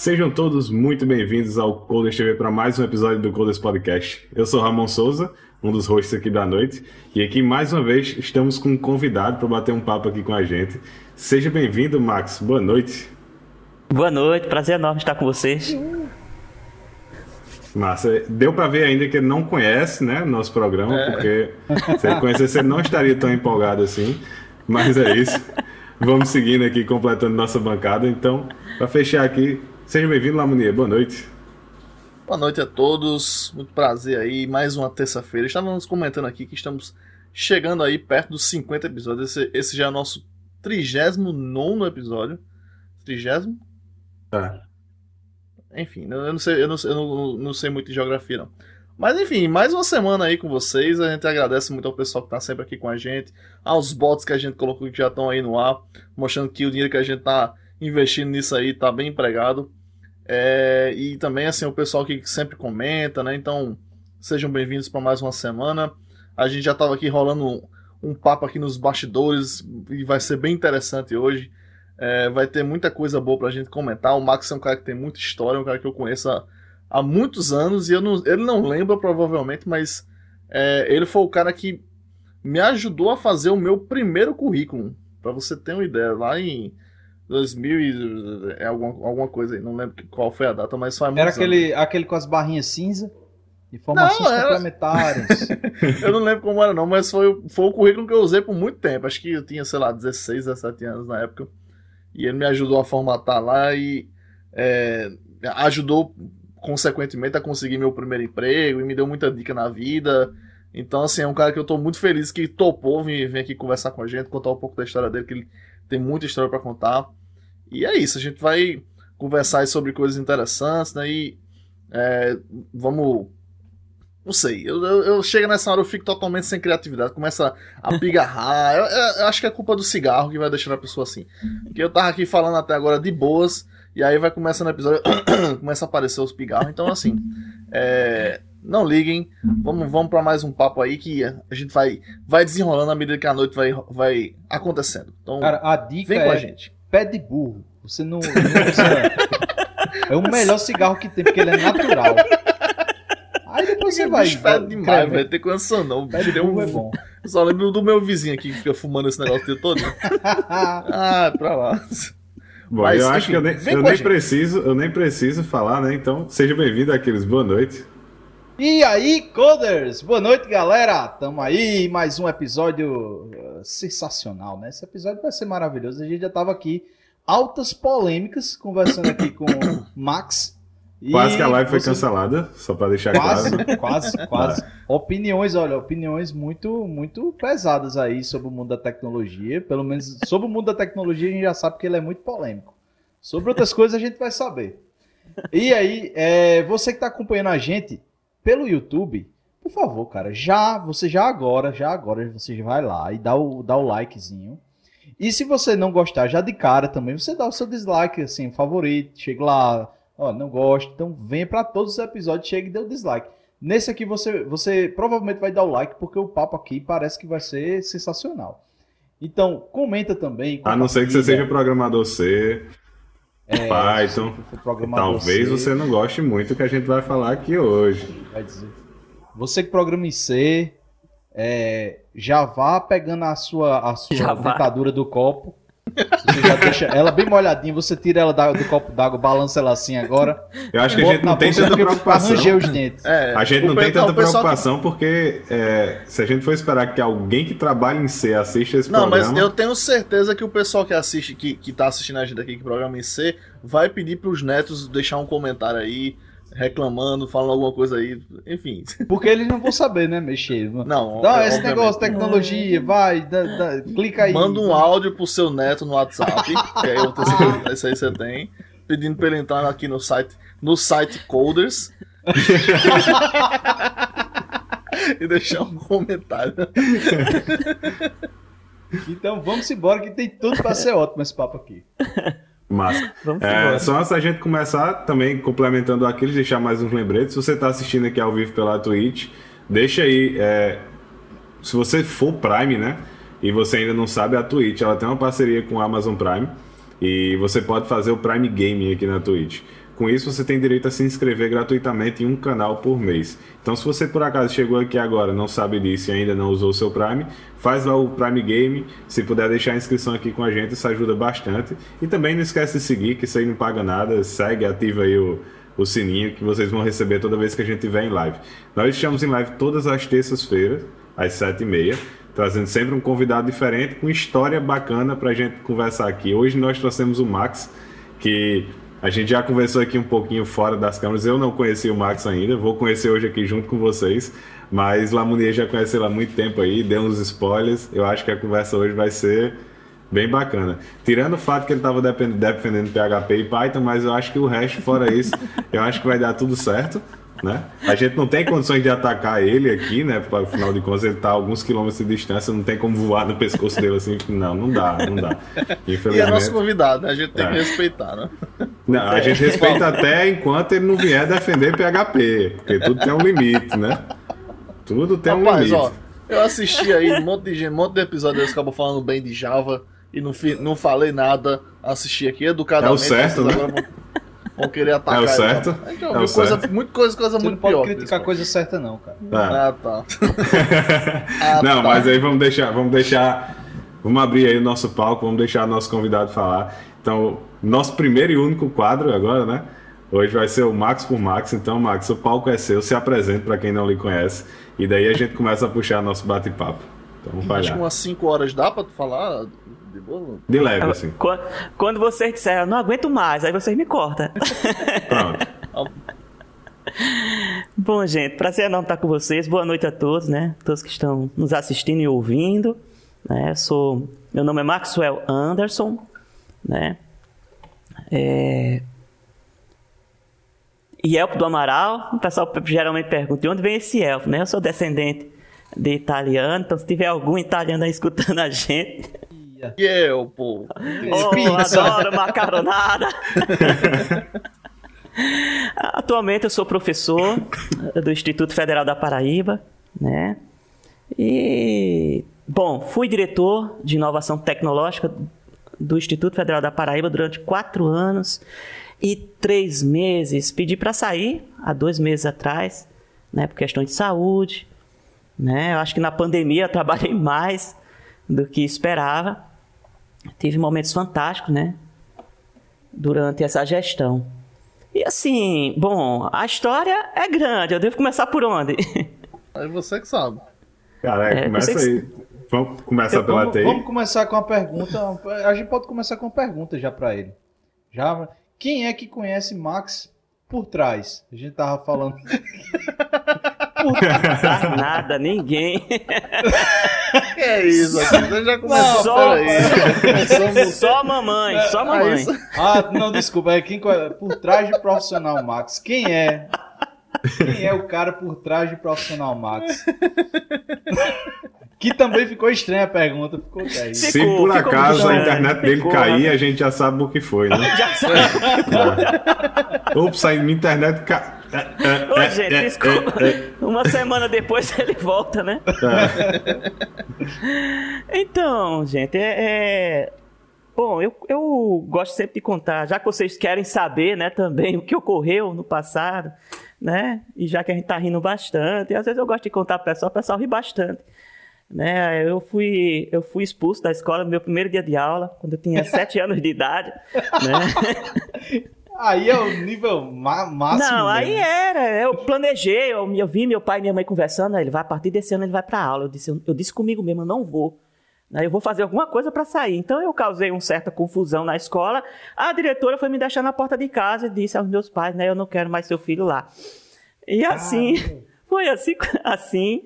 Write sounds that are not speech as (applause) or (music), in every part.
Sejam todos muito bem-vindos ao Coders TV para mais um episódio do Coders Podcast. Eu sou Ramon Souza, um dos hosts aqui da noite, e aqui mais uma vez estamos com um convidado para bater um papo aqui com a gente. Seja bem-vindo, Max. Boa noite. Boa noite, prazer enorme estar com vocês. Massa. Deu para ver ainda que ele não conhece, né, nosso programa, é. porque se ele conhecesse, ele não estaria tão empolgado assim. Mas é isso. Vamos seguindo aqui, completando nossa bancada. Então, para fechar aqui, seja bem-vindo, Lamonia. Boa noite. Boa noite a todos. Muito prazer aí. Mais uma terça-feira. Estávamos comentando aqui que estamos chegando aí perto dos 50 episódios. Esse, esse já é o nosso 39 episódio. 30? Tá. Enfim, eu não sei, eu não, eu não, não sei muito de geografia, não. Mas enfim, mais uma semana aí com vocês. A gente agradece muito ao pessoal que está sempre aqui com a gente, aos bots que a gente colocou que já estão aí no ar, mostrando que o dinheiro que a gente está investindo nisso aí está bem empregado. É, e também assim o pessoal que sempre comenta, né? Então sejam bem-vindos para mais uma semana. A gente já estava aqui rolando um, um, papo aqui nos bastidores e vai ser bem interessante hoje. É, vai ter muita coisa boa para a gente comentar. O Max é um cara que tem muita história, um cara que eu conheço há há muitos anos e eu não, ele não lembra provavelmente, mas é, ele foi o cara que me ajudou a fazer o meu primeiro currículo. Para você ter uma ideia, lá em 2000 e é alguma, alguma coisa aí, não lembro qual foi a data, mas foi Era aquele, aquele com as barrinhas cinza? Informações não, era... complementares. (laughs) eu não lembro como era, não, mas foi, foi o currículo que eu usei por muito tempo. Acho que eu tinha, sei lá, 16, 17 anos na época. E ele me ajudou a formatar lá e é, ajudou consequentemente, a conseguir meu primeiro emprego e me deu muita dica na vida. Então, assim, é um cara que eu tô muito feliz que topou vir, vir aqui conversar com a gente, contar um pouco da história dele, que ele tem muita história para contar. E é isso, a gente vai conversar sobre coisas interessantes, né? E é, vamos. Não sei, eu, eu, eu, chego nessa hora, eu fico totalmente sem criatividade, começa a pigarrar. (laughs) eu, eu, acho que é culpa do cigarro que vai deixando a pessoa assim. Porque eu tava aqui falando até agora de boas, e aí vai começando o episódio, (coughs) começa a aparecer os pigarros. Então, assim, é, não liguem. Vamos, vamos para mais um papo aí que a gente vai, vai desenrolando à medida que a noite vai, vai acontecendo. Então, Cara, a dica vem com é a gente. Pé de burro. Você não, não. É o melhor cigarro que tem, porque ele é natural. Aí depois você vai. Fede demais, vai ter condição não. Pé de burro um... é bom. Eu só lembro do meu vizinho aqui que fica fumando esse negócio todo. (laughs) ah, pra lá. Bom, Mas, eu enfim, acho que eu nem, eu nem preciso, eu nem preciso falar, né? Então, seja bem-vindo àqueles boa noite. E aí, coders! Boa noite, galera! Tamo aí, mais um episódio sensacional, né? Esse episódio vai ser maravilhoso. A gente já tava aqui, altas polêmicas, conversando aqui com o Max. Quase que a live foi cancelada, só para deixar quase, claro. Quase, (laughs) quase. Opiniões, olha, opiniões muito, muito pesadas aí sobre o mundo da tecnologia. Pelo menos sobre o mundo da tecnologia a gente já sabe que ele é muito polêmico. Sobre outras coisas a gente vai saber. E aí, é, você que está acompanhando a gente pelo YouTube, por favor, cara, já, você já agora, já agora, você já vai lá e dá o, dá o likezinho. E se você não gostar já de cara também, você dá o seu dislike, assim, favorito, chega lá ó, não gosto, então venha para todos os episódios, chega e dê o dislike. Nesse aqui você, você provavelmente vai dar o like, porque o papo aqui parece que vai ser sensacional. Então, comenta também. A não ser que você seja programador C, é, Python. Talvez C, você não goste muito do que a gente vai falar aqui hoje. Vai dizer. Você que programa em C, é, já vá pegando a sua, a sua dentadura do copo você já deixa ela bem molhadinha, você tira ela do copo d'água, balança ela assim agora. Eu acho que a gente não tem tanta preocupação. os dentes. É, a gente não tem tanta preocupação que... porque é, se a gente for esperar que alguém que trabalha em C assista esse não, programa... Não, mas eu tenho certeza que o pessoal que assiste, que, que tá assistindo a gente aqui, que programa em C, vai pedir pros netos deixar um comentário aí reclamando, falando alguma coisa aí, enfim. (laughs) Porque eles não vão saber, né, mexer. Não. Dá é, esse negócio, tecnologia, vai, dá, dá, clica aí. Manda um áudio pro seu neto no WhatsApp, que aí eu tenho esse aí você tem, pedindo pra ele entrar aqui no site, no site Coders. (laughs) e deixar um comentário. então vamos embora que tem tudo para ser ótimo esse papo aqui. (laughs) Massa. (laughs) É, só antes da gente começar, também complementando aquilo, deixar mais uns lembretes. Se você está assistindo aqui ao vivo pela Twitch, deixa aí. É, se você for Prime, né? E você ainda não sabe, a Twitch ela tem uma parceria com a Amazon Prime. E você pode fazer o Prime Gaming aqui na Twitch. Com isso, você tem direito a se inscrever gratuitamente em um canal por mês. Então, se você por acaso chegou aqui agora, não sabe disso e ainda não usou o seu Prime, faz lá o Prime Game. Se puder deixar a inscrição aqui com a gente, isso ajuda bastante. E também não esquece de seguir, que isso aí não paga nada. Segue, ativa aí o, o sininho que vocês vão receber toda vez que a gente estiver em live. Nós estamos em live todas as terças-feiras, às 7h30 trazendo sempre um convidado diferente com história bacana para a gente conversar aqui. Hoje nós trouxemos o Max, que a gente já conversou aqui um pouquinho fora das câmeras. Eu não conhecia o Max ainda, vou conhecer hoje aqui junto com vocês. Mas Lamounier já conhece ele há muito tempo aí, deu uns spoilers. Eu acho que a conversa hoje vai ser bem bacana. Tirando o fato que ele estava defendendo PHP e Python, mas eu acho que o resto, fora isso, (laughs) eu acho que vai dar tudo certo. Né? A gente não tem condições de atacar ele aqui, né? Porque, afinal de contas, ele está a alguns quilômetros de distância, não tem como voar no pescoço dele assim. Não, não dá, não dá. Infelizmente. E é nosso convidado, né? A gente tem é. que respeitar, né? Não, a gente respeita até enquanto ele não vier defender PHP, porque tudo tem um limite, né? Tudo tem Rapaz, um limite. Ó, eu assisti aí um monte de gente, um monte de episódios que acabou falando bem de Java e não, não falei nada. Assisti aqui educadamente. É o certo, né? vão querer (laughs) atacar. É o certo. Então, é o coisa, certo. Muita coisa, coisa Você muito não pode pior criticar coisa certa, não, cara. Ah, ah tá. (laughs) ah, não, tá. mas aí vamos deixar, vamos deixar. Vamos abrir aí o nosso palco, vamos deixar nosso convidado falar. Então, nosso primeiro e único quadro agora, né? Hoje vai ser o Max por Max. Então, Max, o palco é seu. Se apresente para quem não lhe conhece. E daí a gente começa a puxar nosso bate-papo. Então, vamos Acho que umas 5 horas dá para tu falar de boa? De leve, assim. Quando, quando vocês disseram, não aguento mais, aí vocês me cortam. Pronto. (laughs) Bom, gente, prazer enorme estar com vocês. Boa noite a todos, né? Todos que estão nos assistindo e ouvindo. Né? Sou, meu nome é Maxwell Anderson, né? É... E Elfo do Amaral, o pessoal geralmente pergunta de onde vem esse elfo, né? Eu sou descendente de italiano, então se tiver algum italiano aí escutando a gente, Olha. E eu, pô. (laughs) Oh, adoro macaronada. (laughs) Atualmente eu sou professor do Instituto Federal da Paraíba, né? E bom, fui diretor de inovação tecnológica do Instituto Federal da Paraíba durante quatro anos e três meses. Pedi para sair há dois meses atrás, né? Por questão de saúde, né? Eu acho que na pandemia eu trabalhei (laughs) mais do que esperava tive momentos fantásticos, né? Durante essa gestão. E assim, bom, a história é grande. Eu devo começar por onde? Aí (laughs) você que sabe. Cara, é, começa aí. Vamos começar pela vamos, TI. Vamos começar com a pergunta. A gente pode começar com uma pergunta já para ele. Já, quem é que conhece Max por trás? A gente tava falando. Nada, ninguém. Que é isso, você já começou só, aí. (laughs) Só mamãe, só mamãe. Ah, não, desculpa, é quem por trás de profissional Max. Quem é? Quem é o cara por trás de profissional Max? Que também ficou estranha a pergunta. Ficou daí. Se ficou, por acaso a internet dele ficou, cair, né? a gente já sabe o que foi, né? (laughs) Já sabe. É. Ops, a minha internet caiu. Ô, gente, desculpa. Uma semana depois (laughs) ele volta, né? Então, gente, é, é... Bom, eu, eu gosto sempre de contar, já que vocês querem saber, né, também o que ocorreu no passado, né? E já que a gente tá rindo bastante, às vezes eu gosto de contar para o pessoal, o pessoal ri bastante. Né? Eu fui eu fui expulso da escola no meu primeiro dia de aula, quando eu tinha sete anos de idade, né? (laughs) Aí é o nível máximo. Não, aí era. Eu planejei, eu, eu vi meu pai e minha mãe conversando. Ele vai, a partir desse ano ele vai para aula. Eu disse, eu, eu, disse comigo mesmo, eu não vou. Né? Eu vou fazer alguma coisa para sair. Então eu causei uma certa confusão na escola. A diretora foi me deixar na porta de casa e disse aos meus pais, né, eu não quero mais seu filho lá. E assim, ah, (laughs) foi assim, assim.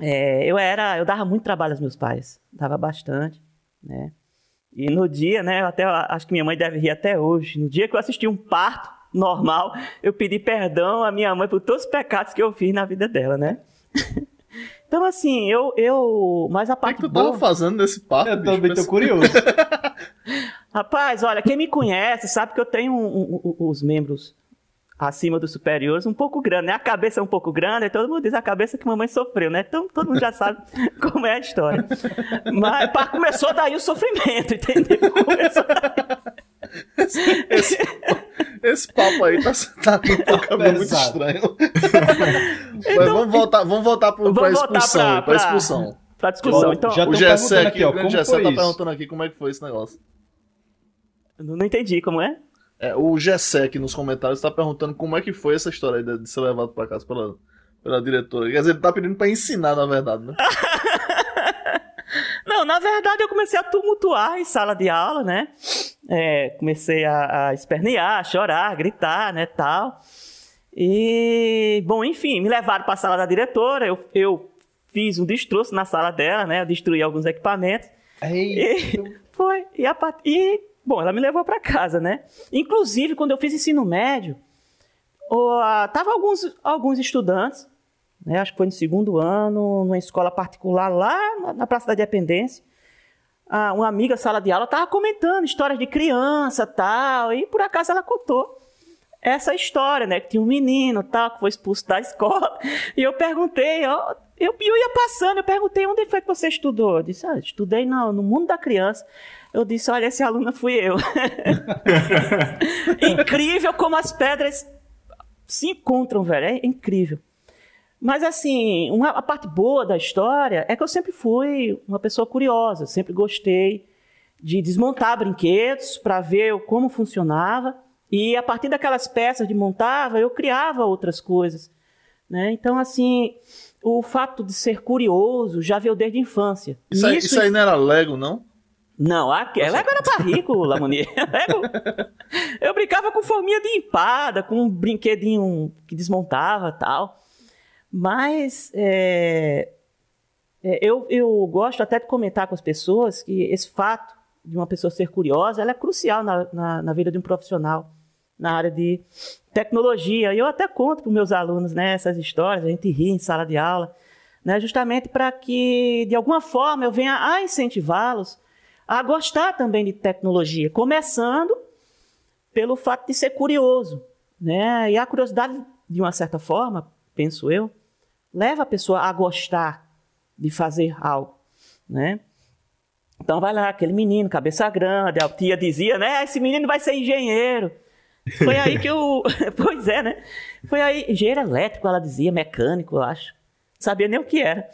É, eu era, eu dava muito trabalho aos meus pais, dava bastante, né? E no dia, né, até acho que minha mãe deve rir até hoje, no dia que eu assisti um parto normal, eu pedi perdão à minha mãe por todos os pecados que eu fiz na vida dela, né? (laughs) Então, assim, eu. eu mas a parte. O que tu boa... tava fazendo nesse parto? Eu também tô curioso. (laughs) Rapaz, olha, quem me conhece sabe que eu tenho um, um, um, os membros acima dos superiores, um pouco grande, né? A cabeça é um pouco grande, todo mundo diz a cabeça que mamãe sofreu, né? Então todo mundo já sabe (laughs) como é a história. Mas pá, começou daí o sofrimento, entendeu? Começou daí. Esse, Esse papo aí tá, tá com um caminho muito estranho. (laughs) Mas Então, vamos voltar, vamos voltar pro, vamos pra voltar expulsão. pra- Pra, pra- expulsão. Pra discussão. Já- Então, já- O Gessé perguntando aqui, aqui, ó, o Gessé tá isso? perguntando aqui como é que foi esse negócio. eu não entendi como é. É, o Gessé aqui nos comentários tá perguntando como é que foi essa história de, de ser levado pra casa pela, pela diretora. Quer dizer, ele tá pedindo pra ensinar, na verdade, né? (laughs) Não, na verdade eu comecei a tumultuar em sala de aula, né? É, comecei a, a espernear, a chorar, gritar, né, tal. E, bom, enfim, me levaram para a sala da diretora, eu, eu fiz um destroço na sala dela, né? Eu destruí alguns equipamentos. Eita. E (laughs) foi. E, a, e, bom, ela me levou para casa, né? Inclusive, quando eu fiz ensino médio, tava alguns, alguns estudantes, né? Acho que foi no segundo ano, numa escola particular lá na, Praça da Dependência. Uma amiga sala de aula estava comentando histórias de criança tal, e por acaso ela contou essa história, né? Que tinha um menino tal, que foi expulso da escola. (laughs) E eu perguntei, ó, eu, eu ia passando, eu perguntei onde foi que você estudou? Eu disse, ah, estudei no, no mundo da criança. Eu disse, olha, esse aluno fui eu. (laughs) incrível como as pedras se encontram, velho. É incrível. Mas assim, uma, a parte boa da história é que eu sempre fui uma pessoa curiosa, sempre gostei de desmontar brinquedos para ver como funcionava. E a partir daquelas peças de montava, eu criava outras coisas. Né? Então, assim, o fato de ser curioso já veio desde a infância. Isso aí, isso aí não era Lego, não? Não, aquela Lego era pra rico, (laughs) Lamonier. Lego- Eu brincava com forminha de empada, com um brinquedinho que desmontava tal. Mas é, é, eu, eu gosto até de comentar com as pessoas que esse fato de uma pessoa ser curiosa ela é crucial na, na, na vida de um profissional na área de tecnologia. E eu até conto para os meus alunos né, essas histórias, a gente ri em sala de aula, né, justamente para que, de alguma forma, eu venha a incentivá-los a gostar também de tecnologia, começando pelo fato de ser curioso. Né? E a curiosidade, de uma certa forma, penso eu, leva a pessoa a gostar de fazer algo. Né? Então vai lá, aquele menino, cabeça grande, a tia dizia, né? Esse menino vai ser engenheiro. Foi aí que eu. (laughs) pois é, né? Foi aí, engenheiro elétrico, ela dizia, mecânico, eu acho. Não sabia nem o que era.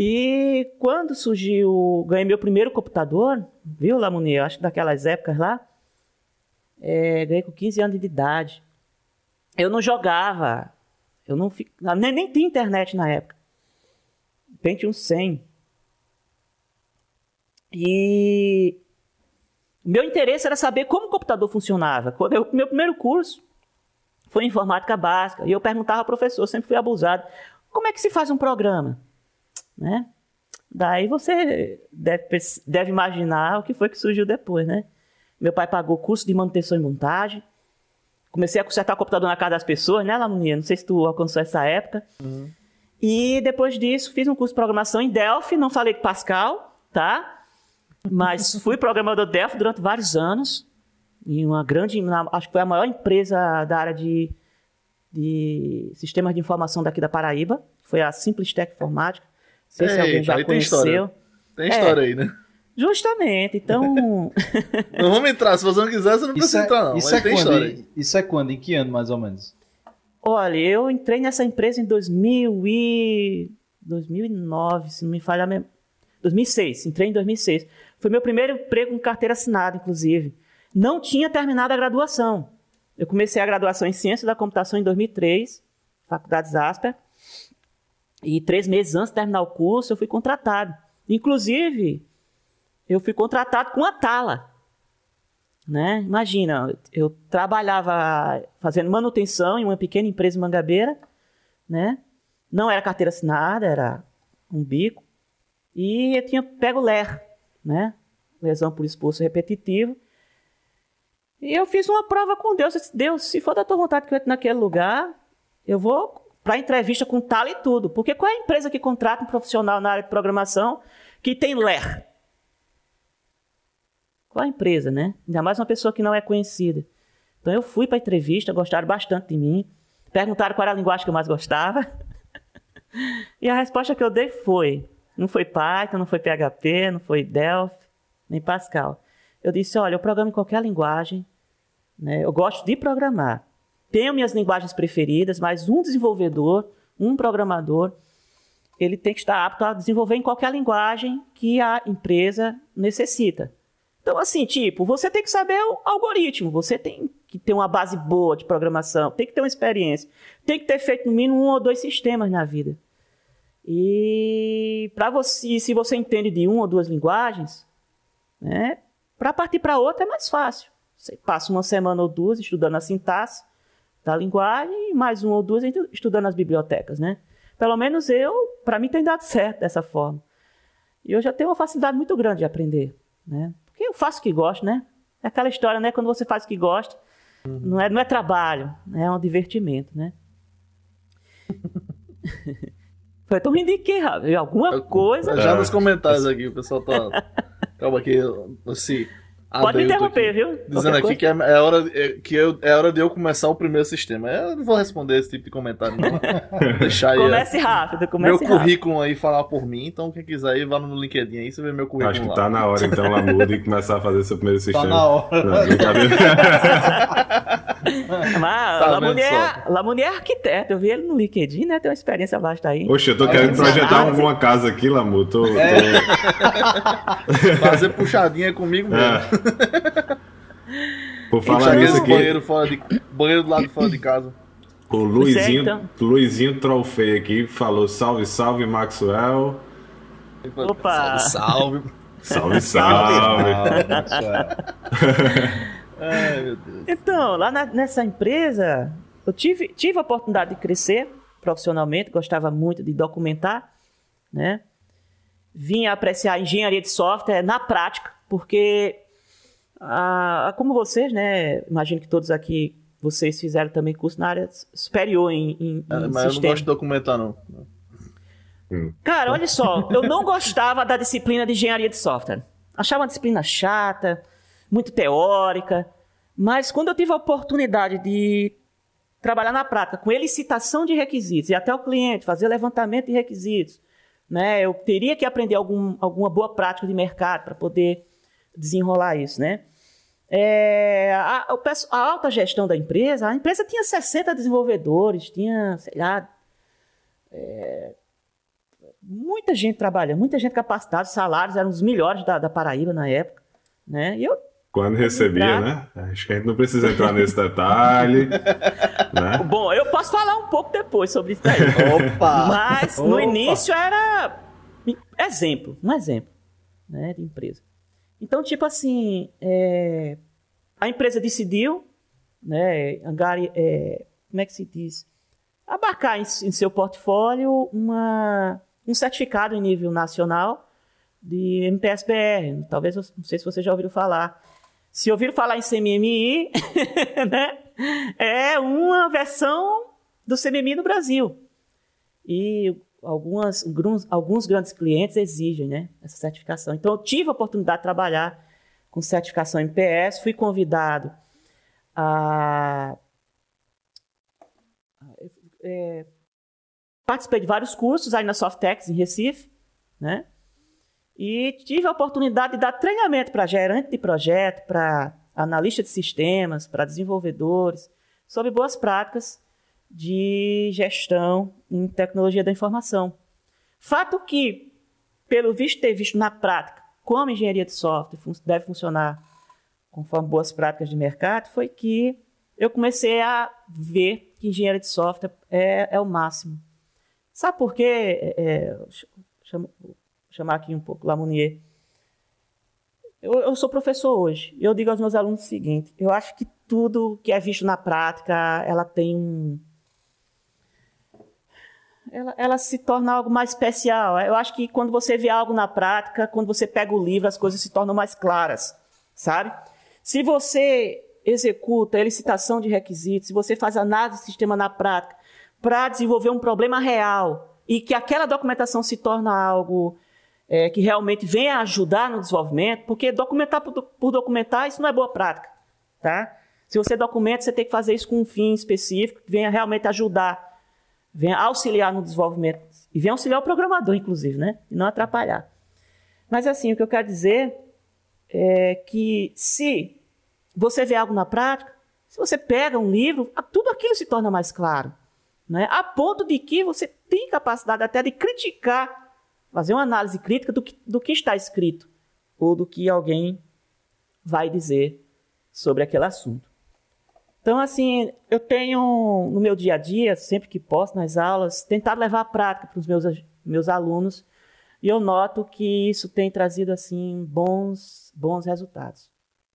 E quando surgiu, ganhei meu primeiro computador, viu, Lamoni? Eu acho que daquelas épocas lá, é, ganhei com 15 anos de idade. Eu não jogava, eu não fi- nem, nem tinha internet na época. Pentium 100. E meu interesse era saber como o computador funcionava. Quando eu, meu primeiro curso foi informática básica e eu perguntava ao professor, sempre fui abusado, como é que se faz um programa? Né? Daí você deve, deve imaginar o que foi que surgiu depois, né? Meu pai pagou curso de manutenção e montagem. Comecei a consertar o computador na casa das pessoas, né, Lamonia? Não sei se tu alcançou essa época. E depois disso, fiz um curso de programação em Delphi. Não falei de Pascal, tá? Mas (laughs) fui programador Delphi durante vários anos. Em uma grande, acho que foi a maior empresa da área de, de sistemas de informação daqui da Paraíba. Foi a Simples Tech Informática. Não sei se Eita, alguém já aí tem conheceu. história. Tem É. história aí, né? Justamente. Então, (laughs) Não vamos entrar. Se você não quiser, você não Isso precisa é, entrar, não. isso, Mas é tem quando, história aí. em- isso é quando? Em que ano, mais ou menos? olha, eu entrei nessa empresa em 2000 e... 2009, se não me falha a memória. 2006, entrei em 2006. Foi meu primeiro emprego com carteira assinada, inclusive. Não tinha terminado a graduação. Eu comecei a graduação em Ciência da Computação em 2003, Faculdade Zasper. E três meses antes de terminar o curso, eu fui contratado. Inclusive, eu fui contratado com a Tala. Né? Imagina, eu trabalhava fazendo manutenção em uma pequena empresa em Mangabeira, né? Não era carteira assinada, era um bico. E eu tinha pego LER, né? Lesão por expulso repetitivo. E eu fiz uma prova com Deus. Eu disse, Deus, se for da tua vontade que eu entre naquele lugar, eu vou para entrevista com tal e tudo. Porque qual é a empresa que contrata um profissional na área de programação que tem LER? Qual a empresa, né? Ainda mais uma pessoa que não é conhecida. Então eu fui para a entrevista, gostaram bastante de mim. Perguntaram qual era a linguagem que eu mais gostava. (laughs) e a resposta que eu dei foi: não foi Python, não foi PHP, não foi Delphi, nem Pascal. Eu disse: olha, eu programo em qualquer linguagem, Né? Eu gosto de programar. Tenho minhas linguagens preferidas, mas um desenvolvedor, um programador, ele tem que estar apto a desenvolver em qualquer linguagem que a empresa necessita. Então, assim, tipo, você tem que saber o algoritmo, você tem que ter uma base boa de programação, tem que ter uma experiência, tem que ter feito no mínimo um ou dois sistemas na vida. E para você, se você entende de uma ou duas linguagens, né, para partir para outra é mais fácil. Você passa uma semana ou duas estudando a sintaxe da linguagem e mais uma ou duas estudando as bibliotecas, né? Pelo menos eu, para mim tem dado certo dessa forma. E eu já tenho uma facilidade muito grande de aprender, né? Porque eu faço o que gosto, né? É aquela história, né? Quando você faz o que gosta, uhum. não, é, não é trabalho, né? é um divertimento, né? (laughs) Foi tão rindo de quê? Alguma coisa. Já nos comentários aqui, o pessoal tá. (laughs) Calma aqui, assim. Pode me interromper, viu? Dizendo aqui que é, é, hora, é, que eu, é hora de eu começar o primeiro sistema. Eu não vou responder esse tipo de comentário, não. (laughs) deixar aí. Comece é, rápido, comece Meu currículo aí falar por mim, então quem quiser aí, vá no LinkedIn aí, você vê meu currículo. Acho que lá. tá na hora então, Lamuda, de começar a fazer seu primeiro sistema. Tá na hora. Não, (laughs) (laughs) Mas tá Lamunier, Lamunier é arquiteto, eu vi ele no LinkedIn, né? Tem uma experiência vasta aí. Oxe, eu tô querendo projetar alguma casa aqui, Lamu. Tô, tô... É. (laughs) Fazer puxadinha comigo mesmo. É. Por falar nisso aqui. Banheiro, fora de, banheiro do lado fora de casa. O Luizinho, então. Luizinho Trofei aqui falou salve, salve, Maxwell. Opa! Salve, salve. Salve, salve. (laughs) Ai, meu Deus. Então, lá na, nessa empresa, eu tive, tive a oportunidade de crescer profissionalmente, gostava muito de documentar, né? Vim apreciar a engenharia de software na prática, porque ah, como vocês, né? Imagino que todos aqui, vocês fizeram também curso na área superior em, em, é, em Mas sistema. eu não gosto de documentar, não. Hum. Cara, olha só, eu não gostava da disciplina de engenharia de software. Achava uma disciplina chata, muito teórica, mas quando eu tive a oportunidade de trabalhar na prática com elicitação de requisitos e até o cliente fazer levantamento de requisitos, né, eu teria que aprender algum, alguma boa prática de mercado para poder desenrolar isso, né? É, a, a, alta gestão da empresa, a empresa tinha 60 desenvolvedores, tinha, sei lá, é, muita gente trabalhando, muita gente capacitada, os salários eram os melhores da, da Paraíba na época, né? E eu quando recebia, né? Acho que a gente não precisa entrar nesse detalhe. (laughs) né? Bom, eu posso falar um pouco depois sobre isso aí. Opa! Mas no Opa. início era exemplo, um exemplo né, de empresa. Então, tipo assim, é, a empresa decidiu, né, angari, é, como é que se diz? Abarcar em, em seu portfólio uma, um certificado em nível nacional de MPSBR. Talvez, não sei se vocês já ouviram falar. Se ouviram falar em CMMI, (laughs) né, é uma versão do CMMI no Brasil. E algumas, alguns grandes clientes exigem né, essa certificação. Então, eu tive a oportunidade de trabalhar com certificação MPS, fui convidado a. É, participei de vários cursos aí na Softex, em Recife, né? E tive a oportunidade de dar treinamento para gerente de projeto, para analista de sistemas, para desenvolvedores, sobre boas práticas de gestão em tecnologia da informação. Fato que, pelo visto ter visto na prática como engenharia de software deve funcionar conforme boas práticas de mercado, foi que eu comecei a ver que engenharia de software é, é o máximo. Sabe por quê? É, é chamo, chamar aqui um pouco Lamounier. Eu, eu sou professor hoje. Eu digo aos meus alunos o seguinte: eu acho que tudo que é visto na prática, ela tem um, ela, ela, se torna algo mais especial. Eu acho que quando você vê algo na prática, quando você pega o livro, as coisas se tornam mais claras, sabe? Se você executa elicitação de requisitos, se você faz análise do sistema na prática para desenvolver um problema real e que aquela documentação se torna algo é, que realmente venha ajudar no desenvolvimento, porque documentar por, por documentar, isso não é boa prática, tá? Se você documenta, você tem que fazer isso com um fim específico que venha realmente ajudar venha auxiliar no desenvolvimento e venha auxiliar o programador, inclusive, né? E não atrapalhar. Mas assim, o que eu quero dizer é que se você vê algo na prática, Se você pega um livro, tudo aquilo se torna mais claro. Né? A ponto de que você tem capacidade até de criticar, fazer uma análise crítica do que, do que está escrito, ou do que alguém vai dizer sobre aquele assunto. Então, assim, eu tenho no meu dia a dia, sempre que posso, nas aulas, tentado levar a prática para os meus, meus alunos, e eu noto que isso tem trazido, assim, bons, bons resultados.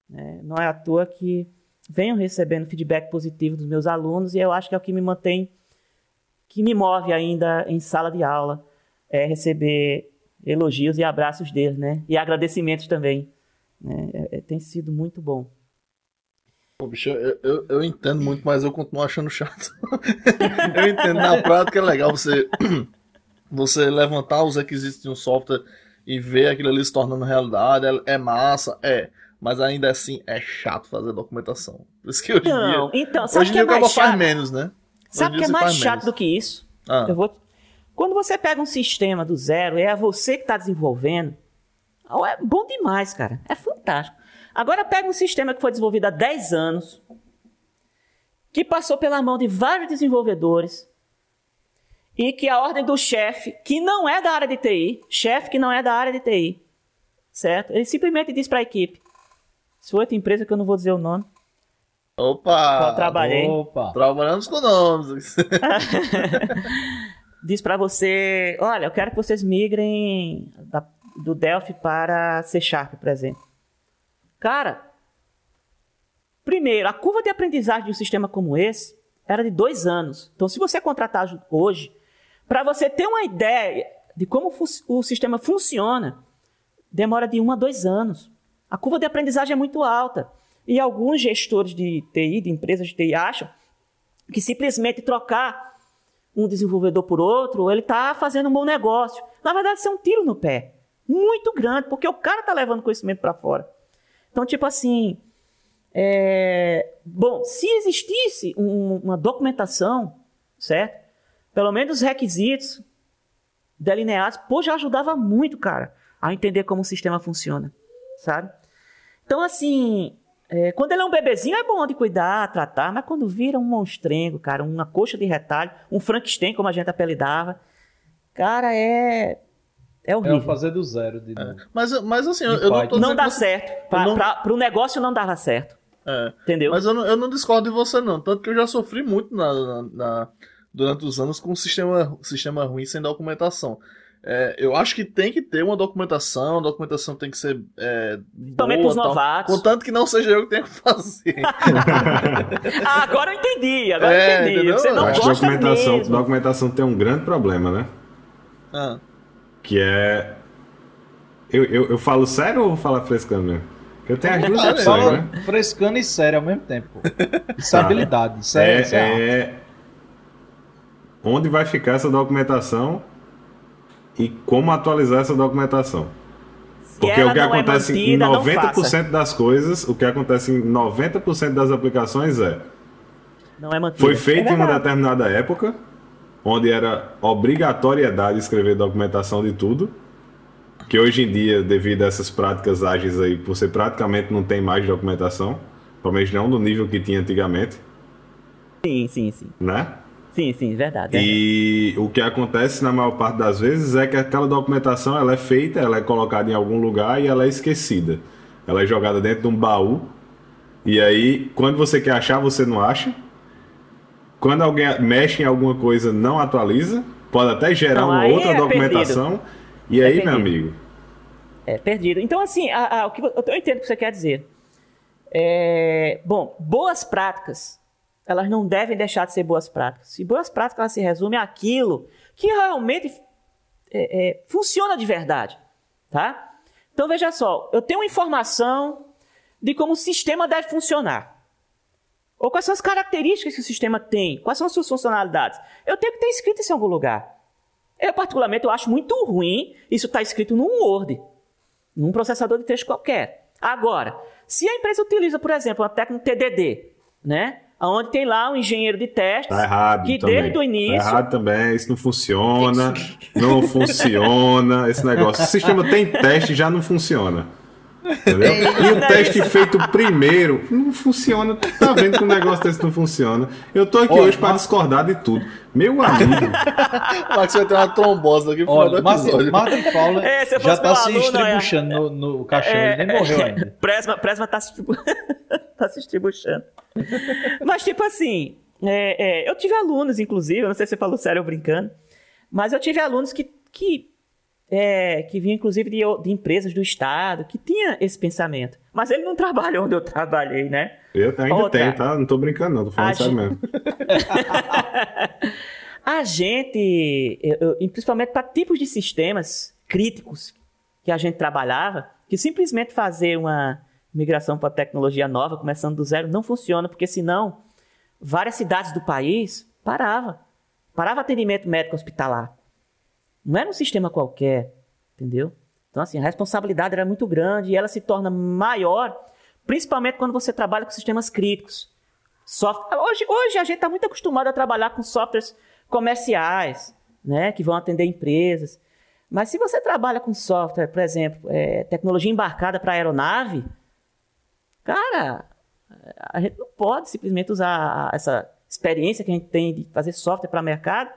Né? Não é à toa que venho recebendo feedback positivo dos meus alunos, e eu acho que é o que me mantém, que me move ainda em sala de aula, é receber elogios e abraços deles, né? E agradecimentos também. Né? É, é, tem sido muito bom. Pô, bicho, eu, eu, eu, entendo muito, mas eu continuo achando chato. (laughs) eu entendo na prática é legal você, (clears throat) você levantar os requisitos de um software e ver aquilo ali se tornando realidade. É, é massa, é. Mas ainda assim é chato fazer documentação. Por isso que hoje não, dia. Então, sabe hoje que é mais chato? faz menos, né? Sabe o que é mais chato menos. do que isso? Ah. Eu vou... Quando você pega um sistema do zero, é você que está desenvolvendo. É bom demais, cara. É fantástico. Agora pega um sistema que foi desenvolvido há 10 anos, que passou pela mão de vários desenvolvedores, e que a ordem do chefe, que não é da área de TI, chefe que não é da área de TI, certo? Ele simplesmente diz para a equipe: se outra empresa que eu não vou dizer o nome. Opa! Trabalhei. Opa! Trabalhamos com nomes. (laughs) diz para você: olha, eu quero que vocês migrem da, do Delphi para C Sharp, por exemplo. Cara, primeiro, a curva de aprendizagem de um sistema como esse era de dois anos. Então, se você contratar hoje, para você ter uma ideia de como o sistema funciona, demora de um a dois anos. A curva de aprendizagem é muito alta. E alguns gestores de TI, de empresas de TI, acham que simplesmente trocar um desenvolvedor por outro, ele está fazendo um bom negócio. Na verdade, isso é um tiro no pé. Muito grande, porque o cara está levando conhecimento para fora. Então, tipo assim, é... bom, se existisse um, uma documentação, certo? Pelo menos os requisitos delineados, pô, já ajudava muito, cara, a entender como o sistema funciona, sabe? Então, assim, é, quando ele é um bebezinho, é bom de cuidar, tratar, mas quando vira um monstrengo, cara, uma coxa de retalho, um Frankenstein, como a gente apelidava, cara, é é horrível. É fazer do zero de é. novo. É. Mas, mas assim, eu, eu não tô Não dá você... certo. Pra, não... pra, pro negócio não dava certo. É. Entendeu? Mas eu não, eu não discordo de você, não. Tanto que eu já sofri muito na, na, na durante os anos com um sistema, sistema ruim sem documentação. É, eu acho que tem que ter uma documentação, a documentação tem que ser. É, Também para os novatos. Contanto que não seja eu que tenha que fazer. (laughs) (laughs) ah, agora eu entendi, agora é, eu entendi. Entendeu? Você não eu acho gosta documentação, mesmo. documentação tem um grande problema, né? Ah. Que é. Eu, eu, eu falo sério ou vou falar frescando mesmo? eu tenho as duas opções, né? Frescando e sério ao mesmo tempo. (laughs) Isso é habilidade. Sério, é, é, é onde vai ficar essa documentação e como atualizar essa documentação. Porque o que é acontece é mantida, em 90% das coisas, o que acontece em 90% das aplicações é. Não é mantida. Foi feito é em uma determinada época, onde era obrigatoriedade escrever documentação de tudo, que hoje em dia, devido a essas práticas ágeis aí, você praticamente não tem mais documentação, pelo menos não no nível que tinha antigamente. Sim, sim, sim. Né? Sim, sim, verdade. E o que acontece na maior parte das vezes é que aquela documentação ela é feita, ela é colocada em algum lugar e ela é esquecida. Ela é jogada dentro de um baú. E aí, quando você quer achar, você não acha. Quando alguém mexe em alguma coisa, não atualiza. Pode até gerar não, uma outra é documentação. Perdido. E é aí, perdido. meu amigo? É perdido. Então, assim, a, a, o que, eu entendo o que você quer dizer. É, bom, boas práticas, elas não devem deixar de ser boas práticas. E boas práticas, se resumem àquilo que realmente é, é, funciona de verdade. Tá? Então, veja só, eu tenho informação de como o sistema deve funcionar. Ou quais são as características que o sistema tem? Quais são as suas funcionalidades? Eu tenho que ter escrito isso em algum lugar. Eu, particularmente, eu acho muito ruim isso estar tá escrito num Word, num processador de texto qualquer. Agora, se a empresa utiliza, por exemplo, a técnica TDD, né? Onde tem lá um engenheiro de testes tá errado que também. desde o início. Tá errado também, isso não funciona. (laughs) não funciona esse negócio. Se o sistema tem teste, já não funciona. Entendeu? E o teste feito primeiro não funciona. Tu tá vendo que um negócio desse não funciona. Eu tô aqui Olha, hoje pra mas- discordar de tudo. Meu amigo, (laughs) O Max vai ter uma trombose daqui fora Olha, episódio. Martin Fowler (laughs) É, já tá se aluno, estribuchando no, no caixão, ele nem morreu ainda. Presma, Presma tá, se. Tá se distribuindo. (laughs) Mas, tipo assim, é, é, eu tive alunos, inclusive, eu não sei se você falou sério ou brincando, mas eu tive alunos que, que, é, que vinham, inclusive, de, de empresas do Estado, que tinha esse pensamento. Mas ele não trabalha onde eu trabalhei, né? eu ainda Outra. tenho, tá? Não tô brincando, não. Tô falando sério gente- mesmo. (laughs) A gente, eu- eu- e principalmente para tipos de sistemas críticos que a gente trabalhava, que simplesmente fazer uma migração para tecnologia nova, começando do zero, não funciona, porque senão várias cidades do país parava. Parava atendimento médico hospitalar. Não era um sistema qualquer, entendeu? Então, assim, a responsabilidade era muito grande e ela se torna maior, principalmente quando você trabalha com sistemas críticos. Software. Hoje, hoje a gente está muito acostumado a trabalhar com softwares comerciais, né, que vão atender empresas. Mas se você trabalha com software, por exemplo, é, tecnologia embarcada para aeronave, cara, a gente não pode simplesmente usar essa experiência que a gente tem de fazer software para mercado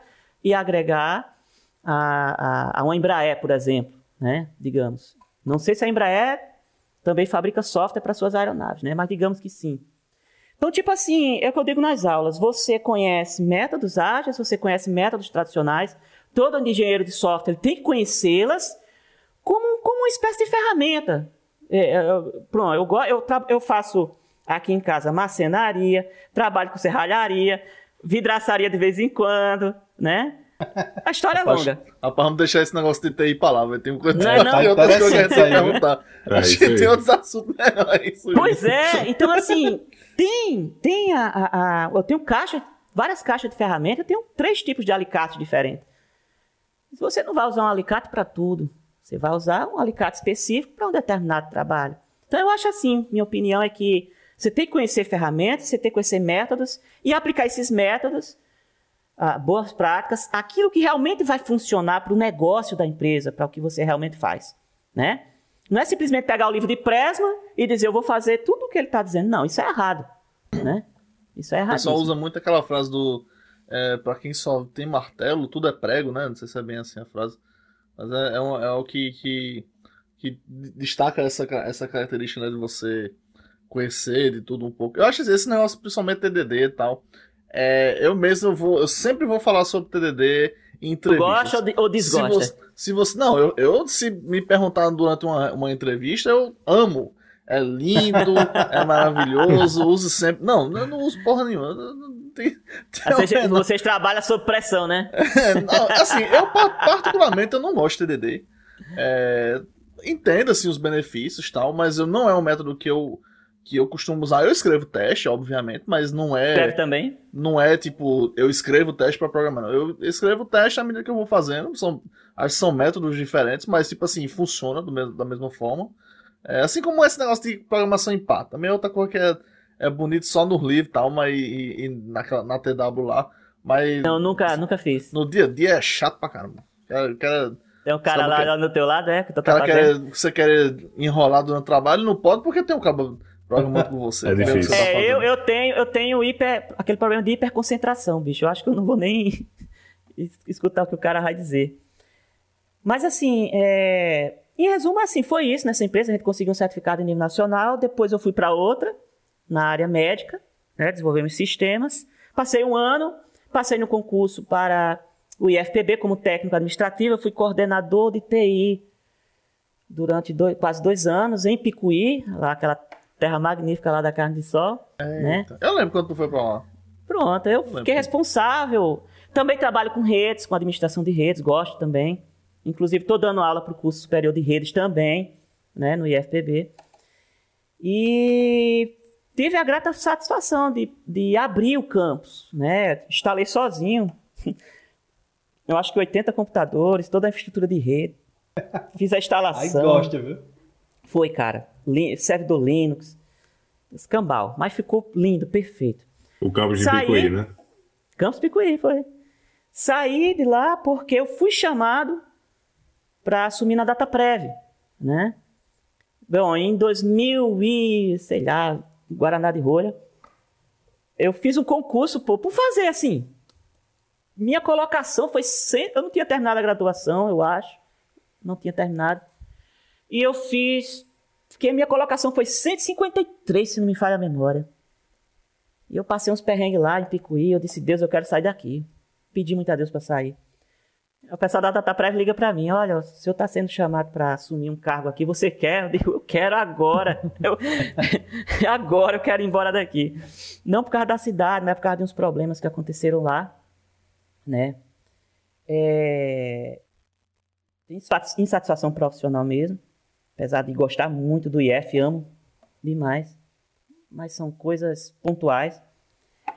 e agregar a, a, a uma Embraer, por exemplo, né? Digamos. Não sei se a Embraer também fabrica software para suas aeronaves, né? Mas digamos que sim. Então, tipo assim, é o que eu digo nas aulas. Você conhece métodos ágeis, você conhece métodos tradicionais. Todo engenheiro de software tem que conhecê-las como, como uma espécie de ferramenta. É, é, eu- pronto, eu, eu, eu faço aqui em casa marcenaria, trabalho com serralharia, vidraçaria de vez em quando, né? A história é longa. Rapaz, vamos deixar esse negócio de TI pra lá, vai ter um Não (laughs) (laughs) é não? tem outras Tá coisas que perguntar. É tem outros assuntos melhores. Pois é, então assim, tem, tem a, a- a- eu tenho caixa, várias caixas de ferramenta, eu tenho três tipos de alicates diferentes. Você não vai usar um alicate para tudo, você vai usar um alicate específico para um determinado trabalho. Então eu acho assim, minha opinião é que você tem que conhecer ferramentas, você tem que conhecer métodos e aplicar esses métodos, ah, boas práticas, aquilo que realmente vai funcionar para o negócio da empresa, para o que você realmente faz, né? Não é simplesmente pegar o livro de Presma e dizer eu vou fazer tudo o que ele está dizendo. Não, isso é errado, né? Isso é O errado. pessoal usa muito aquela frase do. É, pra quem só tem martelo, tudo é prego, né? Não sei se é bem assim a frase. Mas é, é, um- é o que, que, que destaca essa, essa característica né, de você conhecer de tudo um pouco. Eu acho esse- esse negócio, principalmente TDD e tal. É, eu mesmo vou. Eu sempre vou falar sobre TDD em entrevistas. gosta ou, de- ou Se desgosta? você, se você- não, eu, eu se me perguntar durante uma, uma entrevista, eu amo. É lindo, é maravilhoso, uso sempre. Não, eu não uso porra nenhuma. Tem- tem Vocês, uma- vocês trabalham sob pressão, né? não, assim, eu pa- particularmente eu não gosto de TDD. É, entendo assim os benefícios e tal, mas eu não é um método que eu que eu costumo usar. Eu escrevo teste, obviamente, mas não Escreve é também. não é tipo eu escrevo teste para programar. Não. Eu escrevo teste à medida que eu vou fazendo. São acho que são métodos diferentes, mas tipo assim funciona mesmo, da mesma forma. É, assim como esse negócio de programação em pá. Também é outra coisa que é, é bonito só nos livros e tal, mas e, e naquela, na TW lá. Mas Não, nunca, nunca fiz. no dia a dia é chato pra caramba. Cara, o cara, Tem um cara lá, lá no teu lado, é? Que tu tá cara quer, você quer enrolar durante o trabalho, não pode porque tem um cabo programando (laughs) com você. É difícil. você tá É, eu, eu tenho, eu tenho hiper, aquele problema de hiperconcentração, bicho. Eu acho que eu não vou nem (laughs) es- escutar o que o cara vai dizer. Mas assim, é, em resumo, assim, foi isso nessa empresa. A gente conseguiu um certificado em nível nacional. Depois eu fui para outra, na área médica, né, desenvolvemos sistemas. Passei um ano, passei no concurso para o IFPB como técnico administrativo. Fui coordenador de TI durante dois- quase dois anos em Picuí, lá aquela terra magnífica lá da carne de sol, né? Eu lembro quando tu foi pra lá. Pronto, eu fiquei responsável. Também trabalho com redes, com administração de redes, gosto também. Inclusive, estou dando aula para o curso superior de redes também, né, no IFPB. E tive a grata satisfação de, de abrir o campus, né? Instalei sozinho. (laughs) Eu acho que 80 computadores, toda a infraestrutura de rede. Fiz a Aí instalação. gosta, viu? Foi, cara. Servidor Linux. Escambau. Mas ficou lindo, perfeito. O campus de Saí. Picuí, né? Campos Picuí, foi. Saí de lá porque eu fui chamado para assumir na DataPrev, né? Bom, em 2000 e, sei lá, Guaraná de Rolha, eu fiz um concurso pô, por fazer assim. Minha colocação foi. Cem... Eu não tinha terminado a graduação, eu acho. Não tinha terminado. E eu fiz. Porque a minha colocação foi 153, se não me falha a memória. E eu passei uns perrengues lá em Picuí. Eu disse: Deus, eu quero sair daqui. Pedi muito a Deus para sair. O pessoal da DataPrev liga para mim: Olha, o senhor está sendo chamado para assumir um cargo aqui. Você quer? Eu digo: Eu quero agora. (laughs) Eu... (laughs) agora eu quero ir embora daqui. Não por causa da cidade, mas por causa de uns problemas que aconteceram lá. Né? É... Insatisfação profissional mesmo. Apesar de gostar muito do IF, amo demais. Mas são coisas pontuais.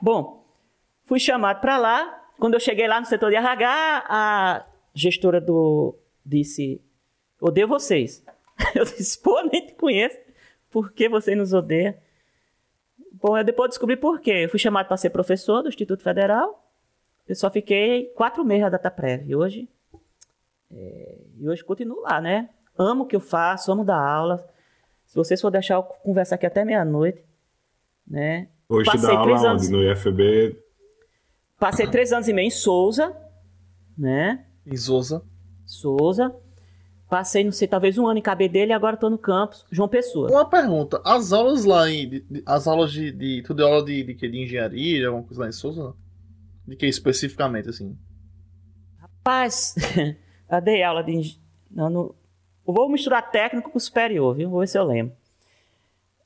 Bom, fui chamado para lá. Quando eu cheguei lá no setor de RH, a gestora do disse: Odeio vocês. (laughs) Eu disse: Pô, nem te conheço. Por que você nos odeia? Bom, eu depois descobri por quê. Eu fui chamado para ser professor do Instituto Federal. Eu só fiquei quatro meses na DataPrev. E hoje, é, e hoje continuo lá, né? Amo o que eu faço, amo dar aula. Se vocês for deixar eu conversar aqui até meia-noite, né? Hoje Passei dá aula anos... no IFB? Passei três anos e meio em Souza, né? Em Souza. Souza. Passei, não sei, talvez um ano em Cabedelo e agora estou no campus João Pessoa. Uma pergunta, as aulas lá em. De, de, as aulas de, de. Tu deu aula de, de, de, de engenharia, alguma coisa lá em Souza? De que especificamente, assim? Rapaz, (laughs) eu dei aula de. Não, no, vou misturar técnico com superior, viu? Vou ver se eu lembro.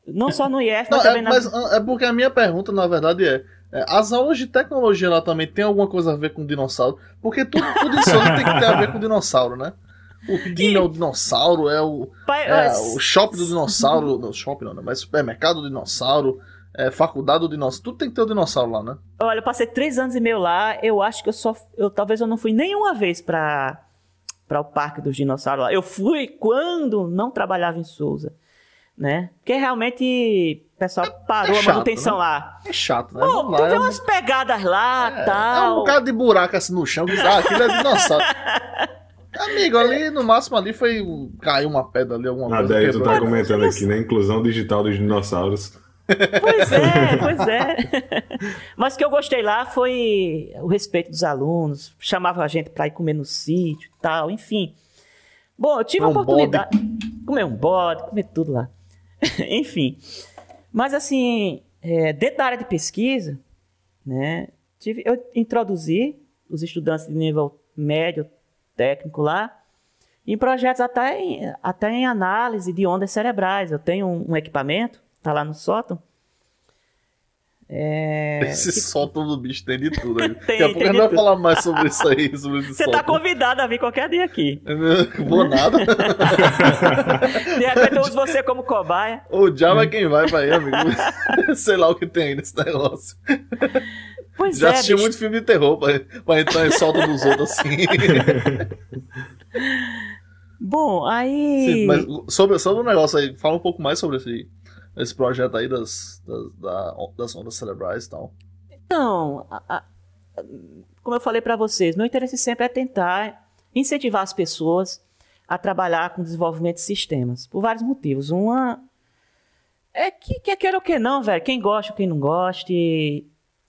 Não só no IF, mas também é, na... Mas é porque a minha pergunta, na verdade, é é, as aulas de tecnologia lá também tem alguma coisa a ver com dinossauro? Porque tudo, tudo isso tem que ter a ver com dinossauro, né? O Dino é o dinossauro, é o, Pai, é, o shopping do dinossauro. Não, shopping não, né? mas supermercado do dinossauro, é, faculdade do dinossauro. Tudo tem que ter o dinossauro lá, né? Olha, eu passei três anos e meio lá. Eu acho que eu só. Eu, talvez eu não fui nenhuma vez pra, pra o parque dos dinossauros lá. Eu fui quando não trabalhava em Souza né? Porque realmente pessoal parou é chato, a manutenção né? lá. É chato, né? Pô, tu lá, vê é umas pegadas lá e é, tal. É um bocado de buraco assim no chão, que ah, aquilo é dinossauro. (laughs) Amigo, ali no máximo ali foi. Caiu uma pedra ali, alguma coisa. Daí tu tá comentando aqui, né? Inclusão digital dos dinossauros. Pois é, (laughs) pois é. Mas o que eu gostei lá foi o respeito dos alunos. Chamava a gente pra ir comer no sítio e tal, enfim. Bom, eu tive um a oportunidade. Bode. Comer um bode, comer tudo lá. (laughs) Enfim. Mas assim, é, dentro da área de pesquisa, né, tive, eu introduzi os estudantes de nível médio, técnico lá, em projetos até em, até em análise de ondas cerebrais. Eu tenho um, um equipamento, está lá no sótão, é... Esse que... sótão do bicho tem de tudo. Aí. (laughs) tem, Daqui a pouco a gente vai falar mais sobre isso aí. Sobre Você tá convidado a vir qualquer dia aqui. Vou nada. (laughs) de repente eu uso você como cobaia. O diabo é quem vai pra aí, amigo. (laughs) Sei lá o que tem aí nesse negócio. Pois Já é, assisti bicho. muito filme de terror pra, pra entrar em solta dos outros assim. Bom, aí. Sim, mas sobre, sobre o negócio aí, fala um pouco mais sobre esse esse projeto aí das, das, das ondas cerebrais e tal? Então, a, a, como eu falei para vocês, meu interesse sempre é tentar incentivar as pessoas a trabalhar com desenvolvimento de sistemas, por vários motivos. Uma é que quer queira ou que não, velho, quem gosta, quem não gosta,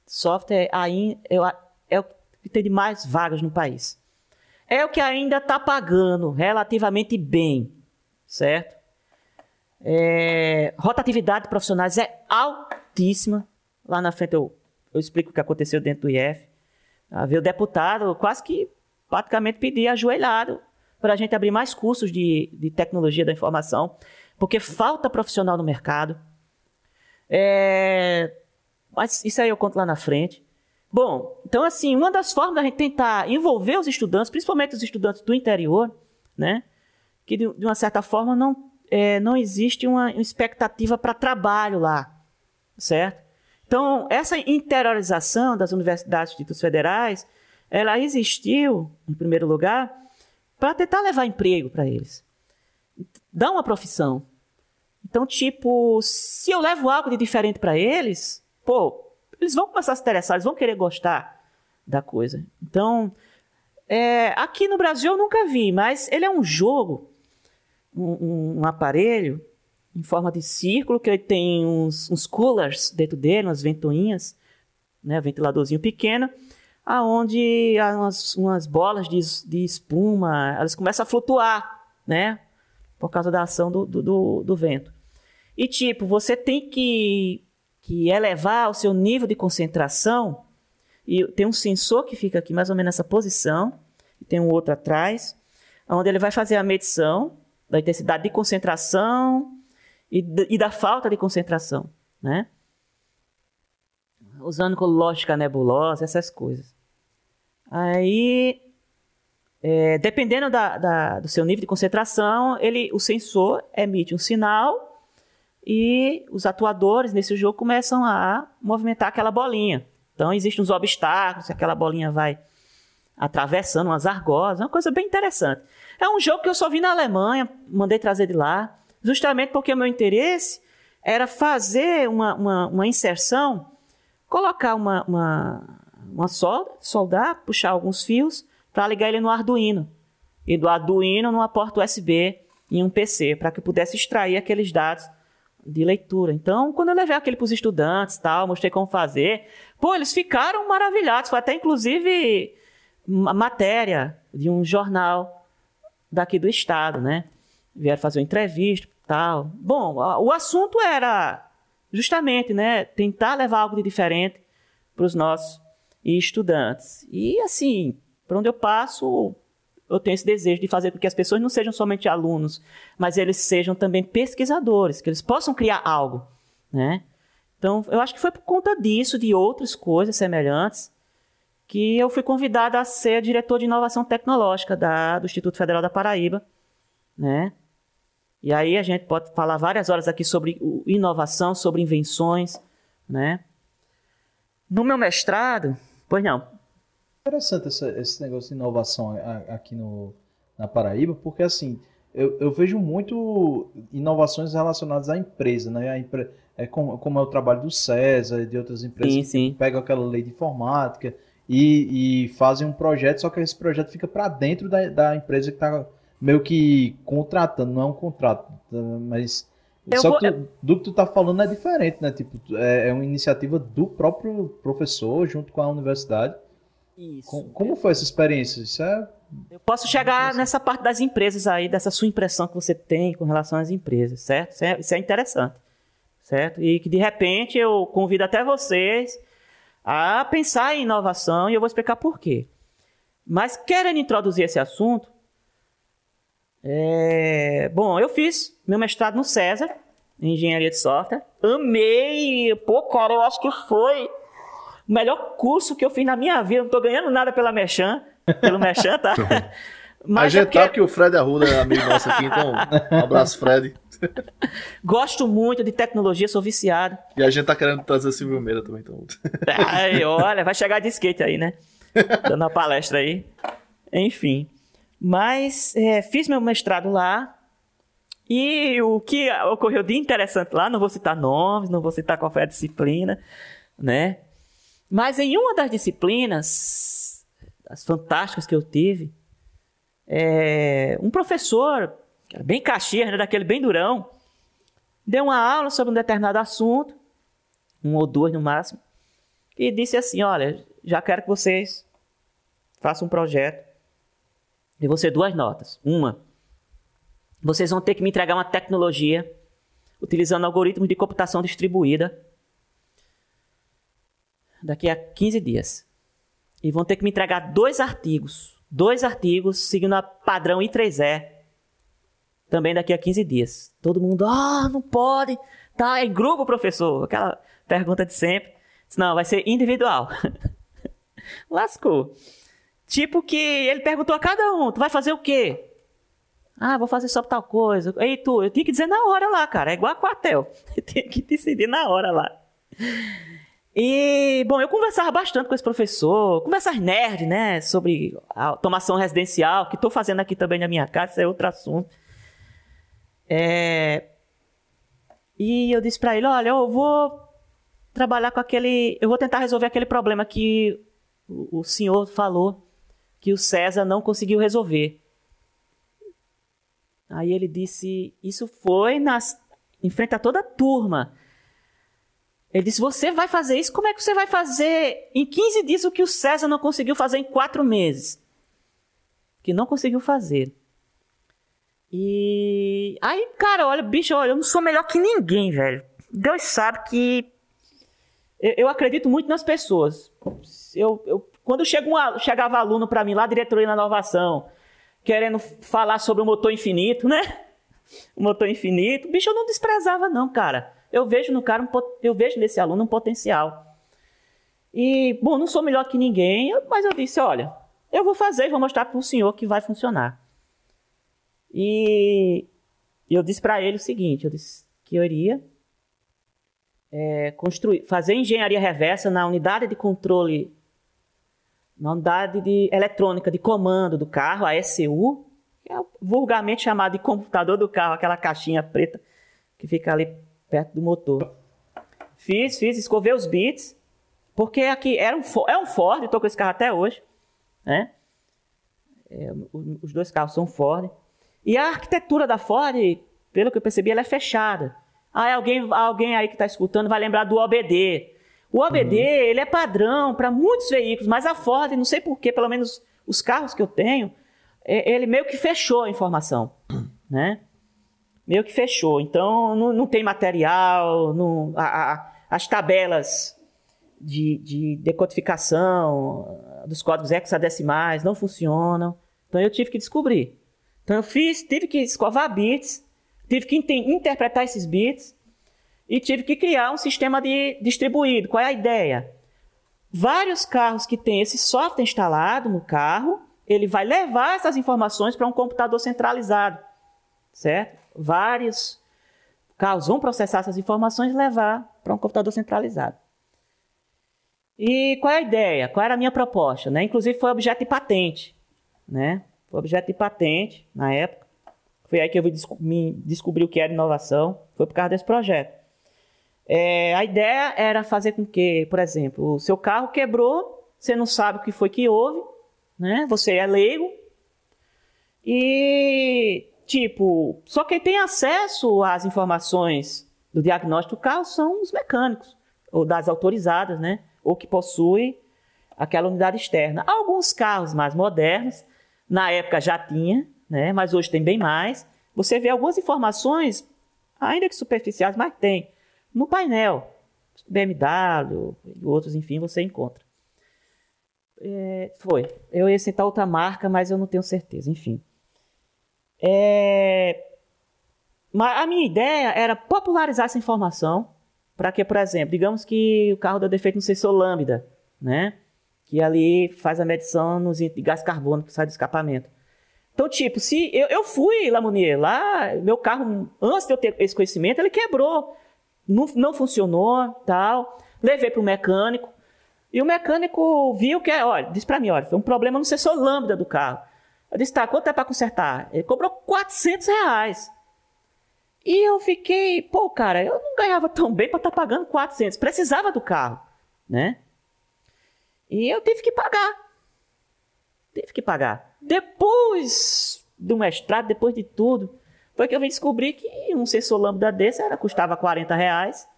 software aí é o que tem de mais vagas no país. É o que ainda está pagando relativamente bem, certo? É, rotatividade de profissionais é altíssima. Lá na frente eu, eu explico o que aconteceu dentro do IF. Havia o deputado quase que praticamente pedir ajoelhado para a gente abrir mais cursos de, de tecnologia da informação, porque falta profissional no mercado. É, mas isso aí eu conto lá na frente. Bom, então assim, uma das formas da gente tentar envolver os estudantes, principalmente os estudantes do interior, né, que de, de uma certa forma não é, não existe uma expectativa para trabalho lá, certo? Então, essa interiorização das universidades e institutos federais, ela existiu, em primeiro lugar, para tentar levar emprego para eles. Dar uma profissão. Então, tipo, se eu levo algo de diferente para eles, pô, eles vão começar a se interessar, eles vão querer gostar da coisa. Então, é, aqui no Brasil eu nunca vi, mas ele é um jogo um, um aparelho em forma de círculo, que ele tem uns, uns coolers dentro dele, umas ventoinhas, né, ventiladorzinho pequeno, aonde há umas, umas bolas de, de espuma, elas começam a flutuar, né, por causa da ação do, do, do vento. E tipo, você tem que, que elevar o seu nível de concentração, e tem um sensor que fica aqui mais ou menos nessa posição, e tem um outro atrás, onde ele vai fazer a medição da intensidade de concentração e, e da falta de concentração, né? Usando lógica nebulosa, essas coisas. Aí, é, dependendo da, da, do seu nível de concentração, ele, o sensor emite um sinal e os atuadores nesse jogo começam a movimentar aquela bolinha. Então, existem uns obstáculos, aquela bolinha vai atravessando umas argosas, uma coisa bem interessante. É um jogo que eu só vi na Alemanha, mandei trazer de lá, justamente porque o meu interesse era fazer uma, uma, uma inserção, colocar uma, uma, uma solda, soldar, puxar alguns fios para ligar ele no Arduino. E do Arduino numa porta USB em um PC, para que pudesse extrair aqueles dados de leitura. Então, quando eu levei aquele para os estudantes, tal, mostrei como fazer, pô, eles ficaram maravilhados. Foi até inclusive matéria de um jornal daqui do estado, né? Vieram fazer uma entrevista, tal. Bom, o assunto era justamente, né, tentar levar algo de diferente para os nossos estudantes. E assim, para onde eu passo, eu tenho esse desejo de fazer com que as pessoas não sejam somente alunos, mas eles sejam também pesquisadores, que eles possam criar algo, né? Então, eu acho que foi por conta disso, de outras coisas semelhantes, que eu fui convidado a ser diretor de inovação tecnológica da, do Instituto Federal da Paraíba, né? E aí a gente pode falar várias horas aqui sobre inovação, sobre invenções, né? No meu mestrado, pois não. Interessante esse, esse negócio de inovação aqui no, na Paraíba, porque assim, eu, eu vejo muito inovações relacionadas à empresa, né? A empre... é como, como, é o trabalho do César e de outras empresas sim, sim. que pegam aquela lei de informática e, e fazem um projeto, só que esse projeto fica para dentro da, da empresa que está meio que contratando, não é um contrato, mas eu só vou... que tu, do que tu tá falando é diferente, né? Tipo, é, é, uma iniciativa do próprio professor junto com a universidade. Isso. Com, como foi essa experiência? Isso é eu posso chegar nessa parte das empresas aí, dessa sua impressão que você tem com relação às empresas, certo? Isso é, isso é interessante, certo? E que de repente eu convido até vocês a pensar em inovação e eu vou explicar por quê. Mas querendo introduzir esse assunto, é... bom, eu fiz meu mestrado no César, em engenharia de software. Amei! Pô, cara, eu acho que foi o melhor curso que eu fiz na minha vida. Não tô ganhando nada pela Merchan, pelo Merchan, tá? Mas a gente é porque... tá que o Fred Arruda é amigo nosso aqui, então um abraço, Fred. (laughs) Gosto muito de tecnologia, sou viciado. E a gente tá querendo trazer o Silvio Meira também, então. (laughs) Ai, olha, vai chegar de skate aí, né? (laughs) Dando uma palestra aí. Enfim. Mas é, fiz meu mestrado lá. E o que ocorreu de interessante lá, não vou citar nomes, não vou citar qual foi a disciplina, né? Mas em uma das disciplinas, as fantásticas que eu tive, é, um professor bem caxias, né, daquele bem durão, deu uma aula sobre um determinado assunto, um ou duas no máximo, e disse assim: Olha, já quero que vocês façam um projeto. E você duas notas. Uma, vocês vão ter que me entregar uma tecnologia utilizando algoritmos de computação distribuída daqui a 15 dias. E vão ter que me entregar dois artigos. Dois artigos seguindo a padrão I3E também daqui a 15 dias. Todo mundo, ah, não pode, tá em grupo, professor. Aquela pergunta de sempre. Não, vai ser individual. (laughs) Lascou. Tipo que ele perguntou a cada um, tu vai fazer o quê? Ah, vou fazer só tal coisa. Ei, tu, eu tinha que dizer na hora lá, cara. É igual a quartel. (laughs) Tem que decidir na hora lá. E, bom, eu conversava bastante com esse professor, conversas nerd, né, sobre a automação residencial, que estou fazendo aqui também na minha casa, é outro assunto. É... E eu disse para ele: olha, eu vou trabalhar com aquele. Eu vou tentar resolver aquele problema que o senhor falou que o César não conseguiu resolver. Aí ele disse: Isso foi nas, em frente a toda a turma. Ele disse: Você vai fazer isso? Como é que você vai fazer em 15 dias o que o César não conseguiu fazer em quatro meses? Que não conseguiu fazer. E aí, cara, olha, bicho, olha, eu não sou melhor que ninguém, velho. Deus sabe que eu, eu acredito muito nas pessoas. Eu, eu quando chega um, chegava aluno para mim lá, diretoria na inovação, querendo falar sobre o motor infinito, né? (laughs) O motor infinito, bicho, eu não desprezava não, cara. Eu vejo no cara, um, eu vejo nesse aluno um potencial. E, bom, não sou melhor que ninguém, mas eu disse, olha, eu vou fazer, vou mostrar para o senhor que vai funcionar. E eu disse para ele o seguinte, eu disse que eu iria é, construir, fazer engenharia reversa na unidade de controle na unidade de eletrônica de comando do carro, a ECU, que é vulgarmente chamado de computador do carro, aquela caixinha preta que fica ali perto do motor. Fiz, fiz, escovei os bits, porque aqui era um, é um Ford, estou com esse carro até hoje, né? É, os dois carros são Ford. E a arquitetura da Ford, pelo que eu percebi, ela é fechada. Ah, alguém, alguém aí que está escutando vai lembrar do OBD, o OBD, uhum. ele é padrão para muitos veículos, mas a Ford, não sei porquê, pelo menos os carros que eu tenho, é, ele meio que fechou a informação, né? Meio que fechou. Então, não, não tem material, não, a, a, as tabelas de, de, decodificação dos códigos hexadecimais não funcionam. Então, eu tive que descobrir. Então, eu fiz, tive que escovar bits, tive que interpretar esses bits, e tive que criar um sistema de distribuído. Qual é a ideia? Vários carros que têm esse software instalado no carro, ele vai levar essas informações para um computador centralizado, certo? Vários carros vão processar essas informações e levar para um computador centralizado. E qual é a ideia? Qual era a minha proposta? Né? Inclusive foi objeto de patente, né? Foi objeto de patente na época. Foi aí que eu me descobri o que era inovação. Foi por causa desse projeto. É, a ideia era fazer com que, por exemplo, o seu carro quebrou, você não sabe o que foi que houve, né? Você é leigo. E, tipo, só quem tem acesso às informações do diagnóstico do carro são os mecânicos, ou das autorizadas, né? Ou que possuem aquela unidade externa. Alguns carros mais modernos, na época já tinha, né? Mas hoje tem bem mais. Você vê algumas informações, ainda que superficiais, mas tem no painel. BMW e outros, enfim, você encontra. É, foi. Eu ia citar outra marca, mas eu não tenho certeza, enfim. É, mas a minha ideia era popularizar essa informação para que, por exemplo, digamos que o carro deu defeito no sensor lambda, né? Que ali faz a medição nos de gás carbônico que sai do escapamento. Então, tipo, se eu, eu fui, Lamounier, lá, meu carro, antes de eu ter esse conhecimento, ele quebrou não, não funcionou, tal. Levei para o mecânico. E o mecânico viu que, olha, disse para mim, olha, foi um problema no sensor lambda do carro. Eu disse, tá, quanto é para consertar? Ele cobrou 400 reais. E eu fiquei, pô, cara, eu não ganhava tão bem para estar tá pagando 400. Precisava do carro, né? E eu tive que pagar. Tive que pagar. Depois do mestrado, depois de tudo, foi que eu vim descobrir que um sensor lambda desse era, custava 40 reais.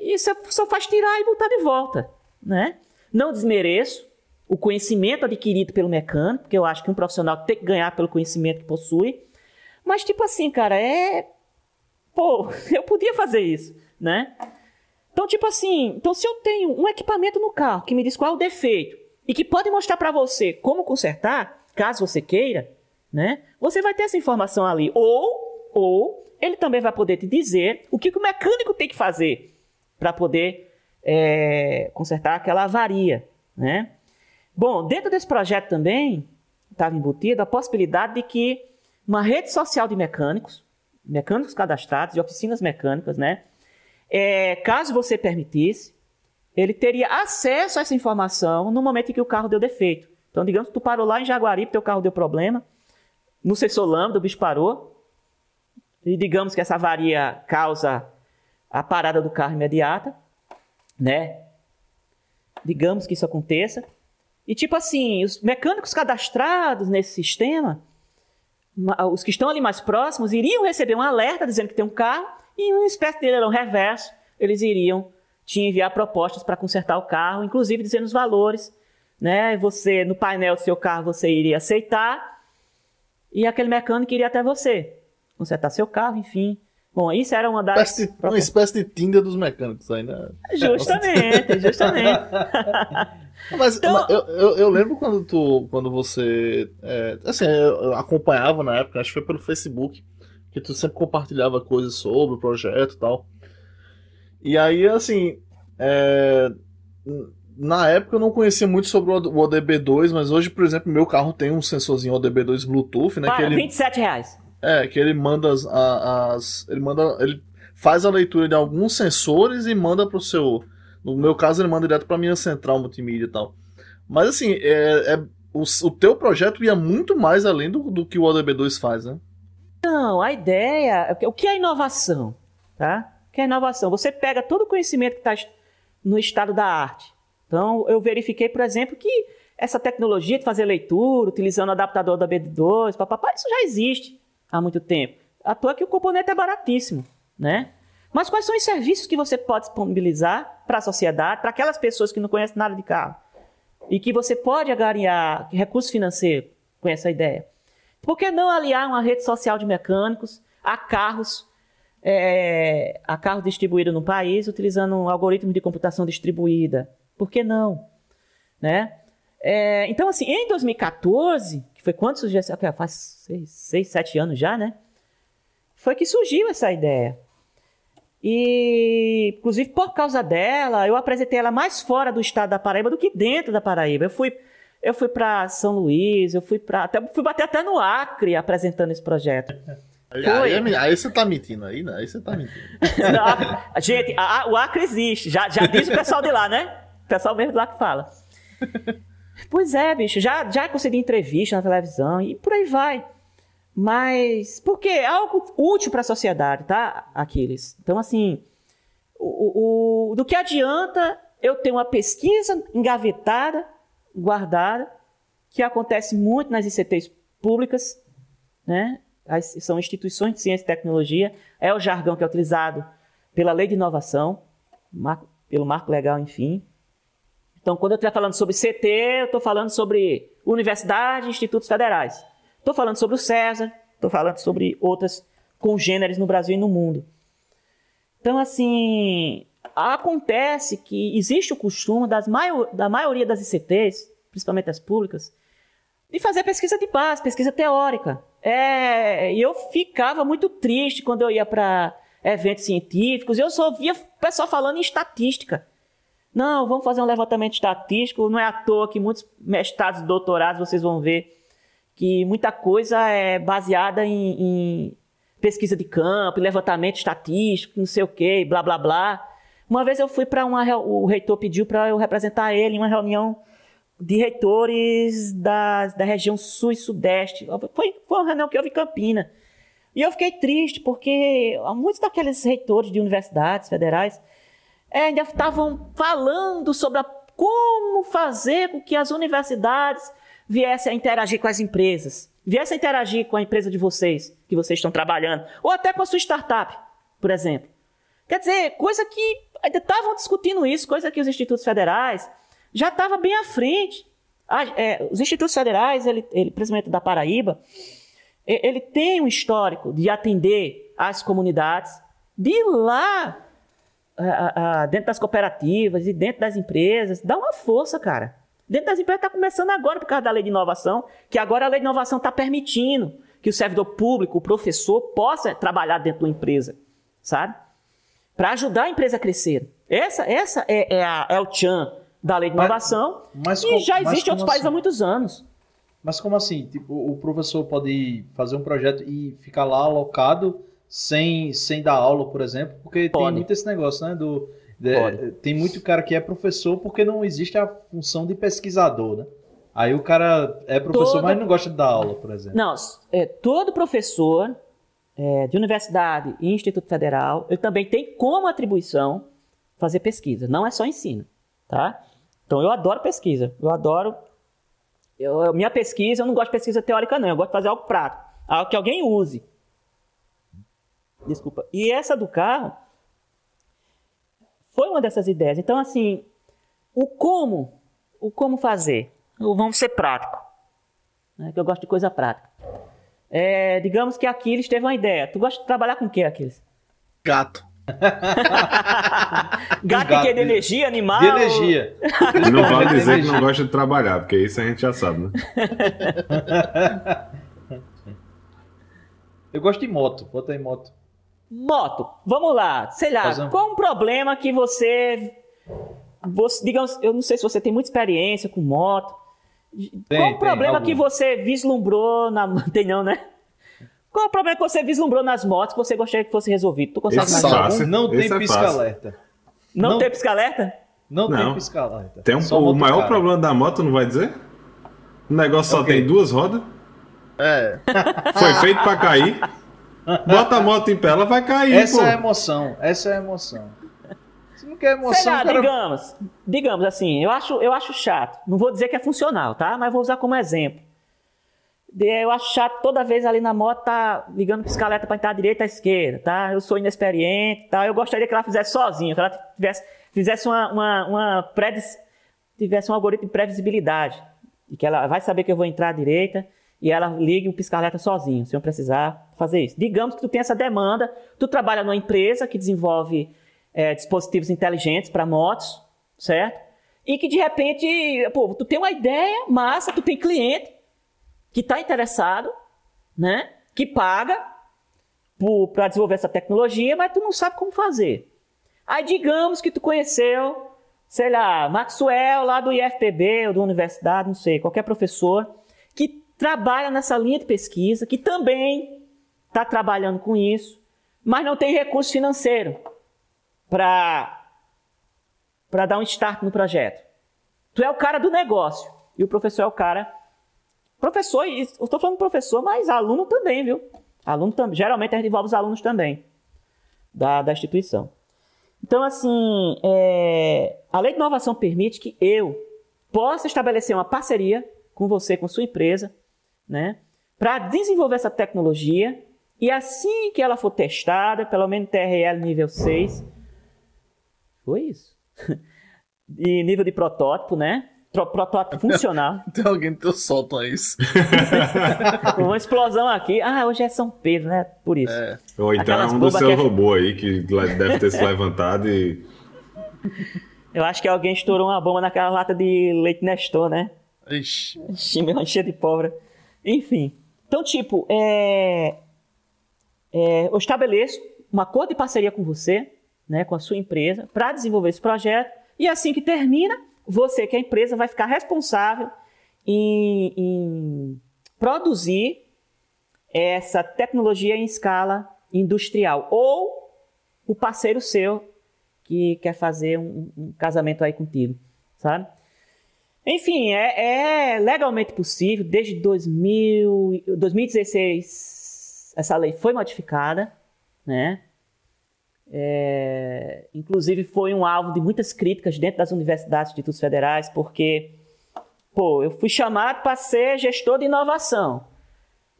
E você só faz tirar e botar de volta, né? Não desmereço o conhecimento adquirido pelo mecânico, porque eu acho que um profissional tem que ganhar pelo conhecimento que possui. Mas, tipo assim, cara, é. Pô, (laughs) eu podia fazer isso, né? Então, tipo assim, então se eu tenho um equipamento no carro que me diz qual é o defeito e que pode mostrar para você como consertar, caso você queira, né? Você vai ter essa informação ali. Ou, ou ele também vai poder te dizer o que, que o mecânico tem que fazer para poder é, consertar aquela avaria, né? Bom, dentro desse projeto também estava embutida a possibilidade de que uma rede social de mecânicos, mecânicos cadastrados, de oficinas mecânicas, né? É, caso você permitisse, ele teria acesso a essa informação no momento em que o carro deu defeito. Então, digamos que tu parou lá em Jaguaribe, teu carro deu problema, no sensor lambda, o bicho parou. E digamos que essa avaria causa a parada do carro imediata, né? Digamos que isso aconteça. E tipo assim, os mecânicos cadastrados nesse sistema, os que estão ali mais próximos, iriam receber um alerta dizendo que tem um carro e em uma espécie de leilão reverso, eles iriam te enviar propostas para consertar o carro, inclusive dizendo os valores, né? Você no painel do seu carro você iria aceitar e aquele mecânico iria até você consertar seu carro, enfim. Bom, isso era uma das. Espécie de- uma espécie de Tinder dos mecânicos ainda. Justamente, (laughs) justamente. (laughs) Mas, Então- mas eu, eu, eu lembro quando tu, quando você, é, assim, eu acompanhava na época, acho que foi pelo Facebook, que tu sempre compartilhava coisas sobre o projeto e tal. E aí, assim, é, na época eu não conhecia muito sobre o o ODB2, mas hoje, por exemplo, meu carro tem um sensorzinho ODB2 Bluetooth, né, que Vai, ele, 27 reais. é, que ele manda as, as- ele manda, ele faz a leitura de alguns sensores e manda pro seu, no meu caso ele manda direto pra minha central multimídia e tal. Mas assim, é, é- o, o teu projeto ia muito mais além do, do que o ODB2 faz, né? Não, a ideia. O que é inovação? Tá? O que é inovação? Você pega todo o conhecimento que está no estado da arte. Então, eu verifiquei, por exemplo, que essa tecnologia de fazer leitura, utilizando o adaptador da BD2, papapá, isso já existe há muito tempo. À toa que o componente é baratíssimo, né? Mas quais são os serviços que você pode disponibilizar para a sociedade, para aquelas pessoas que não conhecem nada de carro? E que você pode ganhar recurso financeiro com essa ideia? Por que não aliar uma rede social de mecânicos a carros, é, a carros distribuídos no país, utilizando um algoritmo de computação distribuída? Por que não? Né? É, então, assim, em 2014, que foi quando surgiu essa. Faz seis, seis, sete anos já, né? Foi que surgiu essa ideia. E, inclusive, por causa dela, eu apresentei ela mais fora do estado da Paraíba do que dentro da Paraíba. Eu fui, eu fui para São Luís, eu fui para. Até, fui bater até no Acre apresentando esse projeto. Aí, aí, aí você tá mentindo aí, né? Aí você tá mentindo. Não, (laughs) a- gente, a- a- o Acre existe. Já, já diz o pessoal de lá, né? O pessoal mesmo do Acre fala. (laughs) Pois é, bicho. Já, já consegui entrevista na televisão e por aí vai. Mas, por quê? É algo útil para a sociedade, tá, Aquiles? Então, assim, o, o- do que adianta eu ter uma pesquisa engavetada, guardada, que acontece muito nas ICTs públicas, né? As- são instituições de ciência e tecnologia, é o jargão que é utilizado pela lei de inovação, marco- pelo marco legal, enfim. Então, quando eu estiver falando sobre CT, eu estou falando sobre universidade e institutos federais. Estou falando sobre o César, estou falando sobre outras congêneres no Brasil e no mundo. Então, assim, acontece que existe o costume das maio- da maioria das ICTs, principalmente as públicas, de fazer pesquisa de base, pesquisa teórica. É, eu ficava muito triste quando eu ia para eventos científicos eu só via o pessoal falando em estatística. Não, vamos fazer um levantamento estatístico. Não é à toa que muitos mestrados doutorados vocês vão ver que muita coisa é baseada em, em pesquisa de campo, levantamento estatístico, não sei o quê, blá blá blá. Uma vez eu fui para uma. O reitor pediu para eu representar ele em uma reunião de reitores da, da região sul e sudeste. Foi, foi uma reunião que houve em Campina. E eu fiquei triste, porque muitos daqueles reitores de universidades federais é, ainda estavam falando sobre a- como fazer com que as universidades viessem a interagir com as empresas, viessem a interagir com a empresa de vocês, que vocês estão trabalhando, ou até com a sua startup, por exemplo. Quer dizer, coisa que ainda estavam discutindo isso, coisa que os institutos federais já estavam bem à frente. Ah, é, os institutos federais, ele, ele, principalmente da Paraíba, ele tem um histórico de atender as comunidades, de lá a- a- dentro das cooperativas e dentro das empresas, dá uma força, cara. Dentro das empresas está começando agora por causa da lei de inovação, que agora a lei de inovação está permitindo que o servidor público, o professor, possa trabalhar dentro da empresa, sabe? Para ajudar a empresa a crescer. Essa, essa é, é, a- é o tchan da lei de Mas- inovação mas e com- já mas existe em outros como países há assim? muitos anos. Mas como assim? Tipo, o professor pode fazer um projeto e ficar lá alocado sem, sem dar aula, por exemplo? Porque tem Pode. muito esse negócio, né? Do, Pode. tem muito cara que é professor porque não existe a função de pesquisador, né? Aí o cara é professor, Todo- mas não gosta de dar aula, por exemplo. Não, é, todo professor é, de universidade e instituto federal, ele também tem como atribuição fazer pesquisa, não é só ensino, tá? Então eu adoro pesquisa, eu adoro. eu- eu- minha pesquisa, eu não gosto de pesquisa teórica, não, eu gosto de fazer algo prático, algo que alguém use. Desculpa. E essa do carro foi uma dessas ideias. Então, assim, o como, o como fazer, vamos ser prático, né? que eu gosto de coisa prática. É, digamos que Aquiles teve uma ideia. Tu gosta de trabalhar com o que, Aquiles? Gato. (laughs) gato, gato que é de energia, animal. De energia. Não vale dizer que não gosta de trabalhar, porque isso a gente já sabe, né? (laughs) Eu gosto de moto. Bota aí moto. Moto. Vamos lá. Sei lá. Fazendo. Qual um problema que você, você. Digamos, eu não sei se você tem muita experiência com moto. Tem, qual o problema que você vislumbrou na. (laughs) Tem não, né? Qual o problema que você vislumbrou nas motos que você gostaria que fosse resolvido? Tu consegue Esse fácil. Não tem é pisca-alerta. Não, não, tem pisca-alerta? Não, não, tem pisca-alerta. Tem um, o maior cara. problema da moto, não vai dizer? O negócio só okay. tem duas rodas. É. Foi feito para cair. (laughs) Bota a moto em pé, ela vai cair. Essa pô. é a emoção. Essa é a emoção. Se não quer emoção, Sei lá, cara... digamos, digamos assim, eu acho, eu acho chato. Não vou dizer que é funcional, tá? Mas vou usar como exemplo. Eu acho chato toda vez ali na moto tá ligando piscaleta para entrar à direita à esquerda, tá? Eu sou inexperiente, tá? Eu gostaria que ela fizesse sozinha, que ela tivesse, fizesse uma, uma, uma predis, tivesse um algoritmo de previsibilidade, e que ela vai saber que eu vou entrar à direita e ela ligue o pisca-alerta sozinho, sem eu precisar fazer isso. Digamos que tu tem essa demanda, tu trabalha numa empresa que desenvolve é, dispositivos inteligentes para motos, certo? E que de repente, pô, tu tem uma ideia massa, tu tem cliente que está interessado, né? Que paga para desenvolver essa tecnologia, mas tu não sabe como fazer. Aí digamos que tu conheceu, sei lá, Maxwell lá do IFPB ou da universidade, não sei, qualquer professor que trabalha nessa linha de pesquisa, que também está trabalhando com isso, mas não tem recurso financeiro para para dar um start no projeto. Tu é o cara do negócio e o professor é o cara professor, eu estou falando professor, mas aluno também, viu? Aluno também, geralmente envolve os alunos também da, da instituição. Então, assim, é, a lei de inovação permite que eu possa estabelecer uma parceria com você, com sua empresa, né, para desenvolver essa tecnologia e assim que ela for testada, pelo menos TRL nível 6, foi isso. (laughs) e nível de protótipo, né? Protótipo funcional. (laughs) Tem alguém que teu soltam isso. (laughs) Uma explosão aqui. Ah, hoje é São Pedro, né? Por isso. É. Ou então Aquelas é um dos seus é... robôs aí que deve ter se levantado e. Eu acho que alguém estourou uma bomba naquela lata de leite Nestor, né? Ixi. Ixi, meu, cheio de pobre. Enfim. Então, tipo, é, é, eu estabeleço uma acordo de parceria com você, né, com a sua empresa, para desenvolver esse projeto. E assim que termina, você, que é a empresa, vai ficar responsável em, em produzir essa tecnologia em escala industrial. Ou o parceiro seu que quer fazer um, um casamento aí contigo, sabe? Enfim, é, é, legalmente possível, desde 2000, 2016 essa lei foi modificada, né? É, inclusive foi um alvo de muitas críticas dentro das universidades institutos federais, porque, pô, eu fui chamado para ser gestor de inovação.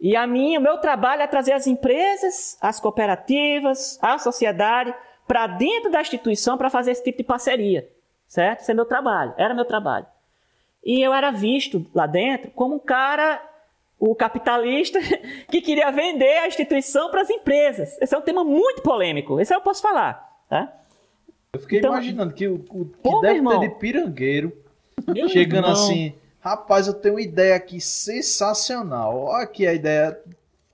E a minha, o meu trabalho é trazer as empresas, as cooperativas, a sociedade para dentro da instituição para fazer esse tipo de parceria, certo? Esse é meu trabalho, era meu trabalho. E eu era visto lá dentro como um cara, o capitalista, (laughs) que queria vender a instituição para as empresas. Esse é um tema muito polêmico. Esse eu posso falar, tá? Eu fiquei então, imaginando que o que pô, deve ter de pirangueiro (laughs) meu chegando irmão. assim, rapaz, eu tenho uma ideia aqui sensacional. Olha aqui a ideia.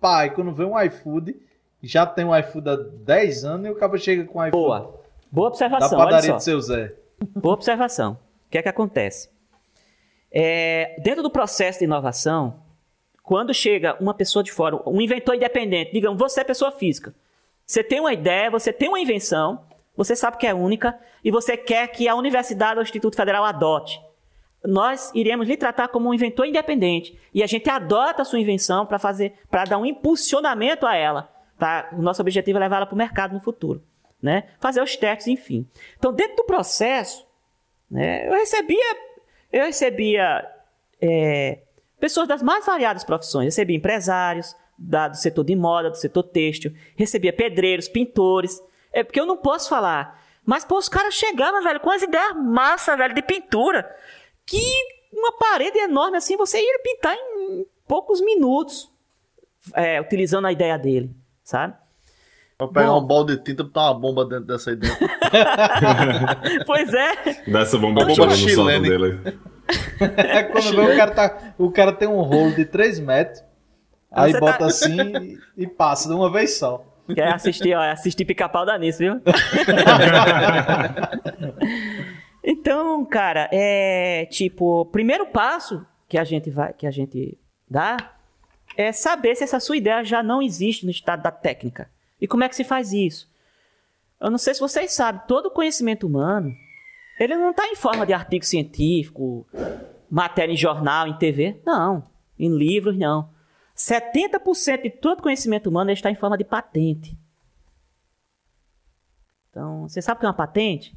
Pai, quando vê um iFood, já tem um iFood há 10 anos e o cara chega com um iFood. Boa. Boa observação. Da padaria de seu Zé. Boa observação. O que é que acontece? É, dentro do processo de inovação, quando chega uma pessoa de fora, um inventor independente, digamos, você é pessoa física, você tem uma ideia, você tem uma invenção, você sabe que é única e você quer que a universidade ou o Instituto Federal adote. Nós iremos lhe tratar como um inventor independente e a gente adota a sua invenção para fazer, para dar um impulsionamento a ela. Tá? O nosso objetivo é levá-la para o mercado no futuro, né? Fazer os testes, enfim. Então, dentro do processo, né, eu recebia eu recebia é, pessoas das mais variadas profissões. Recebia empresários, da, do setor de moda, do setor têxtil, recebia pedreiros, pintores. É porque eu não posso falar. Mas, pô, os caras chegavam, velho, com as ideias massa, velho, de pintura. Que uma parede enorme assim, você ia pintar em poucos minutos, é, utilizando a ideia dele, sabe? Pra pegar Bom. um balde de tinta e botar uma bomba dentro dessa ideia. (laughs) pois é. Dessa bomba Bomba chilene. dele. (laughs) É quando vê o cara tá. O cara tem um rolo de 3 metros. Aí Você bota tá- assim e, e passa de uma vez só. Quer assistir, ó, assistir pica-pau da nisso, viu? (laughs) então, cara, é tipo, o primeiro passo que a gente vai, que a gente dá é saber se essa sua ideia já não existe no estado da técnica. E como é que se faz isso? Eu não sei se vocês sabem, todo conhecimento humano, ele não está em forma de artigo científico, matéria em jornal, em TV, não, em livros não. 70% de todo conhecimento humano está em forma de patente. Então, você sabe o que é uma patente?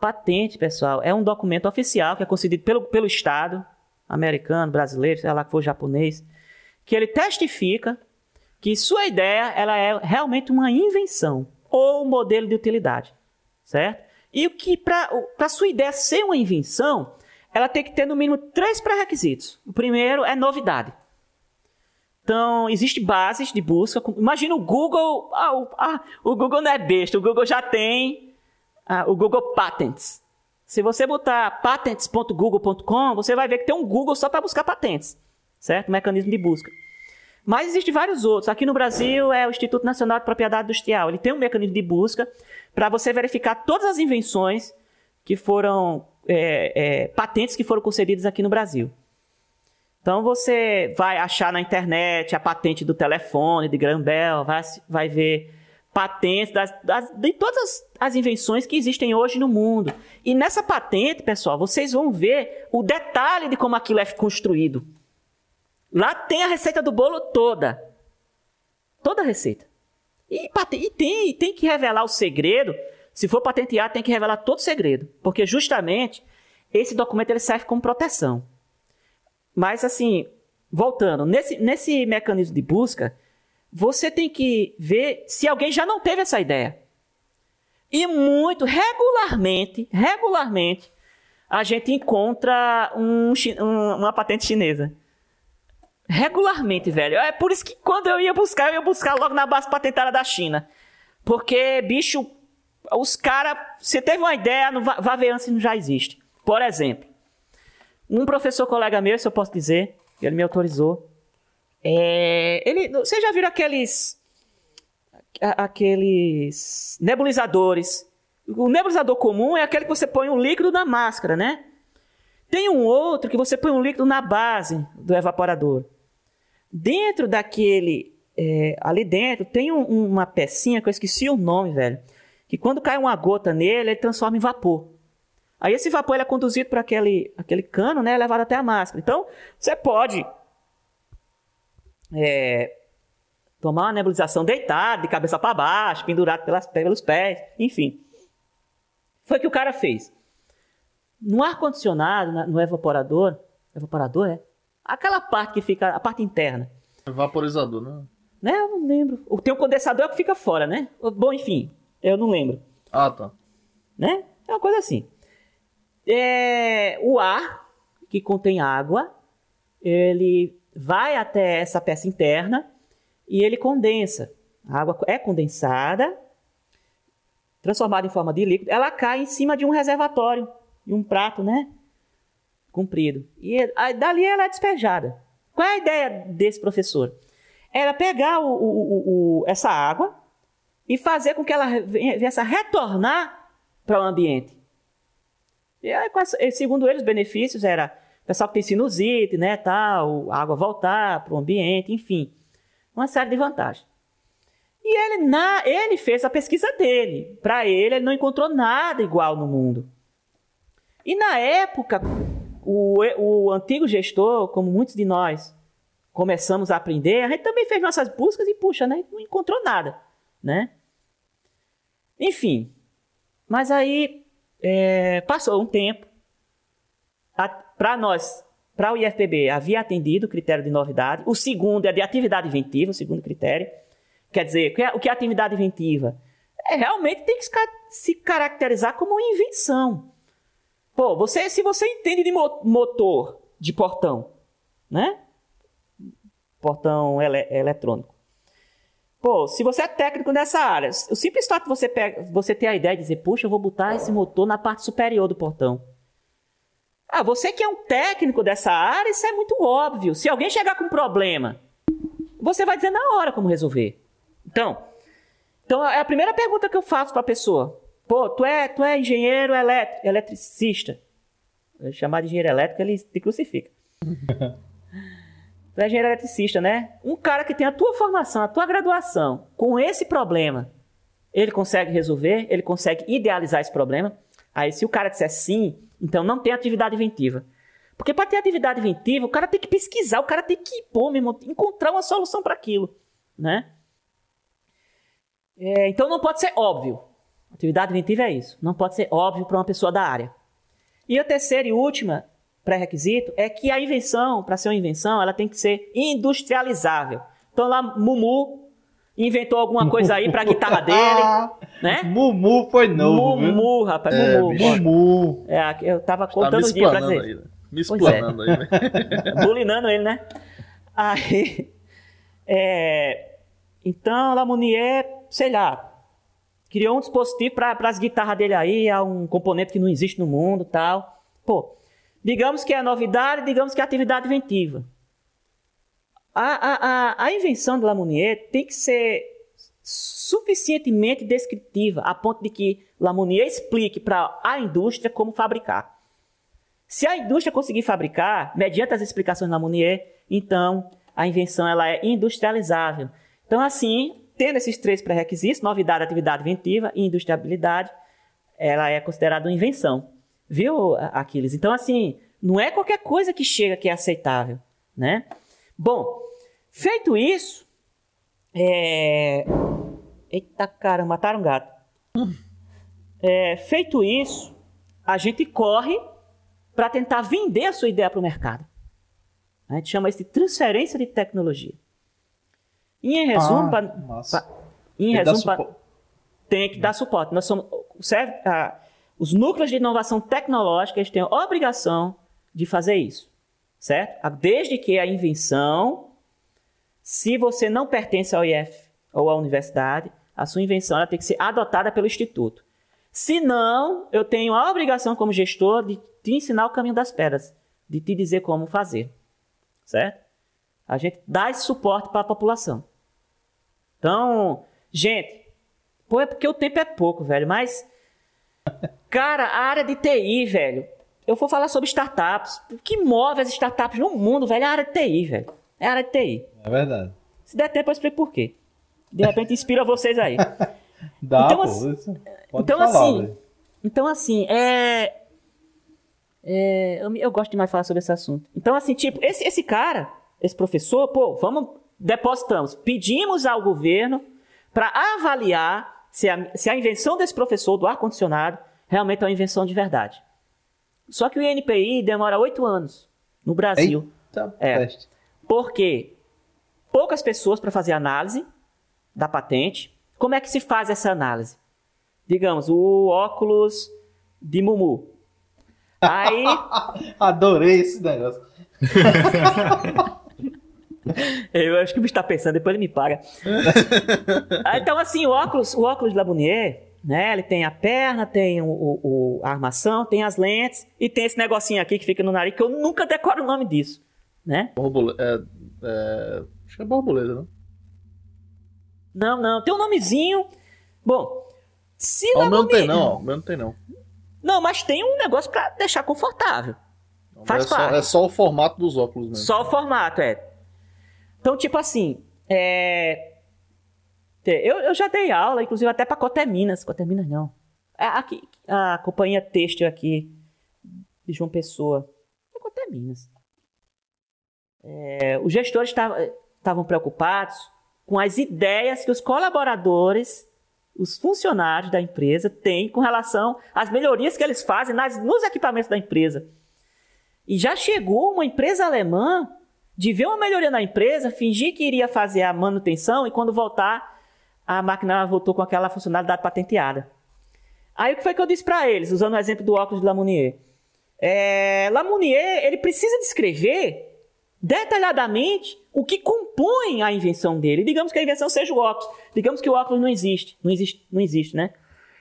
Patente, pessoal, é um documento oficial que é concedido pelo, pelo Estado americano, brasileiro, sei lá que for japonês, que ele testifica que sua ideia ela é realmente uma invenção ou um modelo de utilidade, certo? E o que para sua ideia ser uma invenção, ela tem que ter no mínimo três pré-requisitos. O primeiro é novidade. Então, existe bases de busca. Imagina o Google. Ah, o, ah, o Google não é besta. O Google já tem ah, o Google Patents. Se você botar patents.google.com, você vai ver que tem um Google só para buscar patentes. Certo? Mecanismo de busca. Mas existem vários outros. Aqui no Brasil é o Instituto Nacional de Propriedade Industrial. Ele tem um mecanismo de busca para você verificar todas as invenções que foram é, é, patentes que foram concedidas aqui no Brasil. Então você vai achar na internet a patente do telefone de Graham Bell, vai, vai ver patentes das, das, de todas as, as invenções que existem hoje no mundo. E nessa patente, pessoal, vocês vão ver o detalhe de como aquilo é construído. Lá tem a receita do bolo toda. Toda a receita. E, e tem, tem que revelar o segredo. Se for patentear, tem que revelar todo o segredo. Porque justamente esse documento ele serve como proteção. Mas assim, voltando, nesse, nesse mecanismo de busca, você tem que ver se alguém já não teve essa ideia. E muito, regularmente, regularmente, a gente encontra um, um, uma patente chinesa. Regularmente, velho. É por isso que quando eu ia buscar, eu ia buscar logo na base patentada da China. Porque, bicho, os caras. Você teve uma ideia, não vá, vá ver antes não já existe. Por exemplo, um professor colega meu, se eu posso dizer, ele me autorizou. É, ele, vocês já viram aqueles. Aqueles nebulizadores. O nebulizador comum é aquele que você põe um líquido na máscara, né? Tem um outro que você põe um líquido na base do evaporador. Dentro daquele. É, ali dentro tem um, uma pecinha que eu esqueci o nome, velho. Que quando cai uma gota nele, ele transforma em vapor. Aí esse vapor ele é conduzido por aquele, aquele cano, né? Levado até a máscara. Então, você pode é, tomar uma nebulização deitado, de cabeça para baixo, pendurado pelas, pelos pés, enfim. Foi o que o cara fez. No ar-condicionado, no evaporador, evaporador é? Aquela parte que fica, a parte interna. Vaporizador, né? Né? Eu não lembro. Tem um condensador que fica fora, né? Bom, enfim, eu não lembro. Ah, tá. Né? É uma coisa assim. É, o ar, que contém água, ele vai até essa peça interna e ele condensa. A água é condensada, transformada em forma de líquido, ela cai em cima de um reservatório, de um prato, né? Comprido. E aí, dali ela é despejada. Qual é a ideia desse professor? Era pegar o, o, o, essa água e fazer com que ela viesse a retornar para o ambiente. E aí, segundo ele, os benefícios era o pessoal que tem sinusite, né, tal, a água voltar para o ambiente, enfim, uma série de vantagens. E ele, na, ele fez a pesquisa dele. Para ele, ele não encontrou nada igual no mundo. E na época, o, o antigo gestor, como muitos de nós começamos a aprender, a gente também fez nossas buscas e, puxa, né, não encontrou nada, né? Enfim, mas aí é, passou um tempo. Para nós para o IFPB havia atendido o critério de novidade. O segundo é de atividade inventiva, o segundo critério. Quer dizer, o que é, é atividade inventiva? É, realmente tem que se caracterizar como invenção. Pô, você, se você entende de motor de portão, né? Portão ele eletrônico. Pô, se você é técnico nessa área, o simples fato de você, pega, você ter a ideia de dizer, puxa, eu vou botar esse motor na parte superior do portão. Ah, você que é um técnico dessa área, isso é muito óbvio. Se alguém chegar com um problema, você vai dizer na hora como resolver. Então, então é a primeira pergunta que eu faço para a pessoa. Pô, tu é, tu é engenheiro elétrico, eletricista. Eu chamar de engenheiro elétrico, ele te crucifica. (laughs) tu é engenheiro eletricista, né? Um cara que tem a tua formação, a tua graduação, com esse problema, ele consegue resolver? Ele consegue idealizar esse problema? Aí, se o cara disser sim, então não tem atividade inventiva. Porque para ter atividade inventiva, o cara tem que pesquisar, o cara tem que pô, mesmo, encontrar uma solução para aquilo, né? É, então não pode ser óbvio. Atividade inventiva é isso. Não pode ser óbvio para uma pessoa da área. E a terceira e última pré-requisito é que a invenção, para ser uma invenção, ela tem que ser industrializável. Então lá, Mumu inventou alguma coisa aí para a guitarra dele, (laughs) né? Mumu foi novo, Mumu, viu? rapaz, é, Mumu. Mumu. É, eu tava contando tá o dia pra dizer. Aí, né? Me explanando é. aí, né? (laughs) Bulinando ele, né? Aí, (laughs) é, então, Lamounier, sei lá, criou um dispositivo para as guitarras dele aí, é um componente que não existe no mundo tal. Pô, digamos que é novidade, digamos que é atividade inventiva. A, a, a, a invenção de Lamounier tem que ser suficientemente descritiva, a ponto de que Lamounier explique para a indústria como fabricar. Se a indústria conseguir fabricar, mediante as explicações de Lamounier, então a invenção ela é industrializável. Então, assim, tendo esses três pré-requisitos, novidade, atividade inventiva e industriabilidade, ela é considerada uma invenção. Viu, Aquiles? Então, assim, não é qualquer coisa que chega que é aceitável, né? Bom, feito isso, é... Eita caramba, mataram um gato. É, feito isso, a gente corre para tentar vender a sua ideia para o mercado. A gente chama isso de transferência de tecnologia. E em resumo, ah, pra, pra, em resumo pra, tem que dar suporte. Nós somos, serve, ah, os núcleos de inovação tecnológica eles têm a obrigação de fazer isso, certo? Ah, desde que a invenção, se você não pertence ao IF ou à universidade, a sua invenção ela tem que ser adotada pelo instituto. Se não, eu tenho a obrigação como gestor de te ensinar o caminho das pedras, de te dizer como fazer, certo? A gente dá esse suporte para a população. Então, gente, pô, é porque o tempo é pouco, velho, mas. Cara, a área de TI, velho. Eu vou falar sobre startups. O que move as startups no mundo, velho, é a área de TI, velho. É a área de TI. É verdade. Se der tempo, eu explico por quê. De repente inspira vocês aí. (laughs) Dá, então, pô, assim, então, falar, assim então, assim, é. é eu, eu, gosto demais de falar sobre esse assunto. Então, assim, tipo, esse, esse cara, esse professor, pô, vamos depositamos, pedimos ao governo para avaliar se a, se a invenção desse professor do ar-condicionado realmente é uma invenção de verdade. Só que o INPI demora oito anos no Brasil. Eita, é, porque poucas pessoas para fazer análise da patente. Como é que se faz essa análise? Digamos, o óculos de Mumu. (laughs) Aí. Adorei esse negócio. (laughs) Eu acho que o bicho tá pensando, depois ele me paga. (laughs) Ah, então, assim, o óculos, o óculos de Labonier, né? Ele tem a perna, tem o, o, a armação, tem as lentes e tem esse negocinho aqui que fica no nariz, que eu nunca decoro o nome disso, né? Borboleta. É, é, acho que é borboleta, não? Não, não. Tem um nomezinho. Bom, se o meu não tem não, o meu não tem não. Não, mas tem um negócio para deixar confortável. Faz é parte. Só, é só o formato dos óculos mesmo. Só o formato, é. Então, tipo assim, é... eu, eu já dei aula, inclusive até para Coteminas. Coteminas não. É aqui, a companhia têxtil aqui de João Pessoa. É Coteminas. É, os gestores estavam preocupados com as ideias que os colaboradores, os funcionários da empresa têm com relação às melhorias que eles fazem nas, nos equipamentos da empresa. E já chegou uma empresa alemã de ver uma melhoria na empresa, fingir que iria fazer a manutenção e quando voltar, a máquina voltou com aquela funcionalidade patenteada. Aí o que foi que eu disse para eles, usando o exemplo do óculos de Lamounier? É, Lamounier, ele precisa descrever detalhadamente o que compõe a invenção dele. Digamos que a invenção seja o óculos. Digamos que o óculos não existe. Não existe, não existe né?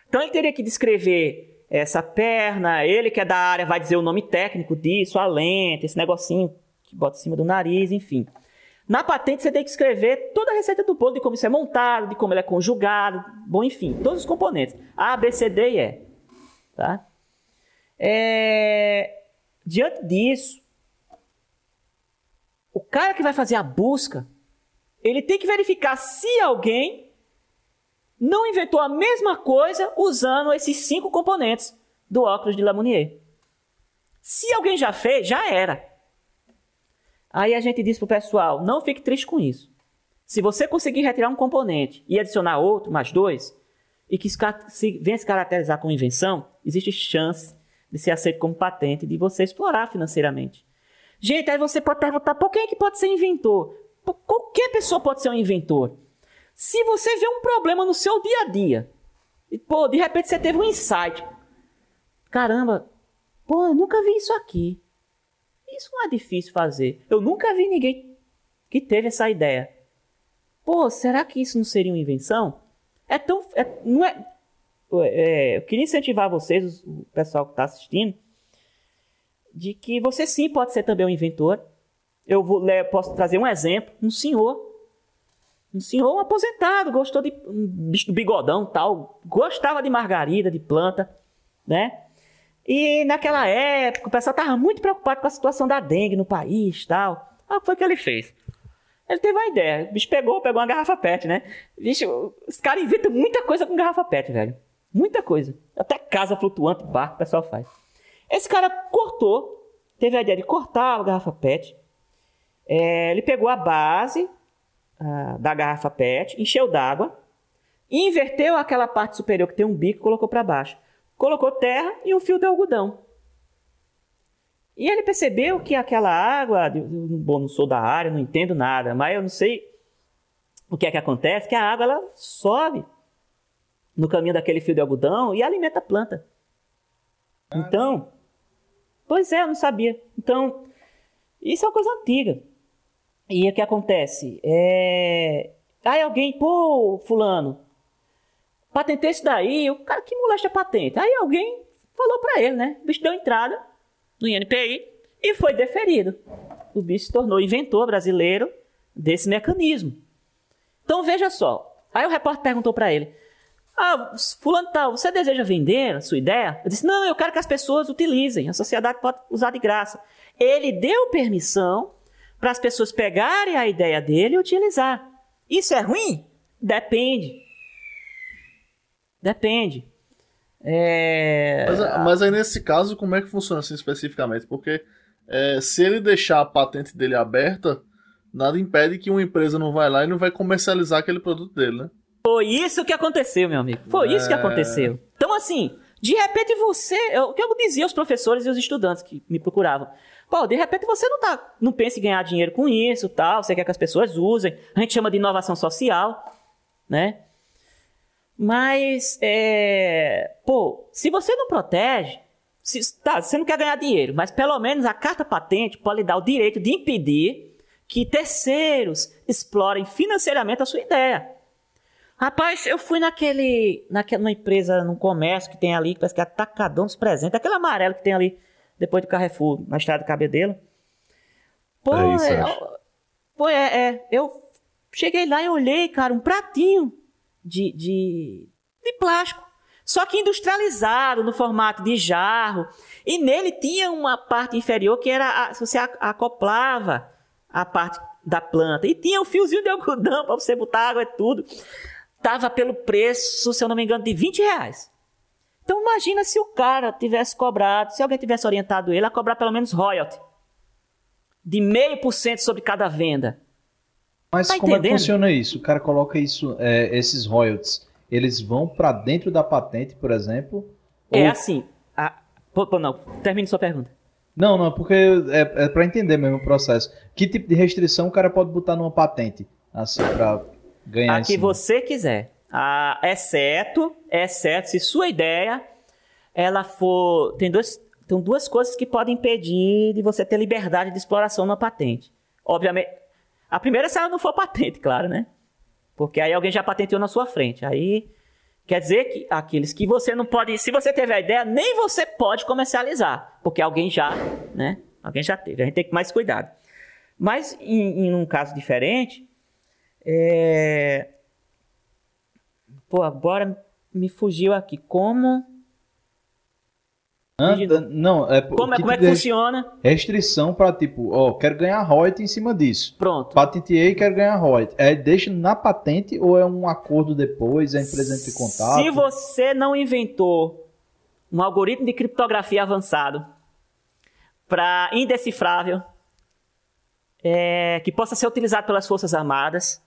Então ele teria que descrever essa perna, ele que é da área vai dizer o nome técnico disso, a lente, esse negocinho bota em cima do nariz, enfim. Na patente você tem que escrever toda a receita do bolo, de como isso é montado, de como ele é conjugado, bom, enfim, todos os componentes. A, B, C, D e E. Tá? É... Diante disso, o cara que vai fazer a busca, ele tem que verificar se alguém não inventou a mesma coisa usando esses cinco componentes do óculos de Lamounier. Se alguém já fez, já era. Aí a gente diz para o pessoal: não fique triste com isso. Se você conseguir retirar um componente e adicionar outro, mais dois, e que se venha se caracterizar como invenção, existe chance de ser aceito como patente de você explorar financeiramente. Gente, aí você pode perguntar: por quem é que pode ser inventor? Qualquer pessoa pode ser um inventor. Se você vê um problema no seu dia a dia, e pô, de repente você teve um insight. Caramba, pô, eu nunca vi isso aqui. Isso não é difícil fazer. Eu nunca vi ninguém que teve essa ideia. Pô, será que isso não seria uma invenção? É tão. É, não é, é, eu queria incentivar vocês, o pessoal que está assistindo, de que você sim pode ser também um inventor. Eu vou, posso trazer um exemplo: um senhor. Um senhor aposentado, gostou de um bigodão tal, gostava de margarida, de planta, né? E naquela época o pessoal estava muito preocupado com a situação da dengue no país tal. Ah, o que foi que ele fez? Ele teve uma ideia. O bicho pegou, pegou uma garrafa PET, né? Bicho, os caras inventam muita coisa com garrafa PET, velho. Muita coisa. Até casa flutuante, barco, o pessoal faz. Esse cara cortou, teve a ideia de cortar a garrafa PET. É, ele pegou a base da garrafa PET, encheu d'água, inverteu aquela parte superior que tem um bico e colocou para baixo colocou terra e um fio de algodão. E ele percebeu que aquela água, bom, não sou da área, não entendo nada, mas eu não sei o que é que acontece, que a água ela sobe no caminho daquele fio de algodão e alimenta a planta. Então, pois é, eu não sabia. Então, isso é uma coisa antiga. E o que acontece? É... Aí alguém, pô, fulano, patentei isso daí, o cara que molesta patente. Aí alguém falou para ele, né? O bicho deu entrada no INPI e foi deferido. O bicho se tornou inventor brasileiro desse mecanismo. Então veja só. Aí o repórter perguntou para ele: Ah, fulano tal, você deseja vender a sua ideia? Eu disse: Não, eu quero que as pessoas utilizem. A sociedade pode usar de graça. Ele deu permissão para as pessoas pegarem a ideia dele e utilizar. Isso é ruim? Depende. Depende. É... Mas, mas, aí nesse caso, como é que funciona assim especificamente? Porque é, se ele deixar a patente dele aberta, nada impede que uma empresa não vai lá e não vai comercializar aquele produto dele, né? Foi isso que aconteceu, meu amigo. Foi é... isso que é. aconteceu. Então, assim, de repente você. O que eu dizia aos professores e aos estudantes que me procuravam. Pô, de repente você não tá. Não pensa em ganhar dinheiro com isso tal. Você quer que as pessoas usem. A gente chama de inovação social, né? Mas, é, pô, se você não protege, se, tá, você não quer ganhar dinheiro, mas pelo menos a carta patente pode lhe dar o direito de impedir que terceiros explorem financeiramente a sua ideia. Rapaz, eu fui naquele, naquela empresa, num comércio que tem ali, que parece que é Atacadão dos Presentes, aquele amarelo que tem ali, depois do Carrefour, na estrada do Cabedelo. Pô, é, isso, é, pô, é, é, eu cheguei lá e olhei, cara, um pratinho de, de, de plástico. Só que industrializado, no formato de jarro. E nele tinha uma parte inferior que era. A, você acoplava a parte da planta. E tinha um fiozinho de algodão para você botar água e tudo. Tava pelo preço, se eu não me engano, de 20 reais. Então imagina se o cara tivesse cobrado, se alguém tivesse orientado ele a cobrar pelo menos royalty. De meio por cento sobre cada venda. Mas tá como entendendo? é que funciona isso? O cara coloca isso, é, esses royalties, eles vão para dentro da patente, por exemplo? É ou... assim. A... Pô, pô, não, termine sua pergunta. Não, não, porque é, é para entender mesmo o processo. Que tipo de restrição o cara pode botar numa patente? Assim, pra ganhar A que você quiser. Ah, exceto, exceto se sua ideia ela for. Tem duas, tem duas coisas que podem impedir de você ter liberdade de exploração na patente. Obviamente. A primeira é se ela não for patente, claro, né? Porque aí alguém já patenteou na sua frente. Aí quer dizer que aqueles que você não pode. Se você teve a ideia, nem você pode comercializar. Porque alguém já, né? Alguém já teve. A gente tem que mais cuidado. Mas em, em um caso diferente. É... Pô, agora me fugiu aqui. Como. Anda, não, é, Como, é- que como é tipo que de funciona? Restrição pra tipo, ó, quero ganhar royalty em cima disso. Pronto. Patenteei e quero ganhar royalty. É deixa na patente ou é um acordo depois, a empresa em contato? Se você não inventou um algoritmo de criptografia avançado para indecifrável, é, que possa ser utilizado pelas Forças Armadas,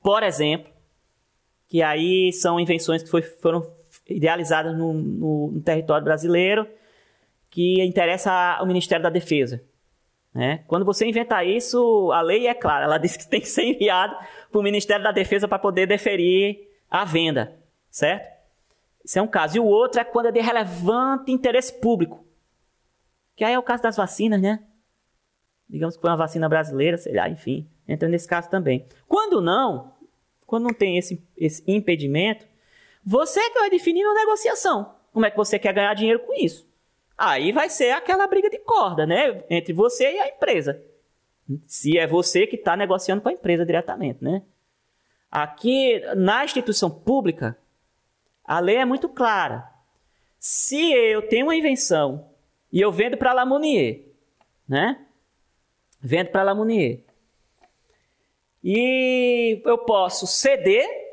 por exemplo, que aí são invenções que foi- foram idealizadas no, no- no território brasileiro, que interessa ao Ministério da Defesa. né? Quando você inventar isso, a lei é clara, ela (laughs) diz que tem que ser enviado para o Ministério da Defesa para poder deferir a venda, certo? Isso é um caso. E o outro é quando é de relevante interesse público. Que aí é o caso das vacinas, né? Digamos que foi uma vacina brasileira, sei lá, enfim. Entra nesse caso também. Quando não, quando não tem esse, esse impedimento, você que vai definir na negociação. Como é que você quer ganhar dinheiro com isso? Aí vai ser aquela briga de corda, né? Entre você e a empresa. Se é você que está negociando com a empresa diretamente, né? Aqui, na instituição pública, a lei é muito clara. Se eu tenho uma invenção e eu vendo para Lamounier, né? Vendo para Lamounier. E eu posso ceder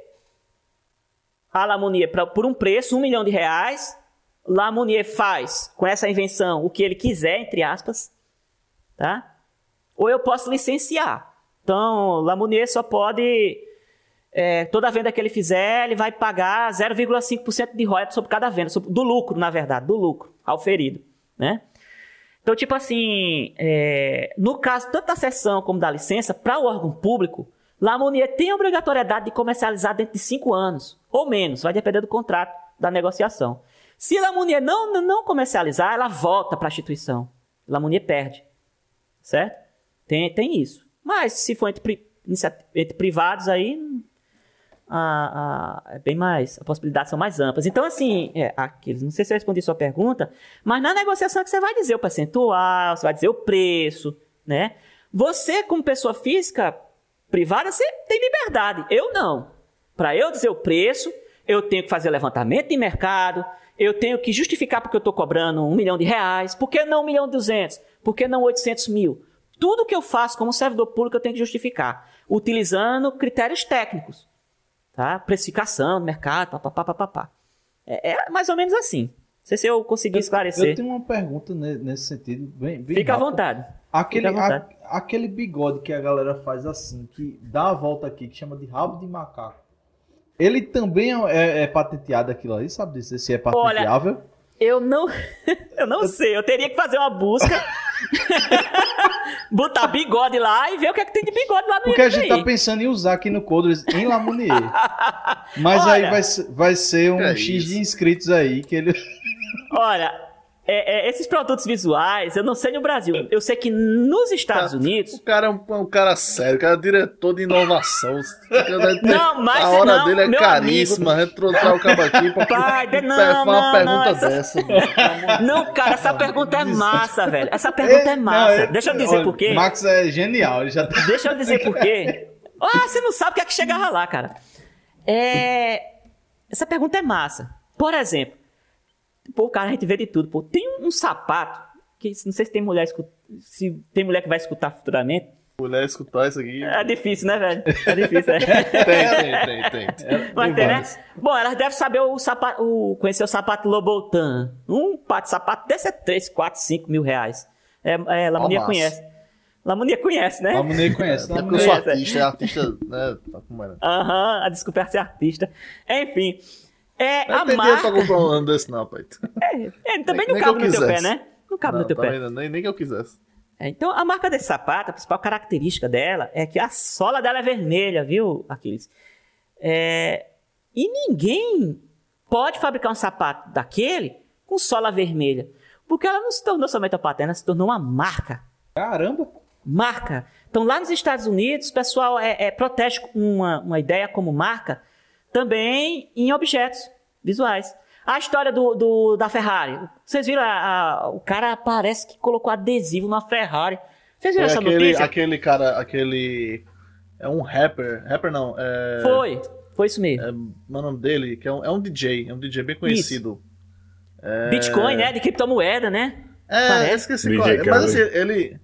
a Lamounier pra, por um preço, um milhão de reais. Lamounier faz com essa invenção o que ele quiser, entre aspas, tá? Ou eu posso licenciar. Então, Lamounier só pode é, toda venda que ele fizer, ele vai pagar 0,5% de royalties sobre cada venda, sobre- do lucro, na verdade, do lucro ao ferido, né? Então, tipo assim, é, no caso tanto da cessão como da licença, para o órgão público, Lamounier tem a obrigatoriedade de comercializar dentro de cinco anos, ou menos, vai depender do contrato da negociação. Se Lamounier não, não comercializar, ela volta para a instituição. Lamounier perde, certo? Tem, tem isso. Mas se for entre, entre privados aí, a, a- é bem mais, as possibilidades são mais amplas. Então, assim, é, aqueles, não sei se eu respondi sua pergunta, mas na negociação é que você vai dizer o percentual, você vai dizer o preço, né? Você, como pessoa física privada, você tem liberdade. Eu não. Para eu dizer o preço, eu tenho que fazer levantamento de mercado, eu tenho que justificar porque eu estou cobrando um milhão de reais, por que não um milhão e duzentos, por que não 800 mil? Tudo que eu faço como servidor público eu tenho que justificar, utilizando critérios técnicos tá? Precificação, mercado, papapá, papapá. É, é mais ou menos assim. Não sei se eu consegui Eu esclarecer. tenho uma pergunta ne- nesse sentido. Bem, bem Fica à rápida. vontade. Aquele, a- aquele bigode que a galera faz assim, que dá a volta aqui, que chama de rabo de macaco. Ele também é, é patenteado aquilo ali, sabe dizer se é patenteável? Eu não, (laughs) eu não sei. Eu teria que fazer uma busca, (laughs) botar bigode lá e ver o que é que tem de bigode lá no Porque a gente INPI. tá pensando em usar aqui no Codres em Lamounier. (laughs) Mas aí Olha. vai, ser- vai ser um É X isso. de inscritos aí que ele. Olha, é- é, esses produtos visuais, eu não sei no Brasil. Eu sei que nos Estados Tá. Unidos. O cara é um, é um cara sério, o cara é diretor de inovação. (laughs) Não, mas a hora não, dele é caríssima. Trouxe o cabo aqui pra (laughs) Pai, não, fazer uma não, pergunta (laughs) não, essa- dessa. Não, cara, essa pergunta é massa, velho. Essa pergunta é massa. Não, Deixa eu dizer olha, por quê. Max é genial, ele já tá. Deixa eu dizer por quê. Ah, você não sabe o que é que chegava lá, cara. É... Essa pergunta é massa. Por exemplo, pô, cara, a gente vê de tudo. Pô. Tem um, um sapato que não sei se tem mulher se tem mulher que vai escutar futuramente. Mulher escutar isso aqui. É difícil, né, velho? É (laughs) difícil, né? Tem, tem, tem, tem. tem. Mas tem, né? Bom, elas devem saber o sapato, o, conhecer o sapato Lobotan. Um par de sapato desse é 3, 4, 5 mil reais. É, é Lamonia massa. conhece. Lamonia conhece, né? Lamounier conhece. (laughs) É porque eu sou Conhece, é. artista, é artista, né? Tá como era. Aham, a descoberta ser artista. Enfim. É, Não a dinheiro pra marca. comprar um desse, não, pai. É, é, também Nem não que cabe no teu pé, quisesse. né? Não cabe Não, no teu pé. vendo? nem, nem que eu quisesse. É, então, a marca desse sapato, a principal característica dela é que a sola dela é vermelha, viu, Aquiles? É, e ninguém pode fabricar um sapato daquele com sola vermelha. Porque ela não se tornou somente uma patente, ela se tornou uma marca. Caramba! Marca. Então, lá nos Estados Unidos, o pessoal é, é, protege uma, uma ideia como marca também em objetos visuais. A história do, do- da Ferrari. Vocês viram? a- a- o cara parece que colocou adesivo na Ferrari. Vocês viram É essa aquele, notícia? aquele cara, aquele. É um rapper. Rapper não, é. Foi. Foi isso mesmo. É, o nome dele, que é um, é um DJ, é um DJ bem conhecido. Bitcoin, né? De criptomoeda, né? É, Parece. esqueci DJ qual é. Mas assim, ele.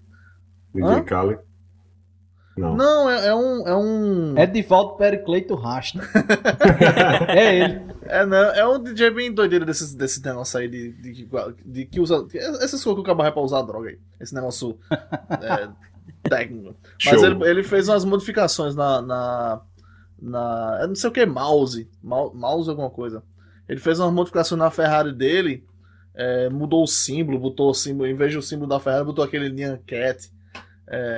DJ Hã? Khaled. Não. Não, é, é um. É um. É Divaldo Pericleito Rasta. (laughs) é ele. É, não, é um DJ bem doideiro desses, desses negócios aí de, de, de que usa. Essas coisas que o cabo é pra usar droga aí. Esse negócio é, (laughs) técnico. Mas ele, ele fez umas modificações na. na, na eu não sei o que, mouse. Mouse alguma coisa. Ele fez umas modificações na Ferrari dele. é, mudou o símbolo, botou o símbolo, em vez do símbolo da Ferrari, botou aquele Nyan Cat.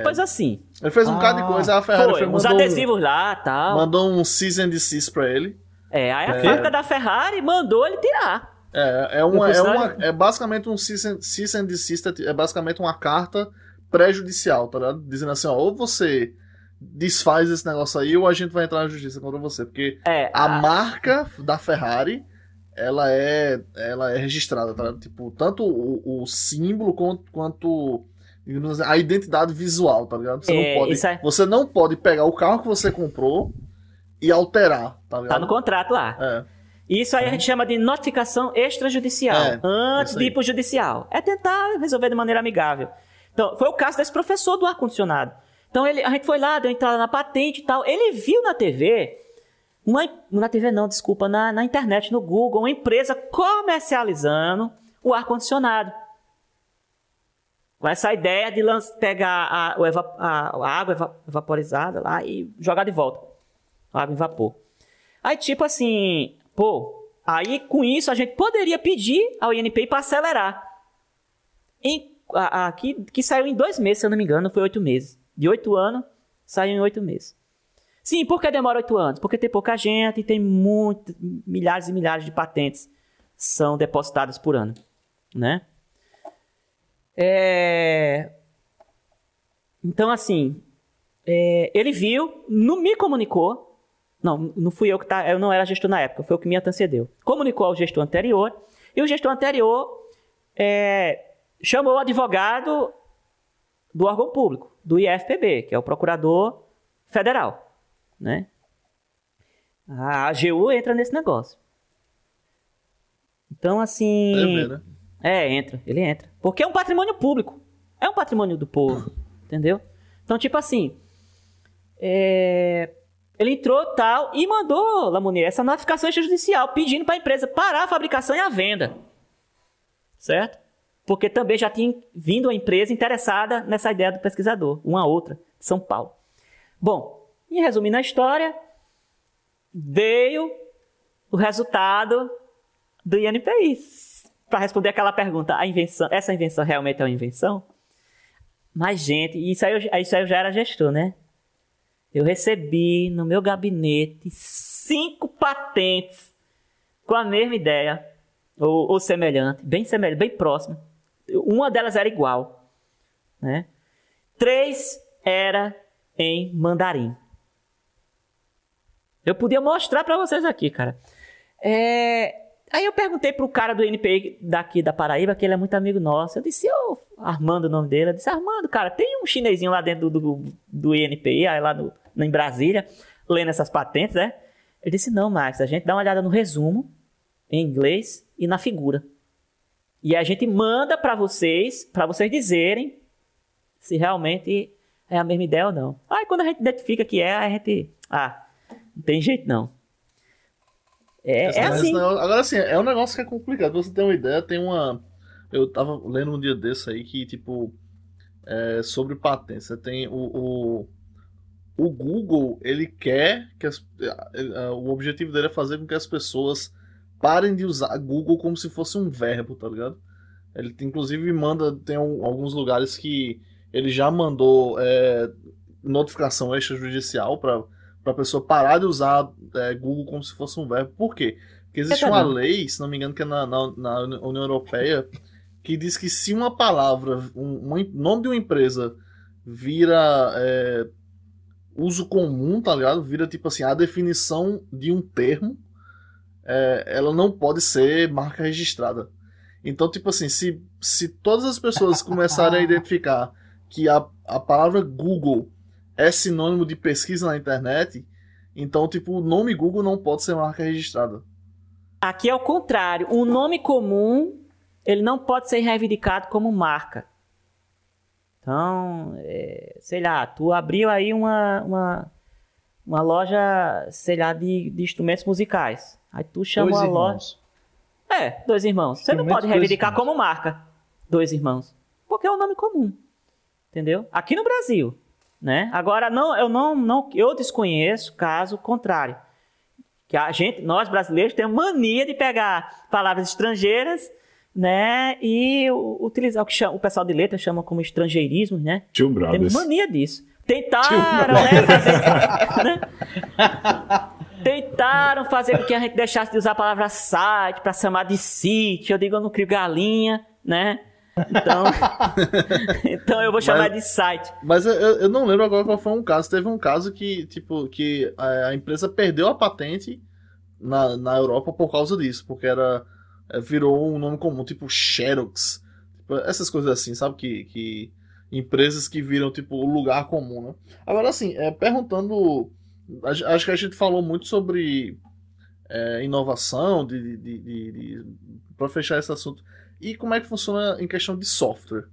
Pois assim. Ele fez um Ah, bocado de coisa, a Ferrari Foi. foi, Uns mandou, adesivos lá e tal. mandou um cease and desist pra ele. É, aí a É. fábrica da Ferrari mandou ele tirar. É, é, uma, é, uma, é basicamente um cease and, cease and desist, é basicamente uma carta prejudicial, tá ligado? Dizendo assim, ó, ou você desfaz esse negócio aí, ou a gente vai entrar na justiça contra você. Porque É, a marca da Ferrari, ela é, ela é registrada, tá ligado? Tipo, tanto o, o símbolo quanto, quanto a identidade visual, tá ligado? Você, É, não pode, aí- você não pode pegar o carro que você comprou e alterar, tá ligado? tá no contrato lá. É. Isso aí a gente chama de notificação extrajudicial, É, antes de ir pro judicial. É tentar resolver de maneira amigável. Então, foi o caso desse professor do ar-condicionado. Então, ele, a gente foi lá, deu entrada na patente e tal. Ele viu na TV, uma, na TV não, desculpa, na, na internet, no Google, uma empresa comercializando o ar-condicionado. Essa ideia de pegar a, a- água eva- vaporizada lá e jogar de volta. A água em vapor. Aí, tipo assim, pô, aí com isso a gente poderia pedir ao INPI para acelerar. Em, a, a- que, que saiu em dois meses, se eu não me engano, foi oito meses. De oito anos, saiu em oito meses. Sim, por que demora oito anos? Porque tem pouca gente e tem muito, milhares e milhares de patentes são depositadas por ano, né? É... Então, assim, é, ele viu, não me comunicou, não, não fui eu que tá, eu não era gestor na época, foi o que me antecedeu. Comunicou ao gestor anterior, e o gestor anterior é, chamou o advogado do órgão público, do IFPB, que é o procurador federal, né? A AGU entra nesse negócio. Então, assim... Ver, né? É, entra, ele entra. Porque é um patrimônio público. É um patrimônio do povo. (coughs) Entendeu? Então, tipo assim. é, Ele entrou tal e mandou, Lamounier, essa notificação extrajudicial pedindo para a empresa parar a fabricação e a venda. Certo? Porque também já tinha vindo uma empresa interessada nessa ideia do pesquisador, uma outra, de São Paulo. Bom, e resumindo a história, veio o resultado do INPI. Para responder aquela pergunta, a invenção, essa invenção realmente é uma invenção? Mas, gente, isso aí, eu, isso aí eu já era gestor, né? Eu recebi no meu gabinete cinco patentes com a mesma ideia, ou, ou semelhante, bem semelhante, bem próxima. Uma delas era igual, né? Três era em mandarim. Eu podia mostrar para vocês aqui, cara. É, Aí eu perguntei pro cara do NPI daqui da Paraíba, que ele é muito amigo nosso. Eu disse, ô, Armando o nome dele. Eu disse, Armando, cara, tem um chinesinho lá dentro do, do, do INPI, aí lá no, em Brasília, lendo essas patentes, né? Ele disse, não, Max, a gente dá uma olhada no resumo, em inglês, e na figura. E a gente manda para vocês, para vocês dizerem se realmente é a mesma ideia ou não. Aí quando a gente identifica que é, a gente... Ah, não tem jeito não. É, é assim. negócio- Agora, assim, é um negócio que é complicado. Pra você ter uma ideia, tem uma. Eu tava lendo um dia desse aí que, tipo, é, sobre patentes. Você tem o, o, o Google, ele quer que as, o objetivo dele é fazer com que as pessoas parem de usar Google como se fosse um verbo, tá ligado? Ele inclusive manda, tem um, alguns lugares que ele já mandou é, notificação extrajudicial para a pessoa parar de usar é, Google como se fosse um verbo. Por quê? Porque existe É uma verdade. lei, se não me engano, que é na, na, na União Europeia, que diz que se uma palavra, um, um nome de uma empresa vira é, uso comum, tá ligado? Vira tipo assim, a definição de um termo, é, ela não pode ser marca registrada. Então, tipo assim, se, se todas as pessoas começarem a (laughs) identificar que a, a palavra Google é sinônimo de pesquisa na internet, então, tipo, o nome Google não pode ser marca registrada. Aqui é o contrário. Um nome comum, ele não pode ser reivindicado como marca. Então, é, sei lá, tu abriu aí uma, uma, uma loja, sei lá, de, de instrumentos musicais. Aí tu chamou Dois a loja. irmãos. É, dois irmãos. Você não pode reivindicar como marca dois irmãos. Porque é um nome comum. Entendeu? Aqui no Brasil. Né? Agora, não, eu não, não, eu desconheço caso contrário. Que a gente, nós brasileiros, temos mania de pegar palavras estrangeiras, né? E utilizar o que chama, o pessoal de letra chama como estrangeirismo, né? Tio Temos mania disso. Tentaram, né, fazer, né? Tentaram fazer com que a gente deixasse de usar a palavra site para chamar de sítio. Eu digo, eu não crio galinha, né? Então, (laughs) então eu vou chamar de site. Mas eu, eu não lembro agora qual foi um caso. Teve um caso que, tipo, que a, empresa perdeu a patente na, na Europa por causa disso, porque era é, virou um nome comum, tipo Xerox. Tipo, essas coisas assim, sabe? Que, que empresas que viram, tipo, o lugar comum, né? Agora, assim, é, perguntando... Acho que a gente falou muito sobre é, inovação, de, de, de, de, para fechar esse assunto. E como é que funciona em questão de software?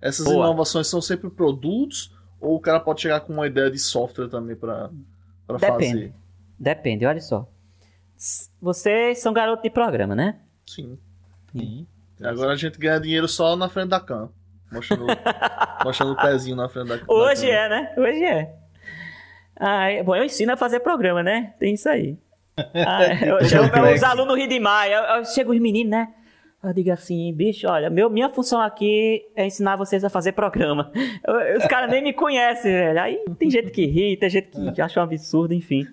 Essas Boa. inovações são sempre produtos ou o cara pode chegar com uma ideia de software também para Depende. fazer? Depende, olha só. Vocês são garoto de programa, né? Sim. Sim. Agora a gente ganha dinheiro só na frente da cama. Mostrando, (laughs) mostrando o pezinho na frente da cama. Hoje é, né? Hoje é. Ah, bom, eu ensino a fazer programa, né? Tem isso aí. (laughs) Ah, eu chamo, os alunos rir demais. Eu, eu chego os meninos, né? Eu digo assim, bicho, olha, meu, minha função aqui é ensinar vocês a fazer programa. Os caras nem me conhecem, velho. Aí tem gente que ri, tem gente que acha um absurdo, enfim.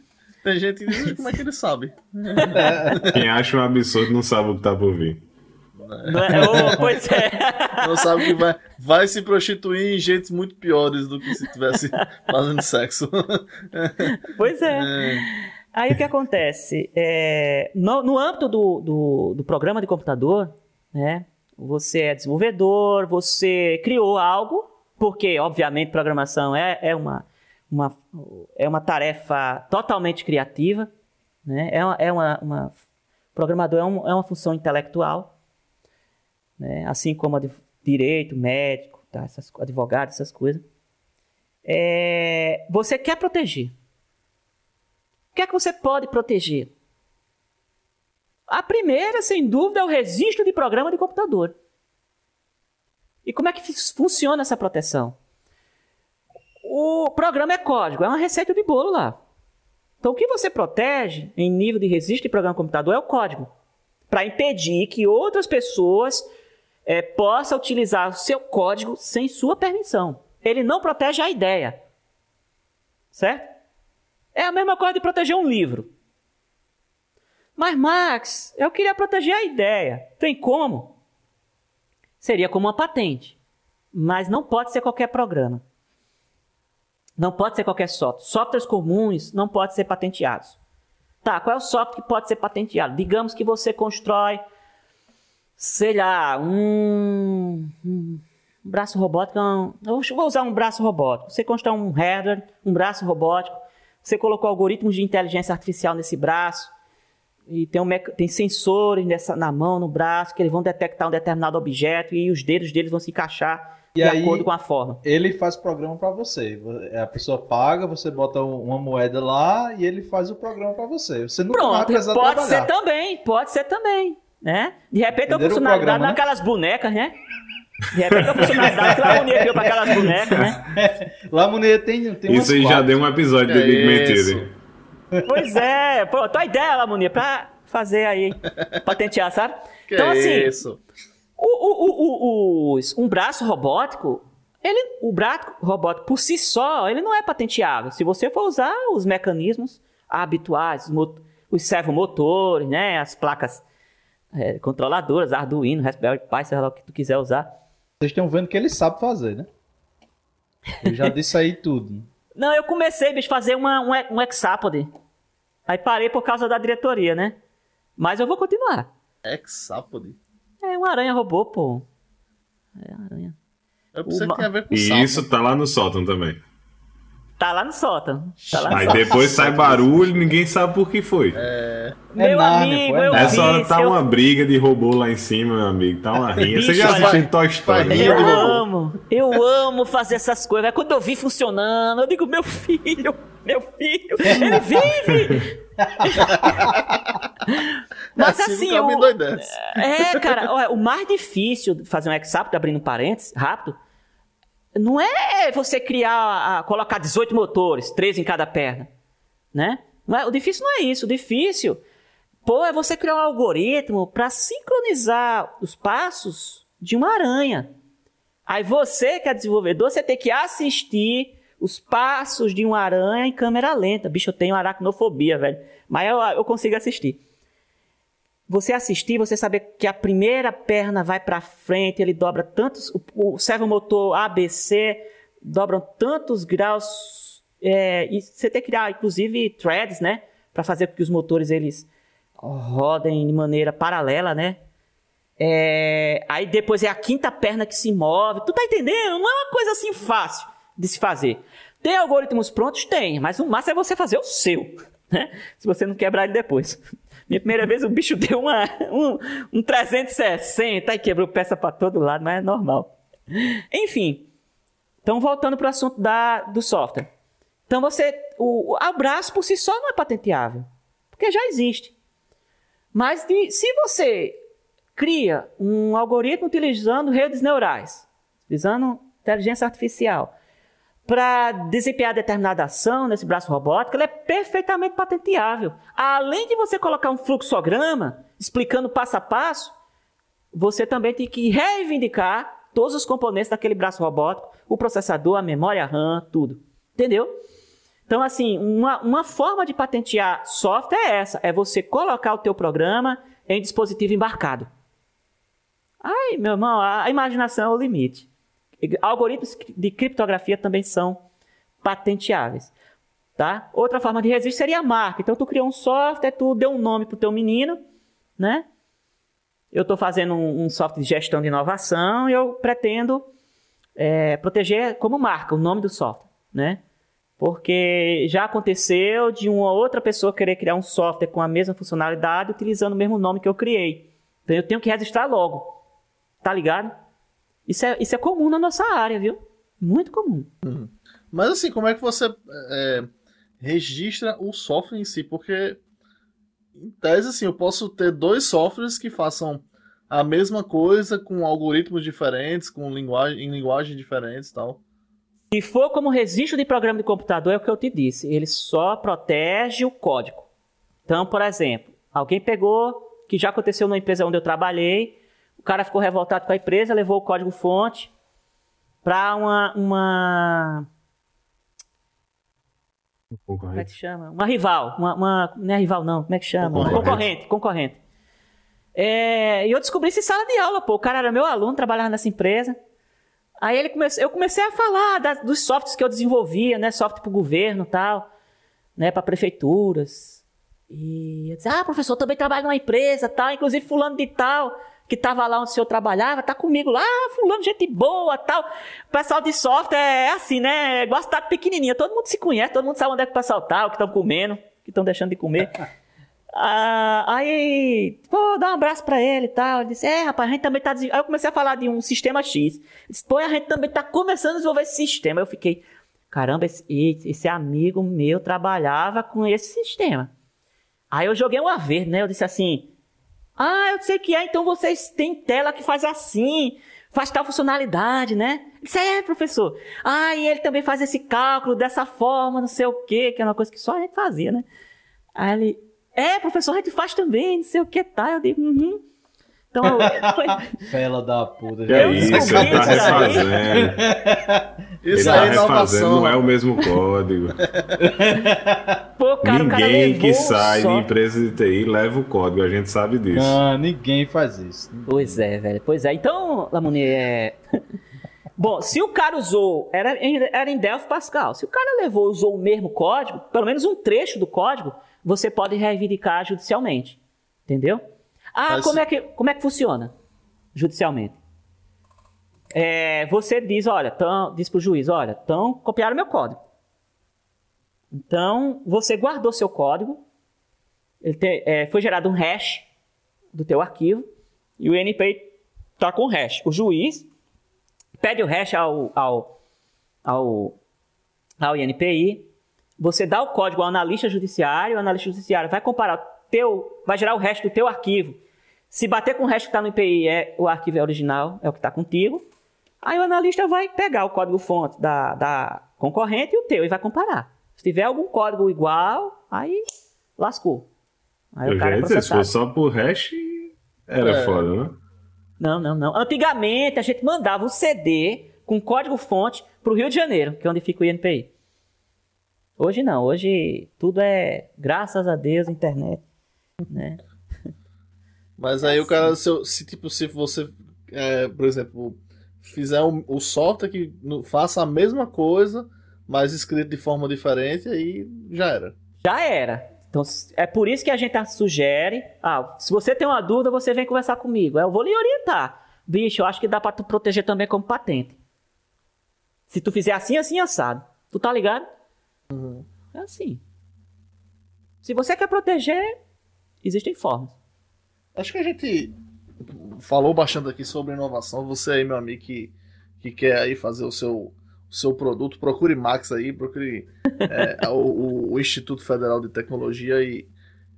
Tem gente que diz como é que ele sabe. Quem acha um absurdo não sabe o que tá por vir. Não é? Ô, pois é. Não sabe que vai, vai se prostituir em jeitos muito piores do que se estivesse fazendo sexo. Pois é. É. Aí o que acontece? É, no, no âmbito do, do, do programa de computador, né? Você é desenvolvedor, você criou algo, porque, obviamente, programação é, é, uma, uma, é uma tarefa totalmente criativa, né? É uma, é uma, uma- programador é, um- é uma função intelectual, né? assim como de direito, médico, tá? essas, advogado, essas coisas. É, você quer proteger. O que é que você pode proteger? A primeira, sem dúvida, é o registro de programa de computador. E como é que funciona essa proteção? O programa é código, é uma receita de bolo lá. Então, o que você protege em nível de registro de programa de computador é o código. Para impedir que outras pessoas eh, possam utilizar o seu código sem sua permissão. Ele não protege a ideia. Certo? É a mesma coisa de proteger um livro. Mas, Max, eu queria proteger a ideia. Tem como? Seria como uma patente. Mas não pode ser qualquer programa. Não pode ser qualquer software. Softwares comuns não podem ser patenteados. Tá, qual é o software que pode ser patenteado? Digamos que você constrói, sei lá, um, um braço robótico. um- eu vou usar um braço robótico. Você constrói um hardware, um braço robótico. Você colocou algoritmos de inteligência artificial nesse braço. E tem, um tem sensores nessa, na mão, no braço, que eles vão detectar um determinado objeto e os dedos deles vão se encaixar E de aí- acordo com a forma. Ele faz programa pra você. A pessoa paga, você bota um- uma moeda lá e ele faz o programa pra você. Você não vai Pronto, precisar pode trabalhar. ser também, pode ser também, né? De repente Entenderam o funcionalidade programa, né? naquelas bonecas, né? De repente a funcionalidade que a Harmonia criou para aquelas bonecas, né? (laughs) Lá, Monet, tem, tem umas Isso aí já deu um episódio Que de Big é isso? Mentira. Pois é, pô, tua ideia, Harmonia, pra fazer aí, patentear, sabe? Que então, assim, isso? O, o, o, o, um braço robótico, ele, o braço robótico por si só, ele não é patenteável. Se você for usar os mecanismos habituais, os, os servomotores, né, as placas é, controladoras, Arduino, Raspberry Pi, seja lá o que tu quiser usar. Vocês estão vendo que ele sabe fazer, né? Eu já disse aí tudo. (laughs) Não, eu comecei, bicho, a fazer uma, um, um Hexapod. Aí parei por causa da diretoria, né? Mas eu vou continuar. Hexapod? É uma aranha robô, pô. É aranha. Eu pensei Uma... que tinha a ver com E isso tá lá no sótão também. Tá lá no sótão. Tá lá no Aí sótão. depois sai barulho, ninguém sabe por que foi. É... Meu É Nárnia, amigo, é eu Essa hora tá eu uma briga de robô lá em cima, meu amigo. Tá uma rinha. Você já Bicho, assistiu vai- Toy Story? rir. Eu amo, eu amo fazer essas coisas. Aí Quando eu vi funcionando, eu digo, meu filho, meu filho, ele vive! (laughs) Mas assim, endoidece. é, cara, olha, o mais difícil de fazer um Exapto, abrindo parênteses, rápido, não é você criar, a- colocar 18 motores, 13 em cada perna, né? É- o difícil não é isso, o difícil, pô, é você criar um algoritmo para sincronizar os passos de uma aranha. Aí você, que é desenvolvedor, você tem que assistir os passos de uma aranha em câmera lenta. Bicho, eu tenho aracnofobia, velho. Mas eu, eu consigo assistir. Você assistir, você saber que a primeira perna vai para frente, ele dobra tantos. O, o servomotor ABC dobram tantos graus. é, e você tem que criar, inclusive, threads, né? Para fazer com que os motores eles rodem de maneira paralela, né? É, aí depois é a quinta perna que se move. Tu tá entendendo? Não é uma coisa assim fácil de se fazer. Tem algoritmos prontos? Tem, mas o massa é você fazer o seu, né? Se você não quebrar ele depois. Minha primeira vez o bicho (laughs) deu uma, um, um 360 e quebrou peça para todo lado, mas é normal. Enfim, então voltando para o assunto da, do software. Então você, o, o abraço por si só não é patenteável, porque já existe. Mas de- se você cria um algoritmo utilizando redes neurais, utilizando inteligência artificial, para desempenhar determinada ação nesse braço robótico, ele é perfeitamente patenteável. Além de você colocar um fluxograma explicando passo a passo, você também tem que reivindicar todos os componentes daquele braço robótico, o processador, a memória RAM, tudo. Entendeu? Então, assim, uma, uma forma de patentear software é essa: é você colocar o teu programa em dispositivo embarcado. Ai, meu irmão, a imaginação é o limite. Algoritmos de criptografia também são patenteáveis. Tá? Outra forma de registro seria a marca. Então, tu criou um software, tu deu um nome pro teu menino, né? Eu estou fazendo um, um software de gestão de inovação e eu pretendo é, proteger como marca o nome do software, né? Porque já aconteceu de uma outra pessoa querer criar um software com a mesma funcionalidade utilizando o mesmo nome que eu criei. Então eu tenho que registrar logo. Tá ligado? Isso é, isso é comum na nossa área, viu? Muito comum. Mas assim, como é que você é, registra o software em si? Porque, em tese, assim, eu posso ter dois softwares que façam a mesma coisa com algoritmos diferentes, com linguagem, em linguagens diferentes e tal. Se for como registro de programa de computador, é o que eu te disse. Ele só protege o código. Então, por exemplo, alguém pegou, que já aconteceu na empresa onde eu trabalhei, cara ficou revoltado com a empresa, levou o código-fonte para uma, uma. Como é que chama? Uma rival. Uma, uma- não é rival, não. Como é que chama? Concorrente. Concorrente. Concorrente. É, e eu descobri isso em sala de aula, pô. O cara era meu aluno, trabalhava nessa empresa. Aí ele comece... eu comecei a falar da- dos softwares que eu desenvolvia, né? Software para o governo e tal, né? Para prefeituras. E eu disse, ah, professor, eu também trabalho numa empresa tal. Inclusive, fulano de tal, que estava lá onde o senhor trabalhava, tá comigo lá. Ah, fulano, gente boa tal. O pessoal de software é assim, né? É igual a cidade pequenininha. Todo mundo se conhece, todo mundo sabe onde é que o pessoal tá, o que estão comendo, o que estão deixando de comer. (laughs) Ah, aí, pô, dá um abraço pra ele e tal. Ele disse, é, rapaz, a gente também tá. desen-" Aí eu comecei a falar de um sistema X. Ele disse, pô, a gente também tá começando a desenvolver esse sistema. Eu fiquei, caramba, esse, esse amigo meu trabalhava com esse sistema. Aí eu joguei uma verde, né? Eu disse assim, ah, eu sei que é, então vocês têm tela que faz assim, faz tal funcionalidade, né? Disse, é, professor. Ah, e ele também faz esse cálculo dessa forma, não sei o quê, que é uma coisa que só a gente fazia, né? Aí ele, é, professor, a gente faz também, não sei o que tá. Eu digo, uhum. Então, foi... (laughs) Fela da puta. É isso, ele tá refazendo. Ele Isso tá aí é refazendo, não é o mesmo código. (laughs) Pô, cara, o cara Ninguém levou que sai só- de empresa de TI leva o código, a gente sabe disso. Não, ninguém faz isso. Pois é, velho. Pois é. Então, Lamoni, é... (laughs) Bom, se o cara usou... Era em, era em Delphi Pascal. Se o cara levou usou o mesmo código, pelo menos um trecho do código, você pode reivindicar judicialmente. Entendeu? Ah, Mas- como, é que, como é que funciona judicialmente? É, você diz, olha, tão, diz pro juiz, olha, então copiaram meu código. Então, você guardou seu código, ele te- é, foi gerado um hash do teu arquivo, e o INPI está com o hash. O juiz pede o hash ao, ao, ao, ao INPI, você dá o código ao analista judiciário, o analista judiciário vai comparar teu, vai gerar o hash do teu arquivo. Se bater com o hash que está no IPI, é, o arquivo é original, é o que está contigo. Aí o analista vai pegar o código-fonte da, da concorrente e o teu e vai comparar. Se tiver algum código igual, aí lascou. Aí Eu o cara é ia dizer, se fosse só por hash, era É. foda, né? Não, não, não. Antigamente a gente mandava um CD com código-fonte para o Rio de Janeiro, que é onde fica o INPI. Hoje não, hoje tudo é, graças a Deus, internet. Né? Mas aí o cara, se, se, tipo, se você, é, por exemplo, fizer o, o software que no- faça a mesma coisa, mas escrito de forma diferente, aí já era. Já era. Então é por isso que a gente sugere. Ah, se você tem uma dúvida, você vem conversar comigo. Eu vou lhe orientar. Bicho, eu acho que dá para tu proteger também como patente. Se tu fizer assim, assim, assado. Tu tá ligado? É assim. Se você quer proteger, existem formas. Acho que a gente falou bastante aqui sobre inovação. Você aí, meu amigo, que, que quer aí fazer o seu, o seu produto, procure Max aí, procure é, (laughs) o, o- Instituto Federal de Tecnologia e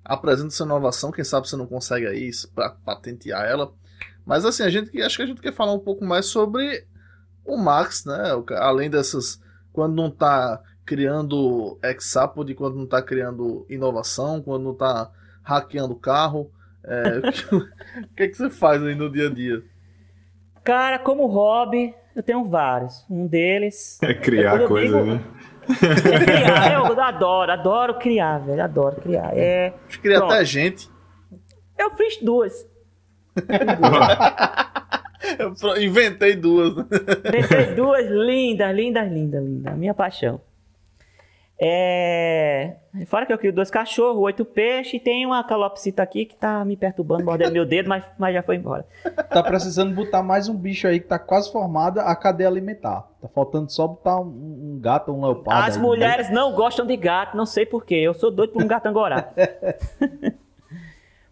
apresente sua inovação. Quem sabe você não consegue aí para patentear ela. Mas assim, a gente acho que a gente quer falar um pouco mais sobre o Max, né? Além dessas. Quando não tá criando Exapod, quando não tá criando inovação, quando não tá hackeando carro. É, (laughs) o que, é que você faz aí no dia a dia? Cara, como hobby, eu tenho vários. Um deles (laughs) É criar eu coisa, digo- né? é criar. Eu adoro, adoro criar, velho. Adoro criar. É, Pronto. até gente. eu fiz duas. (laughs) Eu inventei duas. né? Inventei duas lindas, lindas, lindas, lindas. Minha paixão. É... Fora que eu crio dois cachorros, oito peixes, e tem uma calopsita aqui que tá me perturbando, mordendo meu dedo, mas, mas já foi embora. (laughs) Tá precisando botar mais um bicho aí que tá quase formada a cadeia alimentar. Tá faltando só botar um, um gato, um leopardo. As aí no mulheres não gostam de gato, não sei porquê. Eu sou doido por um gato angorá. (laughs)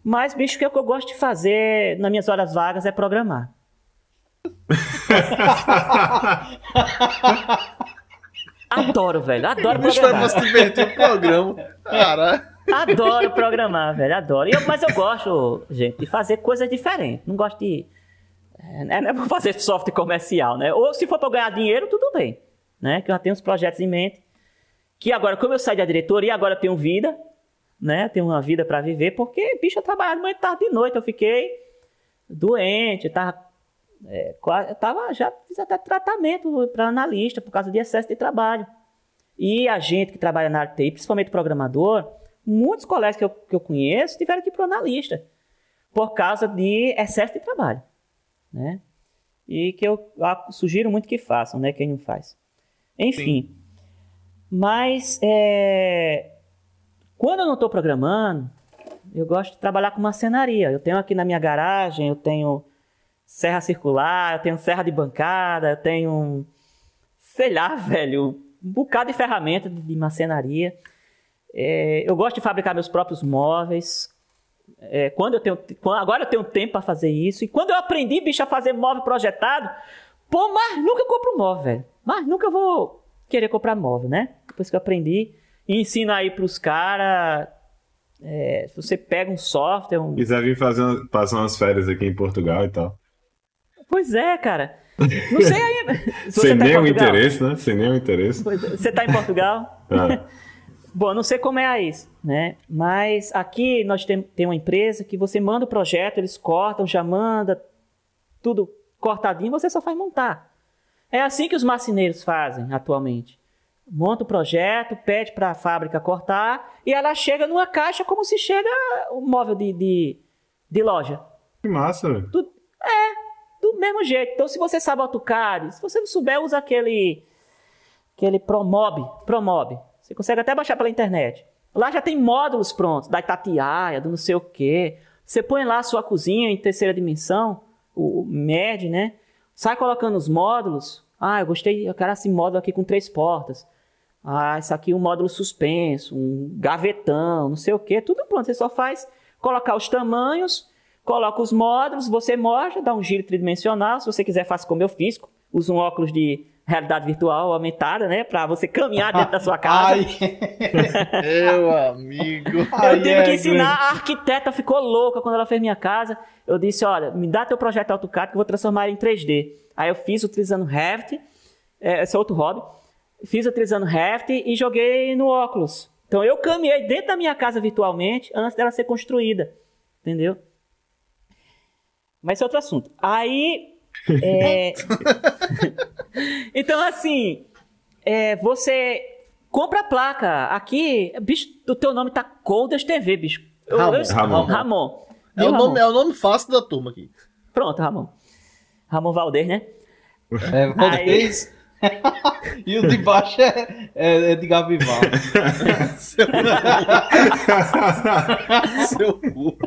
Mas, bicho, o que eu gosto de fazer nas minhas horas vagas é programar. (laughs) Adoro, velho. Adoro bicho programar. se divertir o programa. Caralho. Adoro programar, velho. Adoro. Eu- mas eu gosto, gente, de fazer coisas diferentes. Não gosto de. É, não é pra fazer software comercial, né? Ou se for pra ganhar dinheiro, tudo bem. Né? Que eu já tenho uns projetos em mente. Que agora, como eu saí da diretoria, agora eu tenho vida. Né? Tenho uma vida pra viver. Porque, bicho, eu trabalhava de manhã, tarde de noite. Eu fiquei doente. Eu tava. É, eu tava já fiz até tratamento para analista por causa de excesso de trabalho. E a gente que trabalha na área de TI, principalmente programador, muitos colegas que eu, que eu conheço tiveram que ir para o analista por causa de excesso de trabalho. Né? E que eu sugiro muito que façam, né? Quem não faz. Enfim. Mas é, quando eu não estou programando, eu gosto de trabalhar com marcenaria. Eu tenho aqui na minha garagem, eu tenho serra circular, eu tenho serra de bancada, eu tenho, sei lá, (laughs) velho, um bocado de ferramenta de, de marcenaria. É, eu gosto de fabricar meus próprios móveis. É, quando eu tenho, agora eu tenho tempo para fazer isso. E quando eu aprendi, bicho, a fazer móvel projetado, pô, mas nunca compro móvel, velho. Mas nunca vou querer comprar móvel, né? Depois que eu aprendi. E ensino aí pros caras. É, se você pega um software, um, Quiser vir fazer passar umas férias aqui em Portugal e tal. Pois é, cara. Não sei. (laughs) Se você Sem tá nenhum interesse, né? Sem nenhum interesse. É, Você tá em Portugal? Ah, (laughs) Bom, não sei como é aí, né? Mas aqui nós temos tem uma empresa que você manda o projeto, eles cortam, já manda tudo cortadinho, você só faz montar. É assim que os marceneiros fazem atualmente. Monta o projeto, pede para a fábrica cortar e ela chega numa caixa como se chega um móvel de, de, de loja. Que massa, velho. Do, é, mesmo jeito. Então, se você sabe AutoCAD, se você não souber, usa aquele, aquele Promob. Promob. Você consegue até baixar pela internet. Lá já tem módulos prontos, da Itatiaia, do não sei o quê. Você põe lá a sua cozinha em terceira dimensão, o, o MED, né? Sai colocando os módulos. Ah, eu gostei, eu quero esse módulo aqui com três portas. Ah, isso aqui é um módulo suspenso, um gavetão, não sei o que, tudo pronto. Você só faz colocar os tamanhos, coloca os módulos, você mostra, dá um giro tridimensional. Se você quiser, faça como eu fiz. Usa um óculos de realidade virtual aumentada, né? Pra você caminhar dentro da sua casa. Ai, (laughs) Meu amigo. Eu Ai, tive é, que ensinar, a arquiteta ficou louca quando ela fez minha casa. Eu disse, olha, me dá teu projeto AutoCAD que eu vou transformar ele em 3D. Aí eu fiz utilizando Revit, é, esse é outro hobby. Fiz utilizando Revit e joguei no óculos. Então eu caminhei dentro da minha casa virtualmente antes dela ser construída. Entendeu? Mas esse é outro assunto. Aí. (laughs) é, (laughs) então, assim. é, você compra a placa. Aqui, bicho, o teu nome tá Colders TV, bicho. Ramon. eu- Ramon. Ramon. É Viu, o, Ramon? nome, é o nome fácil da turma aqui. Pronto, Ramon. Ramon Valdez, né? é, Valdez. (laughs) e o de baixo é, é, é de Gavival. Seu (laughs) Seu cu.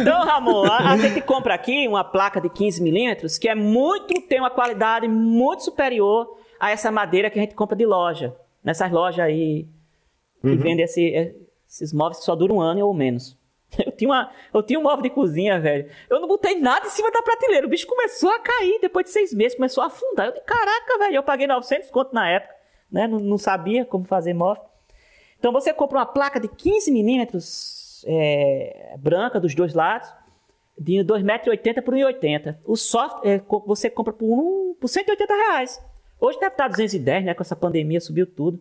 Então, Ramon, a, a gente compra aqui uma placa de 15 milímetros que é muito, tem uma qualidade muito superior a essa madeira que a gente compra de loja. Nessas lojas aí que vendem esse- esses móveis que só duram um ano ou menos. (laughs) Eu tinha, uma, eu tinha um móvel de cozinha, velho. Eu não botei nada em cima da prateleira. O bicho começou a cair depois de seis meses, começou a afundar. Eu disse, caraca, velho, eu paguei 900 conto na época, né? Não, não sabia como fazer móvel. Então você compra uma placa de 15 milímetros é, branca dos dois lados, de 2,80m por 1,80m. O software é, você compra por, um, por 180 reais. Hoje deve estar 210, né? Com essa pandemia subiu tudo.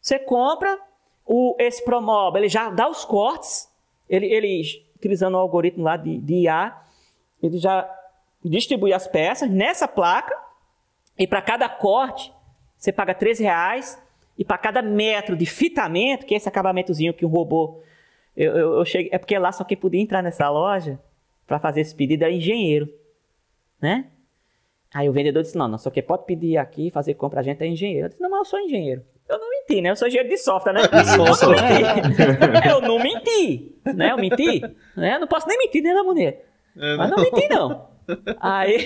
Você compra o, esse Promob, ele já dá os cortes, ele, ele utilizando o algoritmo lá de, de IA, ele já distribui as peças nessa placa e para cada corte você paga 13 reais e para cada metro de fitamento, que é esse acabamentozinho que um robô eu, eu, eu cheguei, é porque lá só quem podia entrar nessa loja para fazer esse pedido era engenheiro, né? Aí o vendedor disse: Não, não, só quem pode pedir aqui, fazer compra a gente é engenheiro. Eu disse: Não, mas eu sou engenheiro. Menti, né? Eu sou engenheiro de software, né? (laughs) Eu não menti. Eu não menti, né? Eu menti, né? Eu não posso nem mentir, né, Lamoneiro? Mas não menti, não. Aí,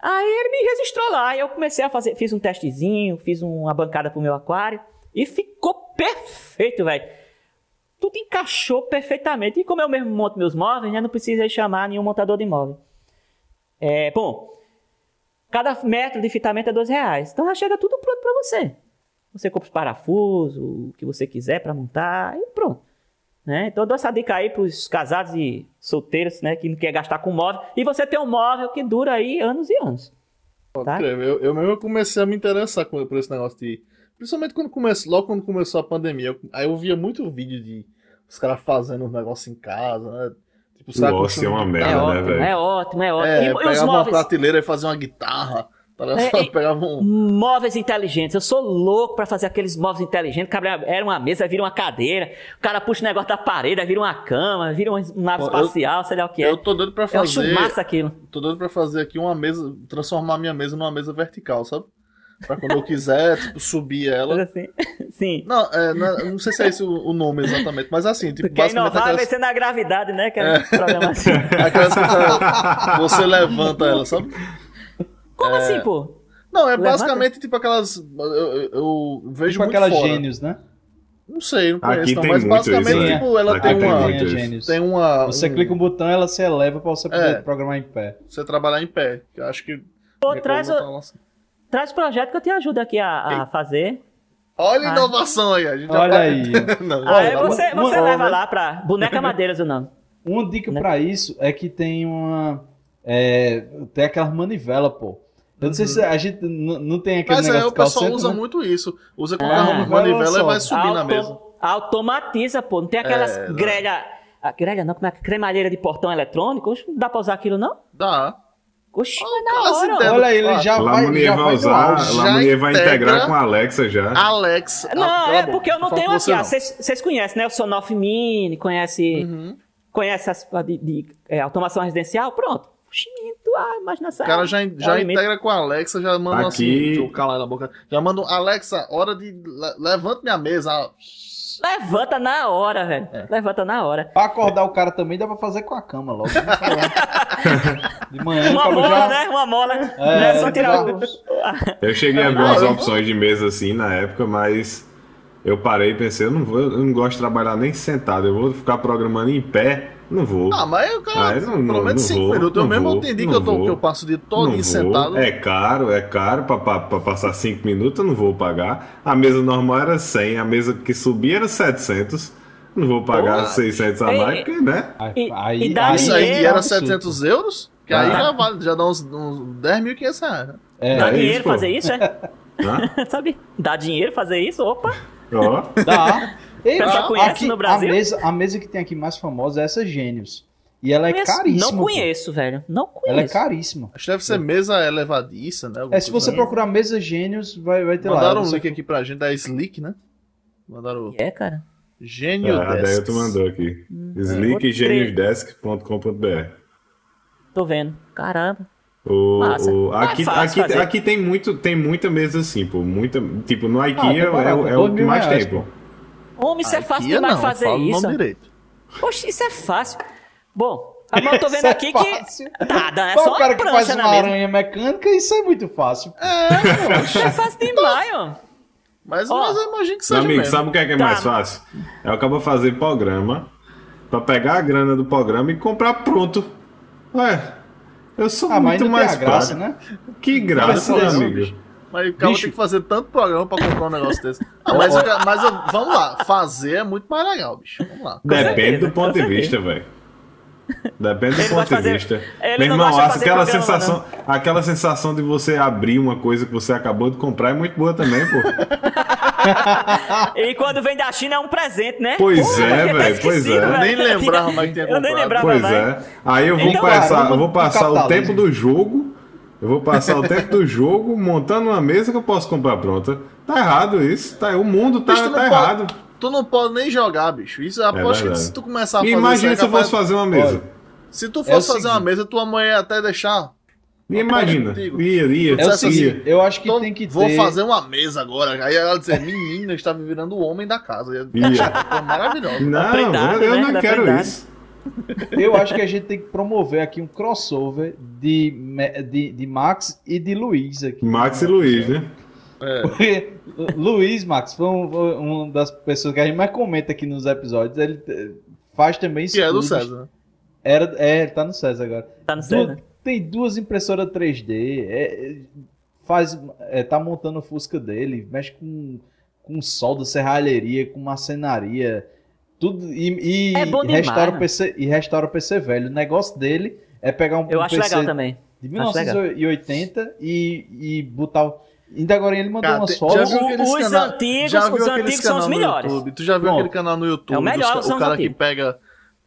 aí ele me registrou lá. E eu comecei a fazer, fiz um testezinho, fiz uma bancada pro meu aquário. E ficou perfeito, velho. Tudo encaixou perfeitamente. E como eu mesmo monto meus móveis, né, não precisa chamar nenhum montador de móvel. É, bom, cada metro de fitamento é dois reais. Então já chega tudo pronto para você. Você compra os parafusos, o que você quiser para montar e pronto. Né? Então eu dou essa dica aí para os casados e solteiros né, que não quer gastar com móvel. E você tem um móvel que dura aí anos e anos. Tá? Eu, eu mesmo comecei a me interessar por esse negócio de. Principalmente quando começou, logo quando começou a pandemia. eu- aí eu via muito vídeo de os caras fazendo os negócios em casa, né? Tipo, os O caras ócio é uma merda, É né, ótimo, velho? é ótimo, é ótimo. É, e, e os pegava uma móveis, prateleira e fazia uma guitarra. É, pegava um. móveis inteligentes. Eu sou louco pra fazer aqueles móveis inteligentes. Cabra- Era uma mesa, vira uma cadeira. O cara puxa o negócio da parede, vira uma cama, vira uma nave Pô, eu- espacial, sei lá o que é. Eu tô doido pra Eu acho fazer. massa aquilo. Tô doido pra fazer aqui uma mesa. Transformar minha mesa numa mesa vertical, sabe? Pra quando eu quiser, (laughs) tipo, subir ela. assim. Sim. Não, é, não, não sei se é esse o, o nome exatamente, mas assim, tipo, quer basicamente inovar, vai aquelas, ser na gravidade, né? Que é. programa assim. (laughs) aquelas que tá- você levanta ela, sabe? Como assim, pô? Não, é Levanta? basicamente tipo aquelas. Eu, eu- vejo Tipo muito aquelas fora. gênios, né? Não sei, não conheço, Aqui não, tem mas muito basicamente, isso, né? tipo, ela Aqui tem tem uma. gênios. Tem uma. Você um- clica um botão, ela se eleva pra você poder É. programar em pé. Você trabalhar em pé. que Eu acho que. Pô, minha traz, o- traz projeto que eu te ajudo aqui a, a fazer. Olha a Ah. inovação aí, a gente Olha tá- aí. (laughs) não, Aí já tá- você, uma- você uma- leva lá pra Boneca Madeiras o nome. Uma dica Né? pra isso é que tem uma. É, tem aquelas manivelas, pô. Eu não sei se a gente não tem aquele Mas é, negócio o de call pessoal center, usa né? muito isso. Usa com Ah, o carro vai manivela e vai subir na mesa. Automatiza, pô. Não tem aquelas É, grelha. A grelha não, como é que cremalheira de portão eletrônico? Oxe, Não dá pra usar aquilo, não? Dá. Oxe, Ah, se hora. Olha, ele já Lá vai, já vai vai usar, Munier vai integra- integrar com a Alexa já. Alex. Não, ah, é bom. porque eu não tenho aqui. vocês conhecem, né? O Sonoff Mini, conhece, Uhum. conhece as de, de, é, automação residencial? Pronto. O cara já, já alimento. integra com a Alexa, já manda Aqui- assim, deixa eu calar na boca. Já manda um, Alexa, hora de. le- Levanta minha mesa. Levanta na hora, velho. É. Levanta na hora. Pra acordar o cara também dá pra fazer com a cama logo. (laughs) De manhã, Uma mola, já... né? Uma mola. É, não é só tirar já- o. Eu cheguei a ver Ah, umas opções de mesa assim na época, mas eu parei e pensei, eu não vou, eu não gosto de trabalhar nem sentado, eu vou ficar programando em pé, não vou. Ah, mas o cara, Ah, eu não- pelo não- menos não 5 vou, minutos. Eu mesmo vou, entendi que eu, tô, vou. que eu passo o dia vou. sentado. É caro, é caro pra, pra, pra passar 5 minutos, eu não vou pagar. A mesa normal era 100, a mesa que subia era 700. Não vou pagar Porra. 600 a Ei, mais, porque, né? E- Aí, e dá aí, Isso aí dinheiro, era absurdo. 700 euros? Que aí Ah. já, vale, já dá uns, uns 10.500 reais. né? É, Dá É dinheiro isso, pô. fazer isso, é? (laughs) Sabe? Dá dinheiro fazer isso? Opa! Ó, Dá. (laughs) Ei, a- conhece aqui, no Brasil? A mesa, a mesa que tem aqui mais famosa é essa Gênios. E ela é Conheço- caríssima. Não pô. conheço, velho. Não conheço. Ela é caríssima. Acho que deve ser mesa elevadiça, né? alguma É, se você assim. procurar mesa Gênios, vai, vai ter lá. Mandaram um link aqui pra gente da Slick, né? Mandaram o É, cara. Gênio a Deia Desks. Ah, tu mandou aqui. Hum. Sleekgeniusdesk.com.br Tô vendo. Caramba. O, Massa. o- Não é aqui, aqui, fazer. aqui tem muito, tem muita mesa assim, pô. Muita, tipo, no Ah, IKEA barato, é, o- é dois o que mil mais reais, tem, pô. Homem, isso é fácil demais não, fazer fala o isso. nome direito. Poxa, isso é fácil. Bom, mas eu tô vendo Isso é aqui que. Dá, é Qual só o cara que faz prancha uma aranha mecânica, isso é muito fácil. Isso é fácil (laughs) demais, ó. Mas, Ó, mas eu imagino que Meu seja amigo, mesmo. sabe o que é, que é Tá. mais fácil? É o cara fazer programa pra pegar a grana do programa e comprar pronto. Ué, eu sou Ah, muito mais graça, né? Que graça, meu amigo. Mas o cara Bicho. tem que fazer tanto programa pra comprar um negócio desse. (laughs) Ah, mas, eu mas eu- vamos lá, fazer é muito mais legal, bicho. Vamos lá. Depende certeza, do ponto de vista, velho. Depende do Ele ponto gosta de fazer- vista. ele Meu irmão, fazer aquela programa, sensação, aquela sensação de você abrir uma coisa que você acabou de comprar é muito boa também, pô. (laughs) E quando vem da China é um presente, né? Pois Porra, é, velho, pois é. velho. Nem lembrava mais que tinha Eu nem comprado. lembrava Pois mais. é. Aí eu vou Então, passar, cara, eu vou passar o tempo do jogo. Eu vou passar o tempo do jogo montando uma mesa que eu posso comprar pronta. Tá errado isso. Tá, o mundo tá, não tá pode- errado. Tu não pode nem jogar, bicho. Isso eu aposto que verdade. se tu começar a fazer imagina isso, se é eu fosse capaz- fazer uma mesa. Olha, Se tu É fosse fazer uma mesa, tua mãe ia até deixar. E imagina. Ia, ia, É o Dissesse assim, seguinte, eu acho que Então, tem que vou ter... fazer uma mesa agora. Aí ela dizer, menina, está virando o homem da casa. Ia- Ia. Maravilhoso. Não, eu, eu né? não Da quero isso. Eu acho que a gente tem que promover aqui um crossover de, de, de Max e de Luiz aqui. Max e Luiz, né? Porque Luiz, Max, foi um, foi uma das pessoas que a gente mais comenta aqui nos episódios. Ele eh, faz também Que é do. César. né? Era, é, ele tá no César agora. Tá no Du- céu, né? tem duas impressoras 3D, é, é, faz, é, tá montando o Fusca dele, mexe com, com solda, serralheria, com marcenaria, tudo e, e É bom demais, restaura né? PC e restaura PC velho. O negócio dele é pegar um, Eu um acho PC legal também. de Acho legal. 1980 e, e botar o- ainda agora ele mandou Cara, viu aqueles Os antigos- os antigos são os melhores. YouTube? Tu já viu Pronto. aquele canal no YouTube? É o melhor, dos o os cara que pega,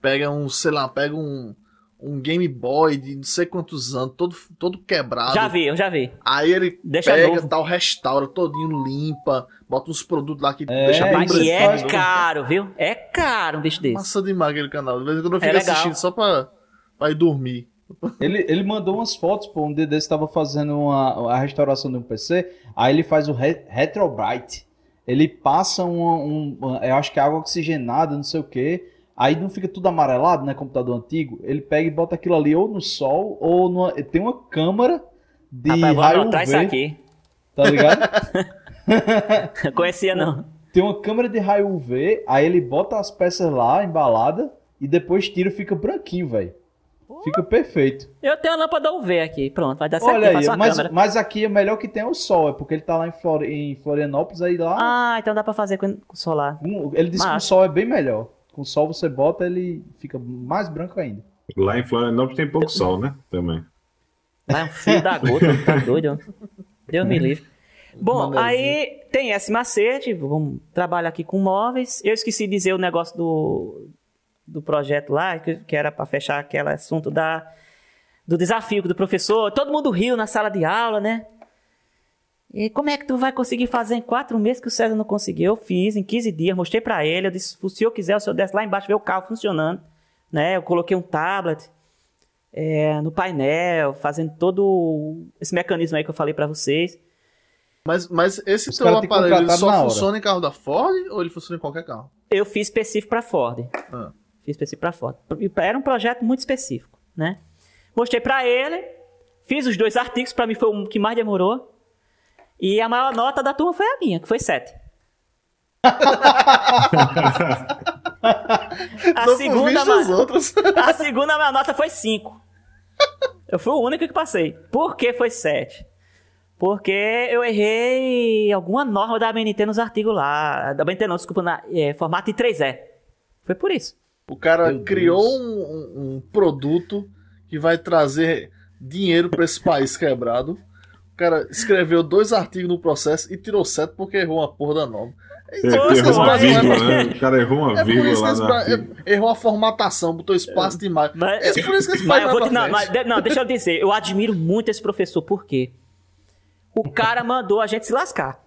pega um, sei lá, pega um, um Game Boy de não sei quantos anos, todo, todo quebrado. Já vi, eu já vi. Aí ele Deixa pega novo. tal, restaura todinho, limpa, bota uns produtos lá que É, deixa bem Mas e é branquinho. caro, viu? É caro um bicho desse. Massa demais aquele canal. De vez em quando eu É fico legal. assistindo só pra, pra ir dormir. Ele, ele mandou umas fotos, pô, um dia desse estava fazendo uma, a restauração de um PC, aí ele faz o re, Retrobrite. Ele passa uma, um, uma- eu acho que é água oxigenada, não sei o que, aí não fica tudo amarelado, né, computador antigo, ele pega e bota aquilo ali ou no sol, ou numa, tem uma câmara de Rapaz, vou raio UV, isso aqui. tá ligado? (laughs) (laughs) Conhecia não. tem uma câmera de raio UV, aí ele bota as peças lá, embalada, e depois tira e fica branquinho, velho. Fica perfeito. Eu tenho a lâmpada UV aqui, pronto, vai dar certo. Olha aí, mas, câmera. mas aqui é melhor que tem o sol, é porque ele tá lá em, Flori- em Florianópolis, aí lá. Ah, então dá pra fazer com com solar. um- ele disse que o sol é bem melhor. Com o sol você bota, ele fica mais branco ainda. Lá em Florianópolis tem pouco sol, né? Também. Vai um fio da gota, tá doido? Deus me livre. Bom, aí tem esse macete, vamos trabalhar aqui com móveis. Eu esqueci de dizer o negócio do, do projeto lá, que, que era para fechar aquele assunto da, do desafio do professor. Todo mundo riu na sala de aula, né? E como é que tu vai conseguir fazer em quatro meses que o César não conseguiu? Eu fiz em 15 dias, mostrei para ele. Eu disse: se o senhor quiser, o senhor desce lá embaixo ver o carro funcionando. Né? Eu coloquei um tablet é, no painel, fazendo todo esse mecanismo aí que eu falei para vocês. Mas, mas esse Os teu aparelho ele só funciona em carro da Ford ou ele funciona em qualquer carro? Eu fiz específico para Ford. Ah. Fiz específico para Ford. Era um projeto muito específico, né? Mostrei para ele, fiz os dois artigos, para mim foi o que mais demorou. E a maior nota da turma foi a minha, que foi 7. (laughs) a, segunda, a segunda maior nota foi 5. Eu fui o único que passei. Por que foi 7? Porque eu errei alguma norma da BNT nos artigos lá. Da BNT não, desculpa, na, é, formato I3E. Foi por isso. O cara Meu criou um, um, produto que vai trazer dinheiro para esse país quebrado. O cara escreveu dois artigos no processo e tirou sete porque errou uma porra da norma. É, errou uma vírgula, né? O cara errou uma é vírgula lá Errou a formatação, botou espaço é. demais. Mas, é por isso que esse mas, te, não, mas, não, deixa eu dizer, eu admiro muito esse professor, por quê? O cara mandou a gente se lascar.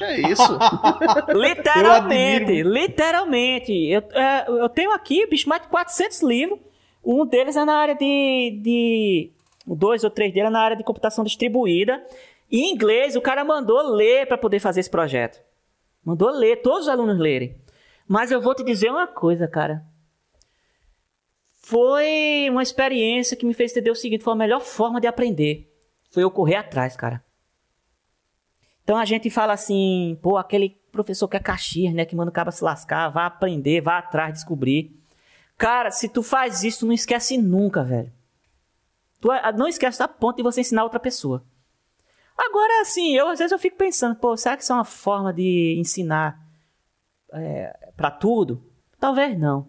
É isso. (laughs) literalmente, literalmente. Eu, é, eu tenho aqui, bicho, mais de 400 livros. Um deles é na área de, de. Dois ou três deles é na área de computação distribuída. Em inglês, o cara mandou ler para poder fazer esse projeto. Mandou ler, todos os alunos lerem. Mas eu vou te dizer uma coisa, cara. Foi uma experiência que me fez entender o seguinte: foi a melhor forma de aprender. Foi eu correr atrás, cara. Então a gente fala assim, pô, aquele professor que é Caxias, né, que manda o cara se lascar, vá aprender, vá atrás, descobrir. Cara, se tu faz isso, tu não esquece nunca, velho. Tu ah, não esquece da ponto de você ensinar outra pessoa. Agora, assim, eu às vezes eu fico pensando, pô, será que isso é uma forma de ensinar é, para tudo? Talvez não.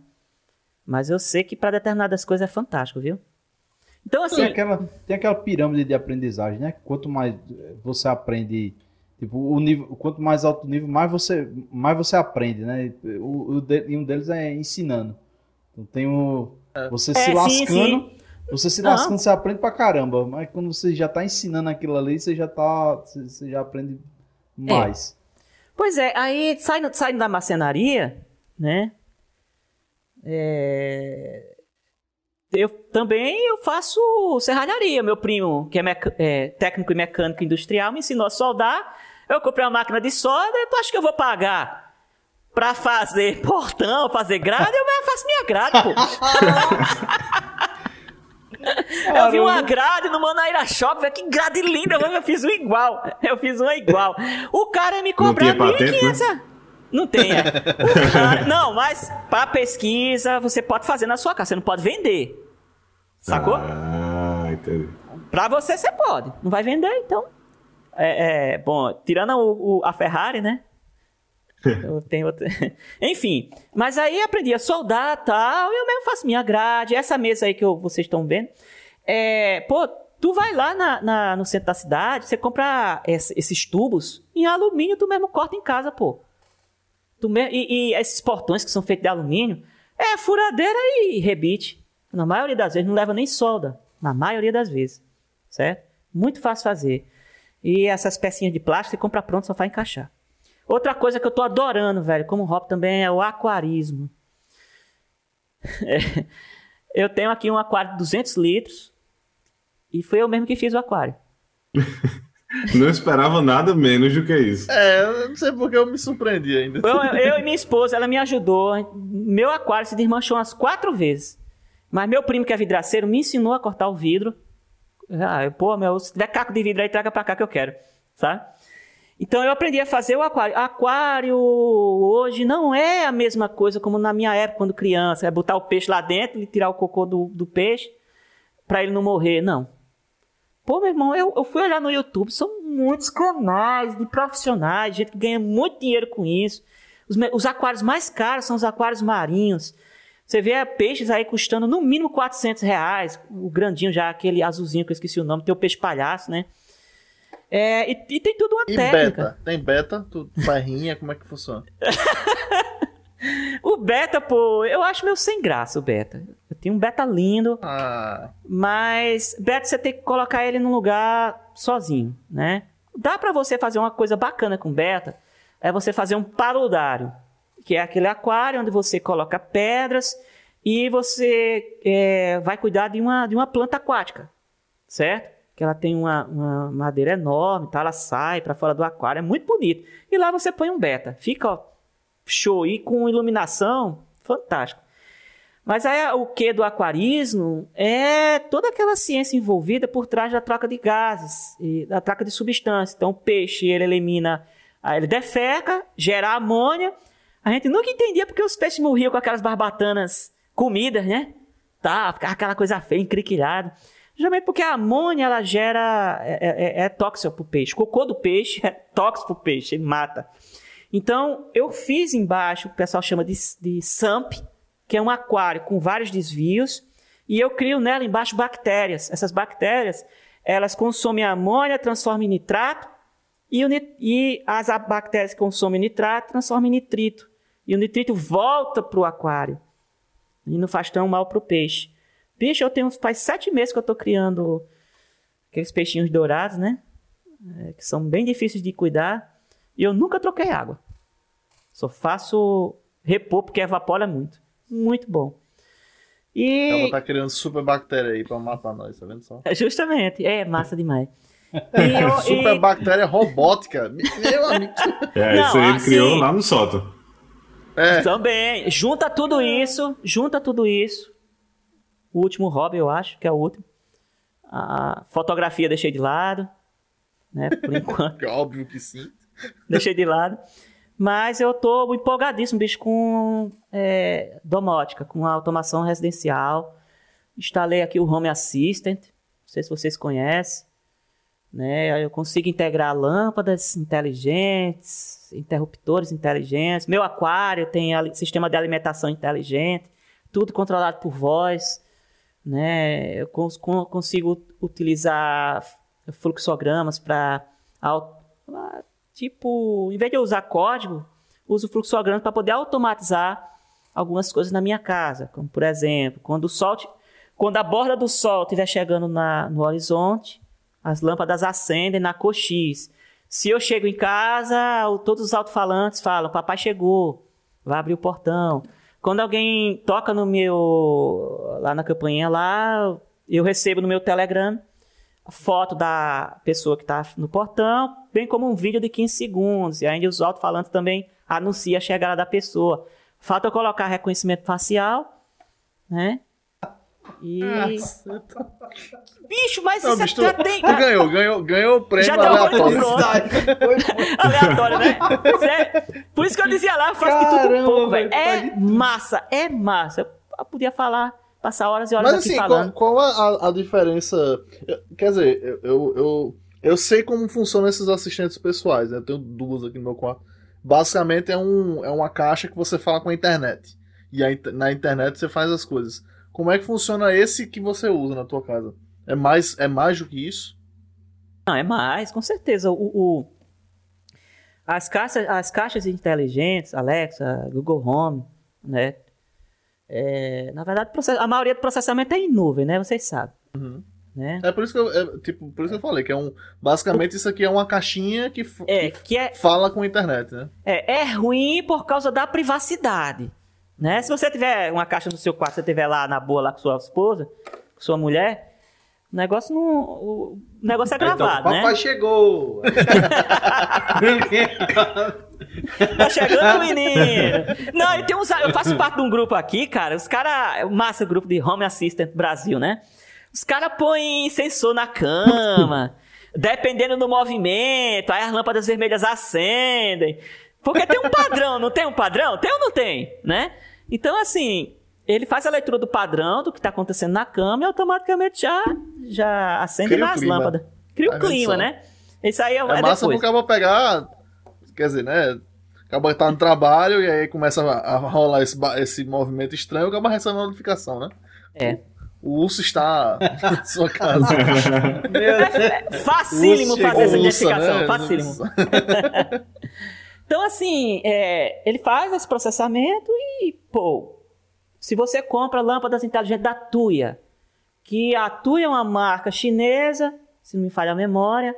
Mas eu sei que para determinadas coisas é fantástico, viu? Então, assim. Tem aquela, tem aquela pirâmide de aprendizagem, né? Quanto mais você aprende Tipo, o nível, quanto mais alto o nível, mais você, mais você aprende, né? O, o de, e um deles é ensinando. Então tem o. É. Você é, se lascando. Sim, sim. Você se lascando, você aprende pra caramba. Mas quando você já tá ensinando aquilo ali, você já tá. Você já aprende mais. É. Pois é, aí saindo, saindo da marcenaria, né? É... Eu também eu faço serralharia. Meu primo, que é, é, técnico e mecânico industrial, me ensinou a soldar. Eu comprei uma máquina de solda, tu acha que eu vou pagar pra fazer (laughs) portão, fazer grade? Eu faço minha grade, pô. (laughs) eu vi uma grade no Manaíra Shop, que grade linda, eu fiz uma igual. Eu fiz uma igual. O cara me cobrou 1.500. Né? Não tem, é. (laughs) Cara, não, mas para pesquisa você pode fazer na sua casa, você não pode vender. Sacou? Ah, entendi. Pra você, você pode. Não vai vender, então. É, é, bom, tirando o, o, a Ferrari, né? (laughs) Eu tenho outra... (laughs) Enfim, mas aí aprendi a soldar tal, eu mesmo faço minha grade. Essa mesa aí que eu, vocês estão vendo, é, pô, tu vai lá na, na, no centro da cidade, você compra esses tubos em alumínio, tu mesmo corta em casa, pô. Tu e, e esses portões que são feitos de alumínio, é furadeira e rebite. Na maioria das vezes não leva nem solda. Na maioria das vezes, certo? Muito fácil fazer. E essas pecinhas de plástico você compra pronto, só faz encaixar. Outra coisa que eu tô adorando, velho, como hobby também é o aquarismo. (laughs) É, eu tenho aqui um aquário de 200 litros e foi eu mesmo que fiz o aquário. (laughs) Não esperava nada menos do que isso. É, eu não sei porque eu me surpreendi ainda. Eu, (laughs) eu, e minha esposa, ela me ajudou. Meu aquário se desmanchou umas quatro vezes. Mas meu primo, que é vidraceiro, me ensinou a cortar o vidro. Ah, pô, meu, se tiver caco de vidro aí, traga pra cá que eu quero, sabe? Então eu aprendi a fazer o aquário. Aquário hoje não é a mesma coisa como na minha época, quando criança. É botar o peixe lá dentro e tirar o cocô do, do peixe para ele não morrer. Não. Pô, meu irmão, eu, eu fui olhar no YouTube, são muitos canais de profissionais, gente que ganha muito dinheiro com isso. Os, os aquários mais caros são os aquários marinhos. Você vê peixes aí custando no mínimo 400 reais. O grandinho já, aquele azulzinho que eu esqueci o nome, tem o peixe palhaço, né? É, e, e, tem tudo uma e técnica. Beta? Tem beta? Tu barrinha? Como é que funciona? (laughs) o beta, pô, eu acho meio sem graça o beta. Eu tenho um beta lindo, ah. mas beta você tem que colocar ele num lugar sozinho, né? Dá para você fazer uma coisa bacana com beta, é você fazer um paludário, que é aquele aquário onde você coloca pedras e você é, vai cuidar de uma, de uma planta aquática, certo? Que ela tem uma, uma madeira enorme, tá? ela sai para fora do aquário, é muito bonito. E lá você põe um beta, fica ó, show e com iluminação, fantástico. Mas aí o que do aquarismo é toda aquela ciência envolvida por trás da troca de gases e da troca de substâncias. Então o peixe ele elimina, ele defeca, gera amônia. A gente nunca entendia porque os peixes morriam com aquelas barbatanas comidas, né? Tá, aquela coisa feia, encriquilhada. Geralmente porque a amônia ela gera é, é, é tóxico para o peixe. O cocô do peixe (laughs) é tóxico para o peixe, ele mata. Então eu fiz embaixo, o pessoal chama de, de SAMP, que é um aquário com vários desvios, e eu crio nela embaixo bactérias. Essas bactérias, elas consomem amônia, transformam em nitrato, e, o, e as bactérias que consomem nitrato transformam em nitrito. E o nitrito volta para o aquário. E não faz tão mal para o peixe. Bicho, eu tenho faz sete meses que eu estou criando aqueles peixinhos dourados, né? É, que são bem difíceis de cuidar. E eu nunca troquei água. Só faço repor porque evapora muito. Muito bom. E... Ela tá criando super bactéria aí pra matar nós, tá vendo só? É, (laughs) justamente, é massa demais. (laughs) E eu, super e... bactéria robótica. Meu amigo. É, Não, isso aí ele assim... criou lá no sótão. É. Também. Junta tudo isso, junta tudo isso. O último hobby, eu acho, que é o último. A fotografia deixei de lado, né, por (laughs) enquanto. Óbvio que sim. Deixei de lado. Mas eu tô empolgadíssimo, bicho, com é, domótica, com automação residencial. Instalei aqui o Home Assistant, não sei se vocês conhecem. Né? Eu consigo integrar lâmpadas inteligentes, interruptores inteligentes. Meu aquário tem sistema de alimentação inteligente, tudo controlado por voz. Né? Eu cons consigo utilizar fluxogramas para Tipo, em vez de eu usar código, uso fluxograma para poder automatizar algumas coisas na minha casa. Como, por exemplo, quando o sol, quando a borda do sol estiver chegando na, no horizonte, as lâmpadas acendem na cor X. Se eu chego em casa, todos os alto-falantes falam: Papai chegou, vai abrir o portão. Quando alguém toca no meu. lá na campainha lá, eu recebo no meu Telegram foto da pessoa que está no portão, bem como um vídeo de 15 segundos. E ainda os alto-falantes também anuncia a chegada da pessoa. Falta eu colocar reconhecimento facial, né? E. (laughs) Bicho, mas não, isso tu, tem. Tu ganhou, ganhou, ganhou o prêmio já aleatório. (laughs) aleatório, né? É, por isso que eu dizia lá, eu faço que tudo um pouco, velho. É massa, é massa. Eu podia falar passar horas e horas Mas, aqui assim, falando. Qual, qual a, a, diferença? Quer dizer, eu, eu, eu sei como funcionam esses assistentes pessoais, né? Eu tenho duas aqui no meu quarto. Basicamente é, um, é uma caixa que você fala com a internet. E a, na internet você faz as coisas. Como é que funciona esse que você usa na tua casa? É mais, é mais do que isso? Não, é mais, com certeza. O, o, as, caixas, as caixas inteligentes, Alexa, Google Home, né? É, na verdade, a maioria do processamento é em nuvem, né? Vocês sabem. Uhum. Né? É por isso que eu, é, tipo, por isso que eu falei que é um, basicamente isso aqui é uma caixinha que, é, que é, fala com a internet, né? É, é ruim por causa da privacidade, né? Se você tiver uma caixa no seu quarto, você tiver lá na boa lá com sua esposa, com sua mulher, o negócio não. O negócio é então, gravado, então, né? Papai chegou! (laughs) tá chegando o menino! Não, eu, tenho uns, eu faço parte de um grupo aqui, cara. Os caras. Massa grupo de Home Assistant Brasil, né? Os caras põem sensor na cama, dependendo do movimento, aí as lâmpadas vermelhas acendem. Porque tem um padrão, não tem um padrão? Tem ou não tem? Né? Então, assim, ele faz a leitura do padrão do que está acontecendo na cama e automaticamente já, já acende Cria nas lâmpadas. Cria o clima, né? Isso aí é, é, é massa depois. porque eu pegar, quer dizer, né? acaba tá no trabalho e aí começa a, a rolar esse, esse movimento estranho, acaba recebendo a notificação, né? É. O urso está (laughs) na sua casa. Facílimo Chegou fazer essa O urso, identificação, né? facílimo. Então, assim, é, ele faz esse processamento e, pô, se você compra lâmpadas inteligentes da Tuya, que a Tuya é uma marca chinesa, se não me falha a memória,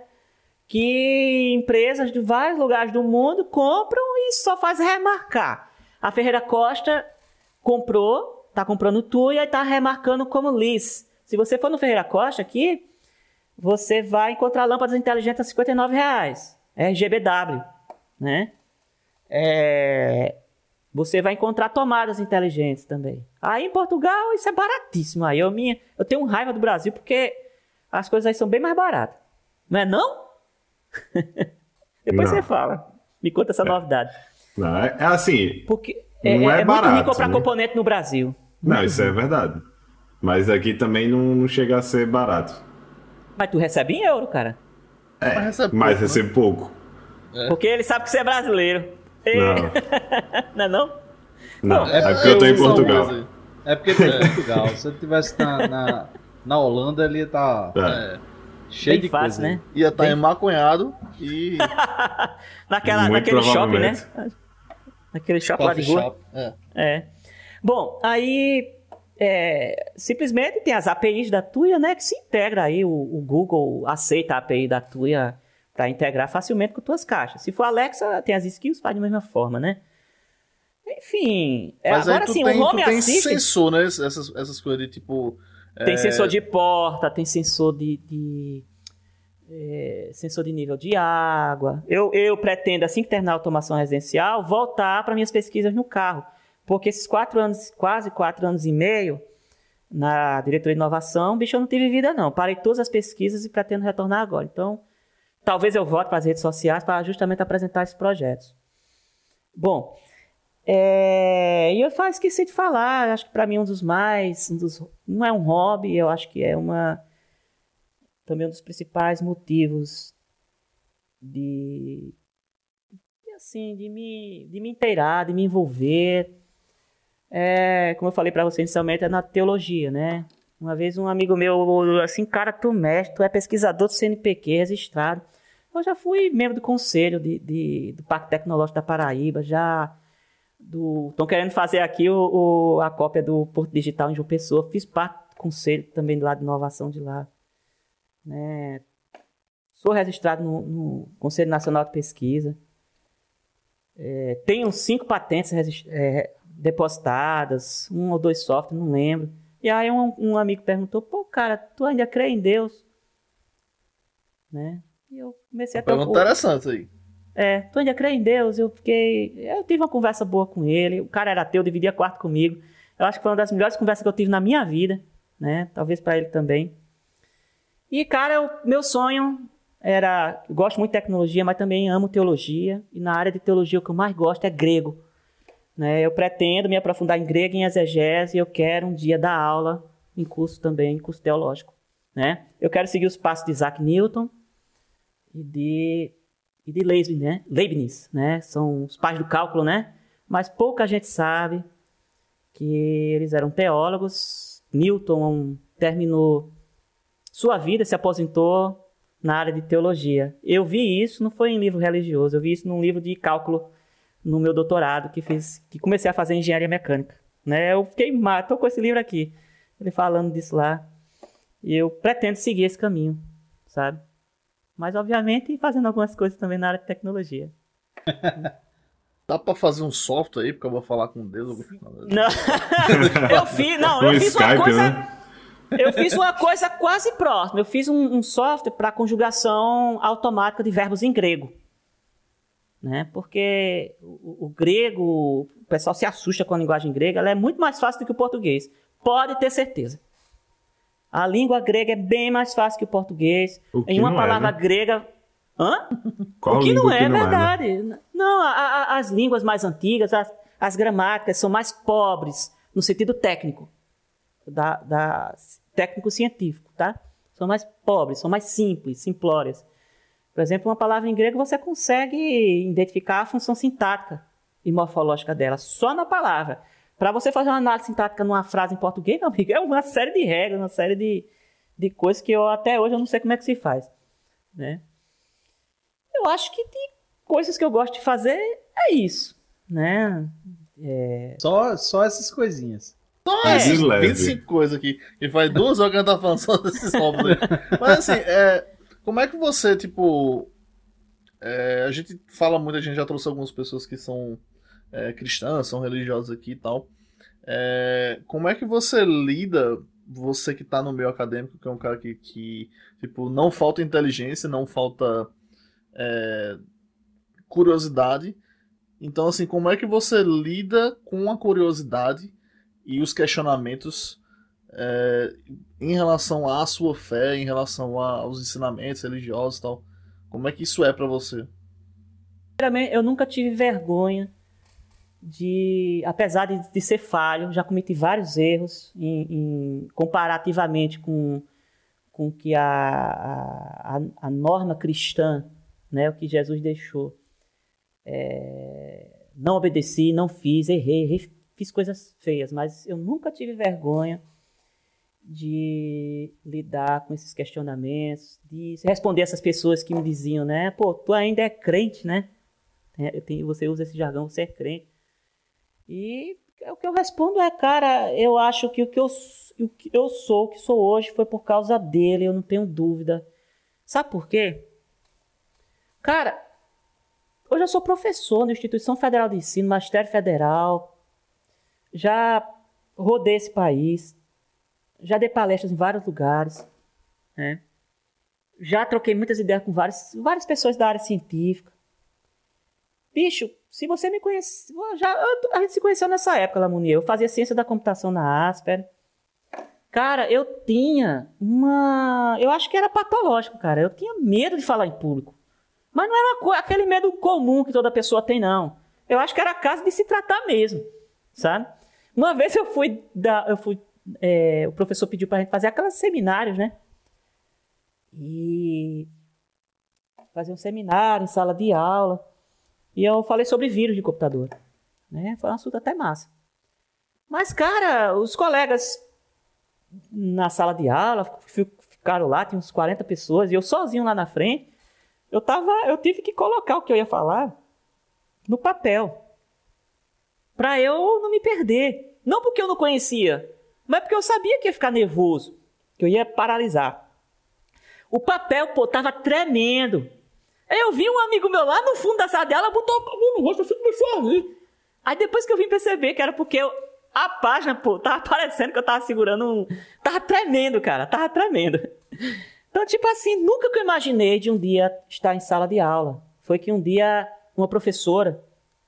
que empresas de vários lugares do mundo compram e só faz remarcar. A Ferreira Costa comprou, tá comprando Tuya e tá remarcando como Liz. Se você for no Ferreira Costa aqui, você vai encontrar lâmpadas inteligentes a 59 reais. RGBW, né? É, Você vai encontrar tomadas inteligentes também. Aí em Portugal isso é baratíssimo. Aí eu, minha, eu tenho raiva do Brasil porque as coisas aí são bem mais baratas. Não é não? (laughs) Depois Não. você fala. Me conta essa novidade. Não, é, é assim. Porque Não é, é é muito ruim barato, comprar né? componente no Brasil. Não, isso é verdade. Mas aqui também não, não chega a ser barato. Mas tu recebe em euro, cara. É, Mas recebe mas pouco, né? recebe pouco. Porque ele sabe que você é brasileiro. E- Não, (laughs) não é não? não. é É porque eu tô em Portugal. É porque tem em Portugal. Se ele tivesse na, na, na Holanda, ele ia estar É. É. cheio Bem de fácil, coisa. né? Ia estar emaconhado e (laughs) Naquela, naquele shopping, né? Naquele shopping lá de rua. shop. É. É. Bom, aí é, simplesmente tem as APIs da Tuya, né? Que se integra aí, o, o Google aceita a API da Tuya para integrar facilmente com tuas caixas. Se for Alexa, tem as skills, faz da mesma forma, né? Enfim, é, Mas agora sim, tem, o Home tu tem Assistant sensor, né? Essas, essas coisas de tipo. tem é, sensor de porta, tem sensor de, de, é, sensor de nível de água. Eu, eu pretendo, assim que terminar a automação residencial, voltar para minhas pesquisas no carro. Porque esses quatro anos, quase quatro anos e meio, na diretoria de inovação, bicho, eu não tive vida, não. Parei todas as pesquisas e pretendo retornar agora. Então, talvez eu volte para as redes sociais para justamente apresentar esses projetos. Bom, é, e eu esqueci de falar, acho que para mim um dos mais, um dos, não é um hobby, eu acho que é uma também um dos principais motivos de, de, assim, de me, de me inteirar, de me envolver. É, como eu falei para você inicialmente, é na teologia, né? Uma vez um amigo meu, assim, cara, tu mestre, tu é pesquisador do CNPq registrado. Eu já fui membro do conselho de, de- do Parque Tecnológico da Paraíba, já estão querendo fazer aqui o, o- a cópia do Porto Digital em João Pessoa. Fiz parte do conselho também lado de inovação de lá. Né? Sou registrado no, no Conselho Nacional de Pesquisa. É, tenho cinco patentes é, depositadas, um ou dois softwares, não lembro. E aí um, um amigo perguntou, pô, cara, tu ainda crê em Deus? Né? E eu comecei a ter Pergunta interessante aí. é, tu ainda crê em Deus? Eu fiquei. Eu tive uma conversa boa com ele. O cara era ateu, dividia quarto comigo. Eu acho que foi uma das melhores conversas que eu tive na minha vida, né? Talvez pra ele também. E, cara, meu sonho era. Eu gosto muito de tecnologia, mas também amo teologia. E na área de teologia, o que eu mais gosto é grego. Né? Eu pretendo me aprofundar em grego e em exegese. E eu quero um dia dar aula em curso também, em curso teológico. Né? Eu quero seguir os passos de Isaac Newton e de e de Leibniz, né? Leibniz, né? São os pais do cálculo, né? Mas pouca gente sabe que eles eram teólogos. Newton terminou sua vida, se aposentou na área de teologia. Eu vi isso, não foi em livro religioso, eu vi isso num livro de cálculo no meu doutorado que fiz, que comecei a fazer engenharia mecânica, né? Eu fiquei, ma- tô com esse livro aqui, ele falando disso lá. E eu pretendo seguir esse caminho, sabe? Mas, obviamente, fazendo algumas coisas também na área de tecnologia. (laughs) Dá pra fazer um software aí, porque eu vou falar com Deus. (laughs) Não, eu fiz, não, Com eu fiz Skype, uma coisa. né? Eu fiz uma coisa quase próxima. Eu fiz um, um software para conjugação automática de verbos em grego. Né? Porque o, o grego, o pessoal se assusta com a linguagem grega, ela é muito mais fácil do que o português. Pode ter certeza. A língua grega é bem mais fácil que o português. O em uma é, palavra né? grega. Hã? Qual o que não é, que não verdade. É, né? Não, a- a- as línguas mais antigas, as, as gramáticas são mais pobres no sentido técnico, da, da- técnico científico, tá? São mais pobres, são mais simples, simplórias. Por exemplo, uma palavra em grego você consegue identificar a função sintática e morfológica dela só na palavra. Para você fazer uma análise sintática numa frase em português, meu amigo, é uma série de regras, uma série de, de coisas que eu até hoje eu não sei como é que se faz, né? Eu acho que de coisas que eu gosto de fazer é isso, né? É... Só, só essas coisinhas. Só É, leve. 25 coisas aqui. E faz duas horas que a gente tá falando só desses hobbies aí. Mas assim, é, como é que você, tipo. é, a gente fala muito, a gente já trouxe algumas pessoas que são é, cristãs, são religiosas aqui e tal. É, como é que você lida, você que tá no meio acadêmico, que é um cara que, que tipo, não falta inteligência, não falta é, curiosidade. Então, assim, como é que você lida com a curiosidade e os questionamentos é, em relação à sua fé, em relação aos ensinamentos religiosos e tal? Como é que isso é pra você? Primeiramente, eu nunca tive vergonha de, apesar de, de ser falho, já cometi vários erros em, em- comparativamente com com que a, a, a- norma cristã, né, o que Jesus deixou, É, não obedeci, não fiz, errei, errei, fiz coisas feias, mas eu nunca tive vergonha de lidar com esses questionamentos, de responder essas pessoas que me diziam, né, pô, tu ainda é crente, né? É, tem- você usa esse jargão, você é crente. E o que eu respondo é, cara, eu acho que o que eu, o que eu sou, o que sou hoje, foi por causa dele, eu não tenho dúvida. Sabe por quê? Cara, hoje eu sou professor na Instituição Federal de Ensino, Magistério Federal, já rodei esse país, já dei palestras em vários lugares, né? já troquei muitas ideias com várias, várias pessoas da área científica. Bicho, se você me conhece. Já, eu- a gente se conheceu nessa época, Lamonier. Eu fazia ciência da computação na Asper. Cara, eu tinha uma. Eu acho que era patológico, cara. Eu tinha medo de falar em público. Mas não era uma aquele medo comum que toda pessoa tem, não. Eu acho que era caso de se tratar mesmo, sabe? Uma vez eu fui. Da, eu fui é, o professor pediu pra gente fazer aqueles seminários, né? E. Fazer um seminário em sala de aula. E eu falei sobre vírus de computador. Né? Foi um assunto até massa. Mas, cara, os colegas na sala de aula fi- ficaram lá, tinha uns 40 pessoas, e eu sozinho lá na frente, eu, tava, eu tive que colocar o que eu ia falar no papel. Pra eu não me perder. Não porque eu não conhecia, mas porque eu sabia que ia ficar nervoso, que eu ia paralisar. O papel, pô, tava tremendo. Eu vi um amigo meu lá no fundo da sala dela, botou a mão no rosto assim, começou a rir. Aí depois que eu vim perceber que era porque eu- a página, pô, tava parecendo que eu tava segurando um... Tava tremendo, cara, tava tremendo. Então, tipo assim, nunca que eu imaginei de um dia estar em sala de aula. Foi que um dia uma professora,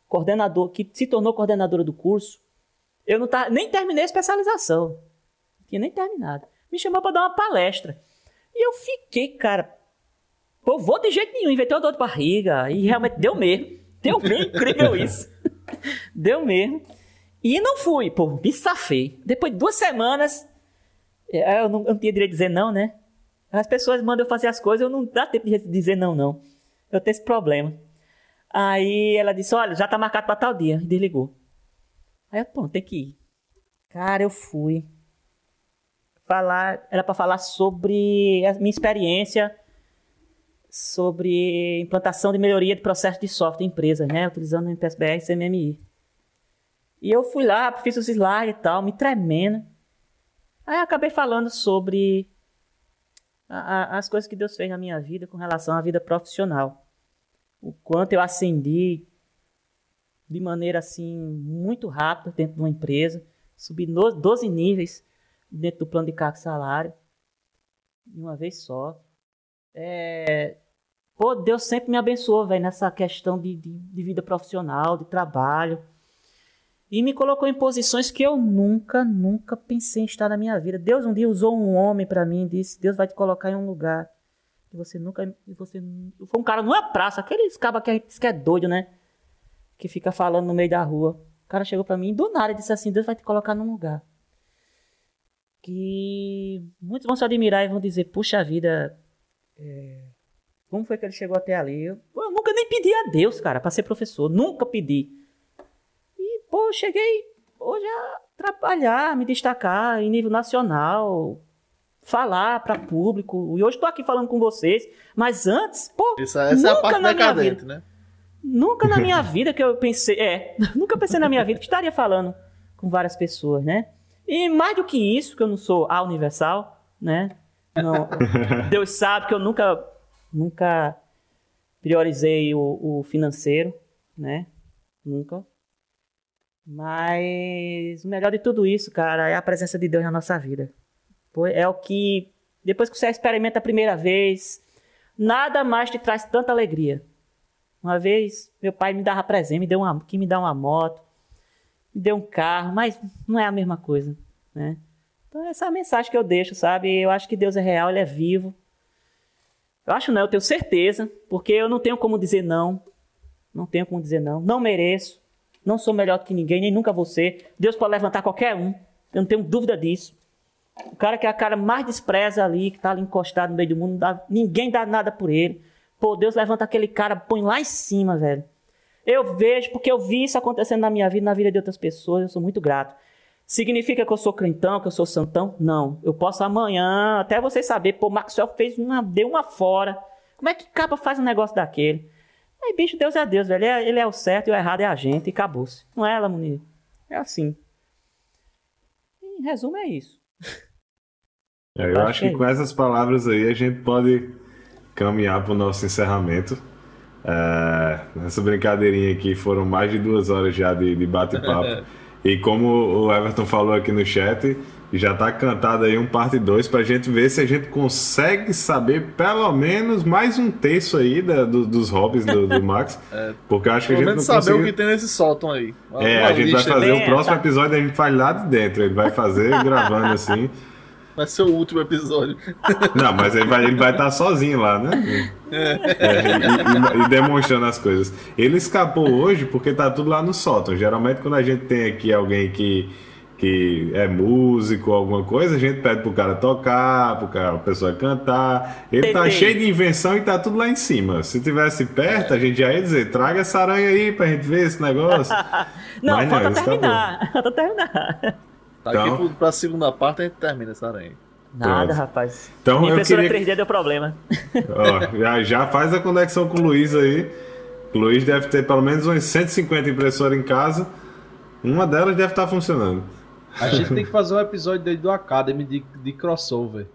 coordenador, que se tornou coordenadora do curso, eu não tava, nem terminei a especialização. Não tinha nem terminado. Me chamou para dar uma palestra. E eu fiquei, cara, Pô, vou de jeito nenhum, inventei uma dor de barriga. E realmente deu mesmo. Deu mesmo, incrível (laughs) isso. Deu mesmo. E não fui, pô, me safei. Depois de duas semanas, é, eu não, eu não tinha direito de dizer não, né? As pessoas mandam eu fazer as coisas, eu não dá tempo de dizer não, não. Eu tenho esse problema. Aí ela disse, olha, já tá marcado pra tal dia. E desligou. Aí eu, pô, tem que ir. Cara, eu fui. Falar, era pra falar sobre a minha experiência sobre implantação de melhoria de processo de software em empresas, né? Utilizando o MPSBR e CMMI. E eu fui lá, fiz os slides e tal, me tremendo. Aí acabei falando sobre a- a- as coisas que Deus fez na minha vida com relação à vida profissional. O quanto eu ascendi de maneira assim muito rápida dentro de uma empresa, subi no- 12 níveis dentro do plano de cargo salário de uma vez só. É, Pô, Deus sempre me abençoou, velho, nessa questão de, de, de vida profissional, de trabalho. E me colocou em posições que eu nunca, nunca pensei em estar na minha vida. Deus um dia usou um homem pra mim e disse: Deus vai te colocar em um lugar que você nunca. Você, foi um cara numa praça, aqueles cabas que a gente que é doido, né? Que fica falando no meio da rua. O cara chegou pra mim do nada e disse assim: Deus vai te colocar num lugar. Que muitos vão se admirar e vão dizer: Puxa vida, é, Como foi que ele chegou até ali? Eu, eu nunca nem pedi a Deus, cara, para ser professor. Nunca pedi. E, pô, eu cheguei hoje a trabalhar, me destacar em nível nacional, falar para público. E hoje estou aqui falando com vocês. Mas antes, pô, Essa, essa é a parte decadente, né? Nunca na minha (laughs) vida que eu pensei, é, nunca pensei na minha vida que estaria falando com várias pessoas, né? E mais do que isso, que eu não sou a universal, né? Não, (laughs) Deus sabe que eu nunca, nunca priorizei o, o financeiro, né? Nunca. Mas o melhor de tudo isso, cara, é a presença de Deus na nossa vida. É o que, depois que você experimenta a primeira vez, nada mais te traz tanta alegria. Uma vez, meu pai me dava presente, me deu uma, que me dá uma moto, me deu um carro, mas não é a mesma coisa, né? Então essa é a mensagem que eu deixo, sabe? Eu acho que Deus é real, ele é vivo. Eu acho não, eu tenho certeza, porque eu não tenho como dizer não. Não tenho como dizer não. Não mereço. Não sou melhor que ninguém, nem nunca ser. Deus pode levantar qualquer um. Eu não tenho dúvida disso. O cara que é a cara mais despreza ali, que está ali encostado no meio do mundo, dá, ninguém dá nada por ele. Pô, Deus levanta aquele cara, põe lá em cima, velho. Eu vejo, porque eu vi isso acontecendo na minha vida, na vida de outras pessoas, eu sou muito grato. Significa que eu sou crentão, que eu sou santão? Não. Eu posso amanhã, até vocês saberem, pô, Maxwell fez uma, deu uma fora. Como é que capa faz um negócio daquele? Aí, bicho, Deus é Deus, velho. Ele é, ele é o certo e o errado é a gente, e acabou-se. Não é, Lamunir? É assim. Em resumo, é isso. É, eu acho, acho que, que é com essas palavras aí a gente pode caminhar para o nosso encerramento. É, nessa brincadeirinha aqui foram mais de duas horas já de, de bate-papo. (laughs) e como o Everton falou aqui no chat, já está cantado aí um parte 2 para a gente ver se a gente consegue saber pelo menos mais um terço aí da, do, dos hobbies do, do Max. (laughs) É, porque eu acho que a gente não saber consegue... o que tem nesse sótão aí. Uma, é, uma a gente vai fazer o próximo episódio, a gente faz lá de dentro. Ele vai fazer (laughs) gravando assim. Vai ser o último episódio. Não, mas ele vai, ele vai estar sozinho lá, né? É. É, e, e, demonstrando as coisas. Ele escapou hoje porque tá tudo lá no sótão. Geralmente, quando a gente tem aqui alguém que, que é músico, alguma coisa, a gente pede pro cara tocar, pro cara, a pessoa cantar. Ele tá cheio de invenção e tá tudo lá em cima. Se tivesse perto, a gente já ia dizer: traga essa aranha aí pra gente ver esse negócio. (laughs) não, Mas falta não, terminar. (laughs) Falta terminar. Tá então... aqui pra segunda parte a gente termina essa aranha. Nada, Pronto. rapaz. Então, Minha impressora queria... 3D deu problema. Ó, já, já faz a conexão com o Luiz aí. O Luiz deve ter pelo menos umas 150 impressoras em casa. Uma delas deve estar funcionando. A gente tem que fazer um episódio aí do Academy de, de crossover.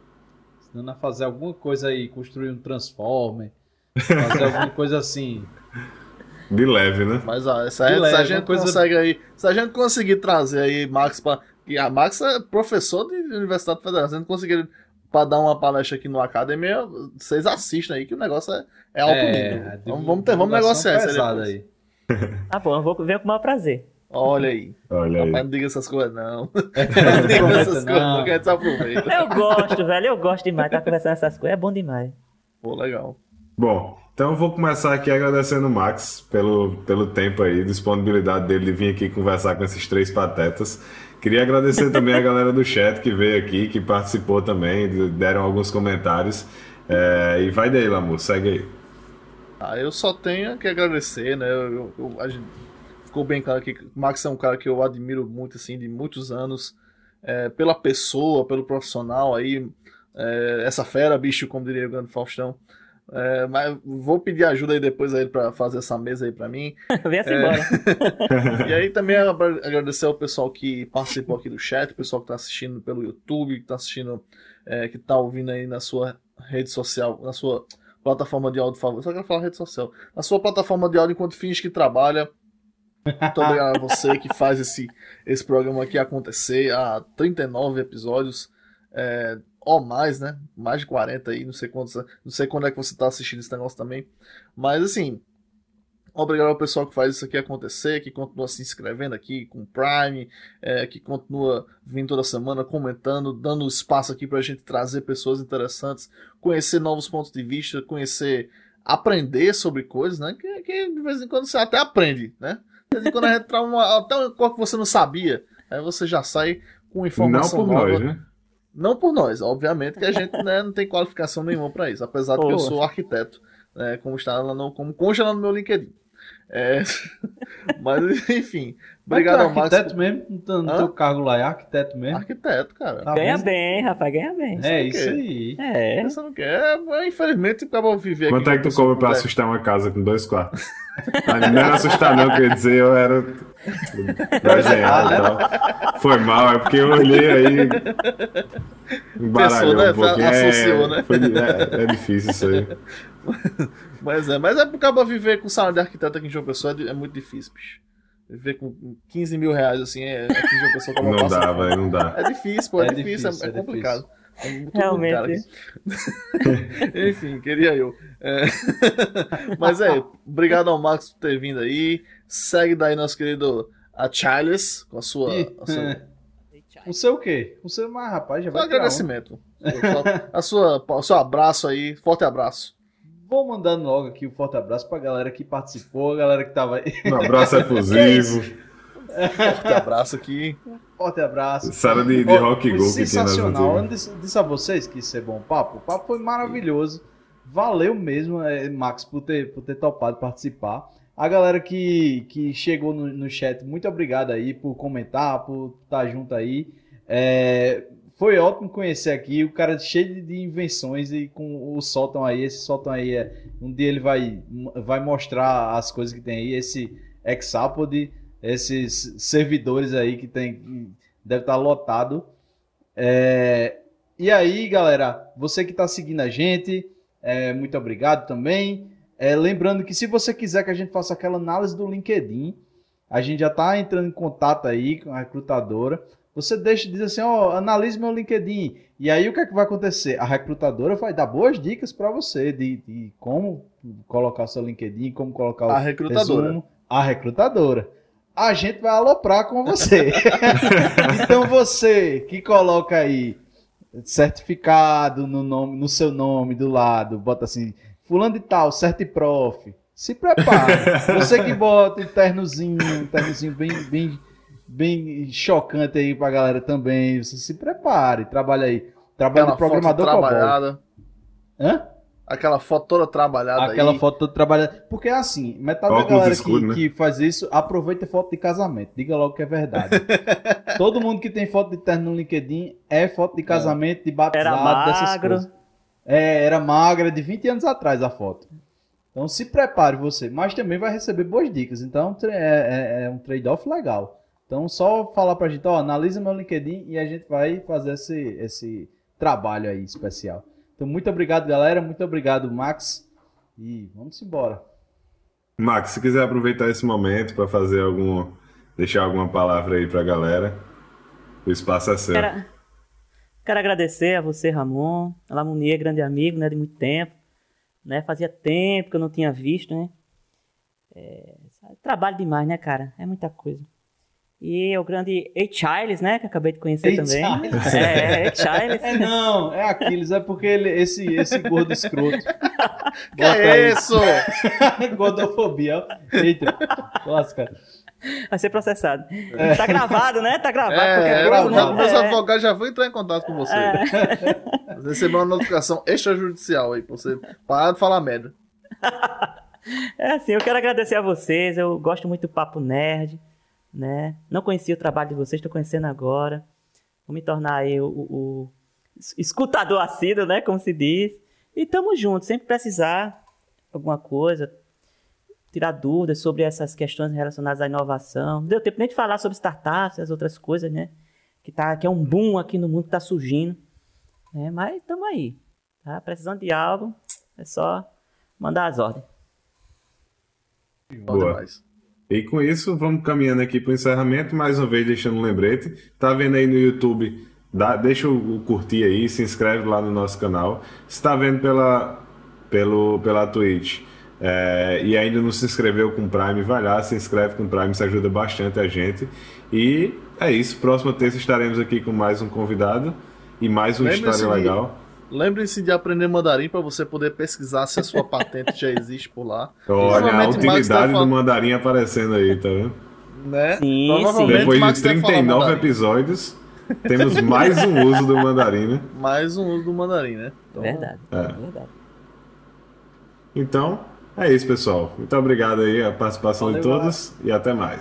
Senão fazer alguma coisa aí, construir um Transformer. Fazer alguma (laughs) coisa assim. De leve, né? Mas ó, se, a, leve, se a gente coisa... consegue aí. Se a gente conseguir trazer aí Max pra e a Max é professor de Universidade Federal. Se não conseguir para dar uma palestra aqui no Academia, vocês assistem aí que o negócio é, é alto é, nível. Então, vamos, ter, vamos negociar isso aí. (laughs) Tá bom, eu vou ver com o maior prazer. Olha aí. Olha aí. não diga essas coisas, não. (laughs) não diga essas não. coisas, não, que a gente se aproveita. Eu gosto, velho. Eu gosto demais. Tá conversando essas coisas. É bom demais. Pô, legal. Bom, então eu vou começar aqui agradecendo o Max pelo, pelo tempo aí, disponibilidade dele de vir aqui conversar com esses três patetas. Queria agradecer também a galera do chat que veio aqui, que participou também, deram alguns comentários. É, e vai daí, Lamu, segue aí. Ah, eu só tenho que agradecer, né? Eu, eu, gente, ficou bem claro que o Max é um cara que eu admiro muito, assim, de muitos anos, é, pela pessoa, pelo profissional aí, é, essa fera, bicho, como diria o grande Faustão. É, mas vou pedir ajuda aí depois aí para fazer essa mesa aí para mim. (laughs) Vem assim é... embora. (laughs) e aí também agradecer ao pessoal que participou aqui do chat, o pessoal que está assistindo pelo YouTube, que está assistindo, é, que está ouvindo aí na sua rede social, na sua plataforma de áudio favorita. Só quero falar rede social. Na sua plataforma de áudio enquanto finge que trabalha. Muito obrigado a você que faz esse, esse programa aqui acontecer há 39 episódios. É, ou mais, né? Mais de 40 aí, não sei quantos, não sei quando é que você está assistindo esse negócio também. Mas assim, obrigado ao pessoal que faz isso aqui acontecer, que continua se inscrevendo aqui com Prime, é, que continua vindo toda semana comentando, dando espaço aqui para a gente trazer pessoas interessantes, conhecer novos pontos de vista, conhecer, aprender sobre coisas, né? Que, que de vez em quando você até aprende, né? De vez em quando a gente traz uma, até uma coisa que você não sabia, aí você já sai com informação não por nova. Nós, né? Não por nós, obviamente que a gente (laughs) né, não tem qualificação nenhuma para isso, apesar de que eu sou arquiteto. né, como está lá no, como consta lá no meu LinkedIn. É, (laughs) mas, enfim. Obrigado Mas é ao Max. arquiteto mesmo? No teu, no Hã? teu cargo lá é arquiteto mesmo? Arquiteto, cara. Tá Ganha vendo? bem, rapaz, ganha bem. É isso aí. É. Você não quer? É, infelizmente, acaba viver aqui. Quanto é que tu cobra pra assustar uma casa com dois quartos? Não era assustar, não, quer dizer, eu era desenhado e tal. Foi mal, é porque eu olhei aí. Embaralhou Pensou, né? um pouquinho. Associou, é, né? foi- é, é difícil isso aí. (laughs) Mas é, mas é porque acaba viver com salário de arquiteto aqui em João Pessoa é, é muito difícil, bicho. Viver com 15 mil reais assim, é, aqui em João Pessoa acaba Não dá, fome. velho, não dá. É difícil, pô, é, É difícil, difícil, é, é é complicado. É muito Realmente. (laughs) Enfim, queria eu. É. (laughs) Mas é, obrigado ao Max por ter vindo aí. Segue daí nosso querido a Charles com a sua. A sua O seu o quê? O seu, mas rapaz, já vai onda. agradecimento. A sua, o seu abraço aí, forte abraço. Vou mandando logo aqui um forte abraço pra galera que participou, a galera que tava aí. Um abraço (laughs) efusivo. Forte abraço aqui. Forte abraço. Sara de, de Ó, rock go sensacional. Eu disse, disse a vocês que isso é bom papo. O papo foi maravilhoso. Valeu mesmo, eh, Max, por ter, por ter topado participar. A galera que, que chegou no, no chat, muito obrigado aí por comentar, por estar junto aí. É, foi ótimo conhecer aqui o cara cheio de- invenções e com o sótão aí. Esse sótão aí é. Um dia ele vai, vai mostrar as coisas que tem aí. Esse Exapod, esses servidores aí que tem. Deve estar lotado. É, e aí, galera, você que está seguindo a gente, é, muito obrigado também. É, lembrando que se você quiser que a gente faça aquela análise do LinkedIn, a gente já está entrando em contato aí com a recrutadora. Você deixa de dizer assim, ó, analise meu LinkedIn. E aí o que é que vai acontecer? A recrutadora vai dar boas dicas para você de, de como colocar o seu LinkedIn, como colocar o A recrutadora. resumo. A recrutadora. A gente vai aloprar com você. (laughs) então você que coloca aí certificado no nome, no seu nome do lado, bota assim, fulano de tal, certiprof. Se prepare. (laughs) Você que bota um ternozinho, um ternozinho bem, bem, bem chocante aí pra galera também. Você se prepare, trabalha aí. Trabalha Aquela de programador foto trabalhada. Hã? Aquela foto toda trabalhada Aquela aí. foto toda trabalhada. Porque é assim, metade da Óculos galera escuro, que, né? que faz isso aproveita foto de casamento. Diga logo que é verdade. (laughs) Todo mundo que tem foto de terno no LinkedIn é foto de casamento, de batizado, Era dessas magro. coisas. É, era magra, de 20 anos atrás a foto. Então se prepare você, mas também vai receber boas dicas. Então é, é- é um trade-off legal. Então só falar pra gente, ó, analisa meu LinkedIn e a gente vai fazer esse, esse trabalho aí especial. Então muito obrigado, galera. Muito obrigado, Max. E vamos embora. Max, se quiser aproveitar esse momento para fazer algum. deixar alguma palavra aí pra galera, o espaço é seu. Quero, quero agradecer a você, Ramon. A Lamonia é grande amigo, né, de muito tempo. Né? Fazia tempo que eu não tinha visto, né? É, trabalho demais, né, cara? É muita coisa. E o grande A. Charles, né, que eu acabei de conhecer A. também. Charles. (laughs) É, A. Charles. É não, é Aquiles, é porque ele, esse, esse gordo escroto. (laughs) Que é isso? (laughs) Gordofobia. ó. Eita, lasca. Vai ser processado. Tá gravado, né? Tá gravado. É, não, né? meus É. advogados já vão entrar em contato com você. Recebeu uma notificação extrajudicial aí pra você parar de falar merda. É assim, eu quero agradecer a vocês. Eu gosto muito do Papo Nerd, né? Não conhecia o trabalho de vocês, estou conhecendo agora. Vou me tornar aí o, o- o escutador assíduo, né? Como se diz. E tamo junto, sempre precisar alguma coisa, tirar dúvidas sobre essas questões relacionadas à inovação. Não deu tempo nem de falar sobre startups, as outras coisas, né? Que, tá, que é um boom aqui no mundo que tá surgindo. Né? Mas estamos aí. Tá? Precisando de algo, é só mandar as ordens. Boa. demais. E com isso, vamos caminhando aqui para o encerramento. Mais uma vez, deixando um lembrete. Tá vendo aí no YouTube? Dá, deixa o, o curtir aí, se inscreve lá no nosso canal. Se está vendo pela, pelo, pela Twitch é, e ainda não se inscreveu com o Prime, vai lá, se inscreve com o Prime, isso ajuda bastante a gente. E é isso. Próxima terça estaremos aqui com mais um convidado e mais uma Lembre-se história legal. Lembrem-se de aprender mandarim para você poder pesquisar se a sua patente já existe por lá. Olha, a utilidade do mandarim aparecendo aí, tá vendo? Né? Sim, Provavelmente Depois Max de deve falar 39 mandarim. episódios, temos mais um uso do mandarim, né? Mais um uso do mandarim, né? Então, Verdade, É. verdade. Então, é isso, pessoal. Muito obrigado aí a participação Valeu, de todos e até mais.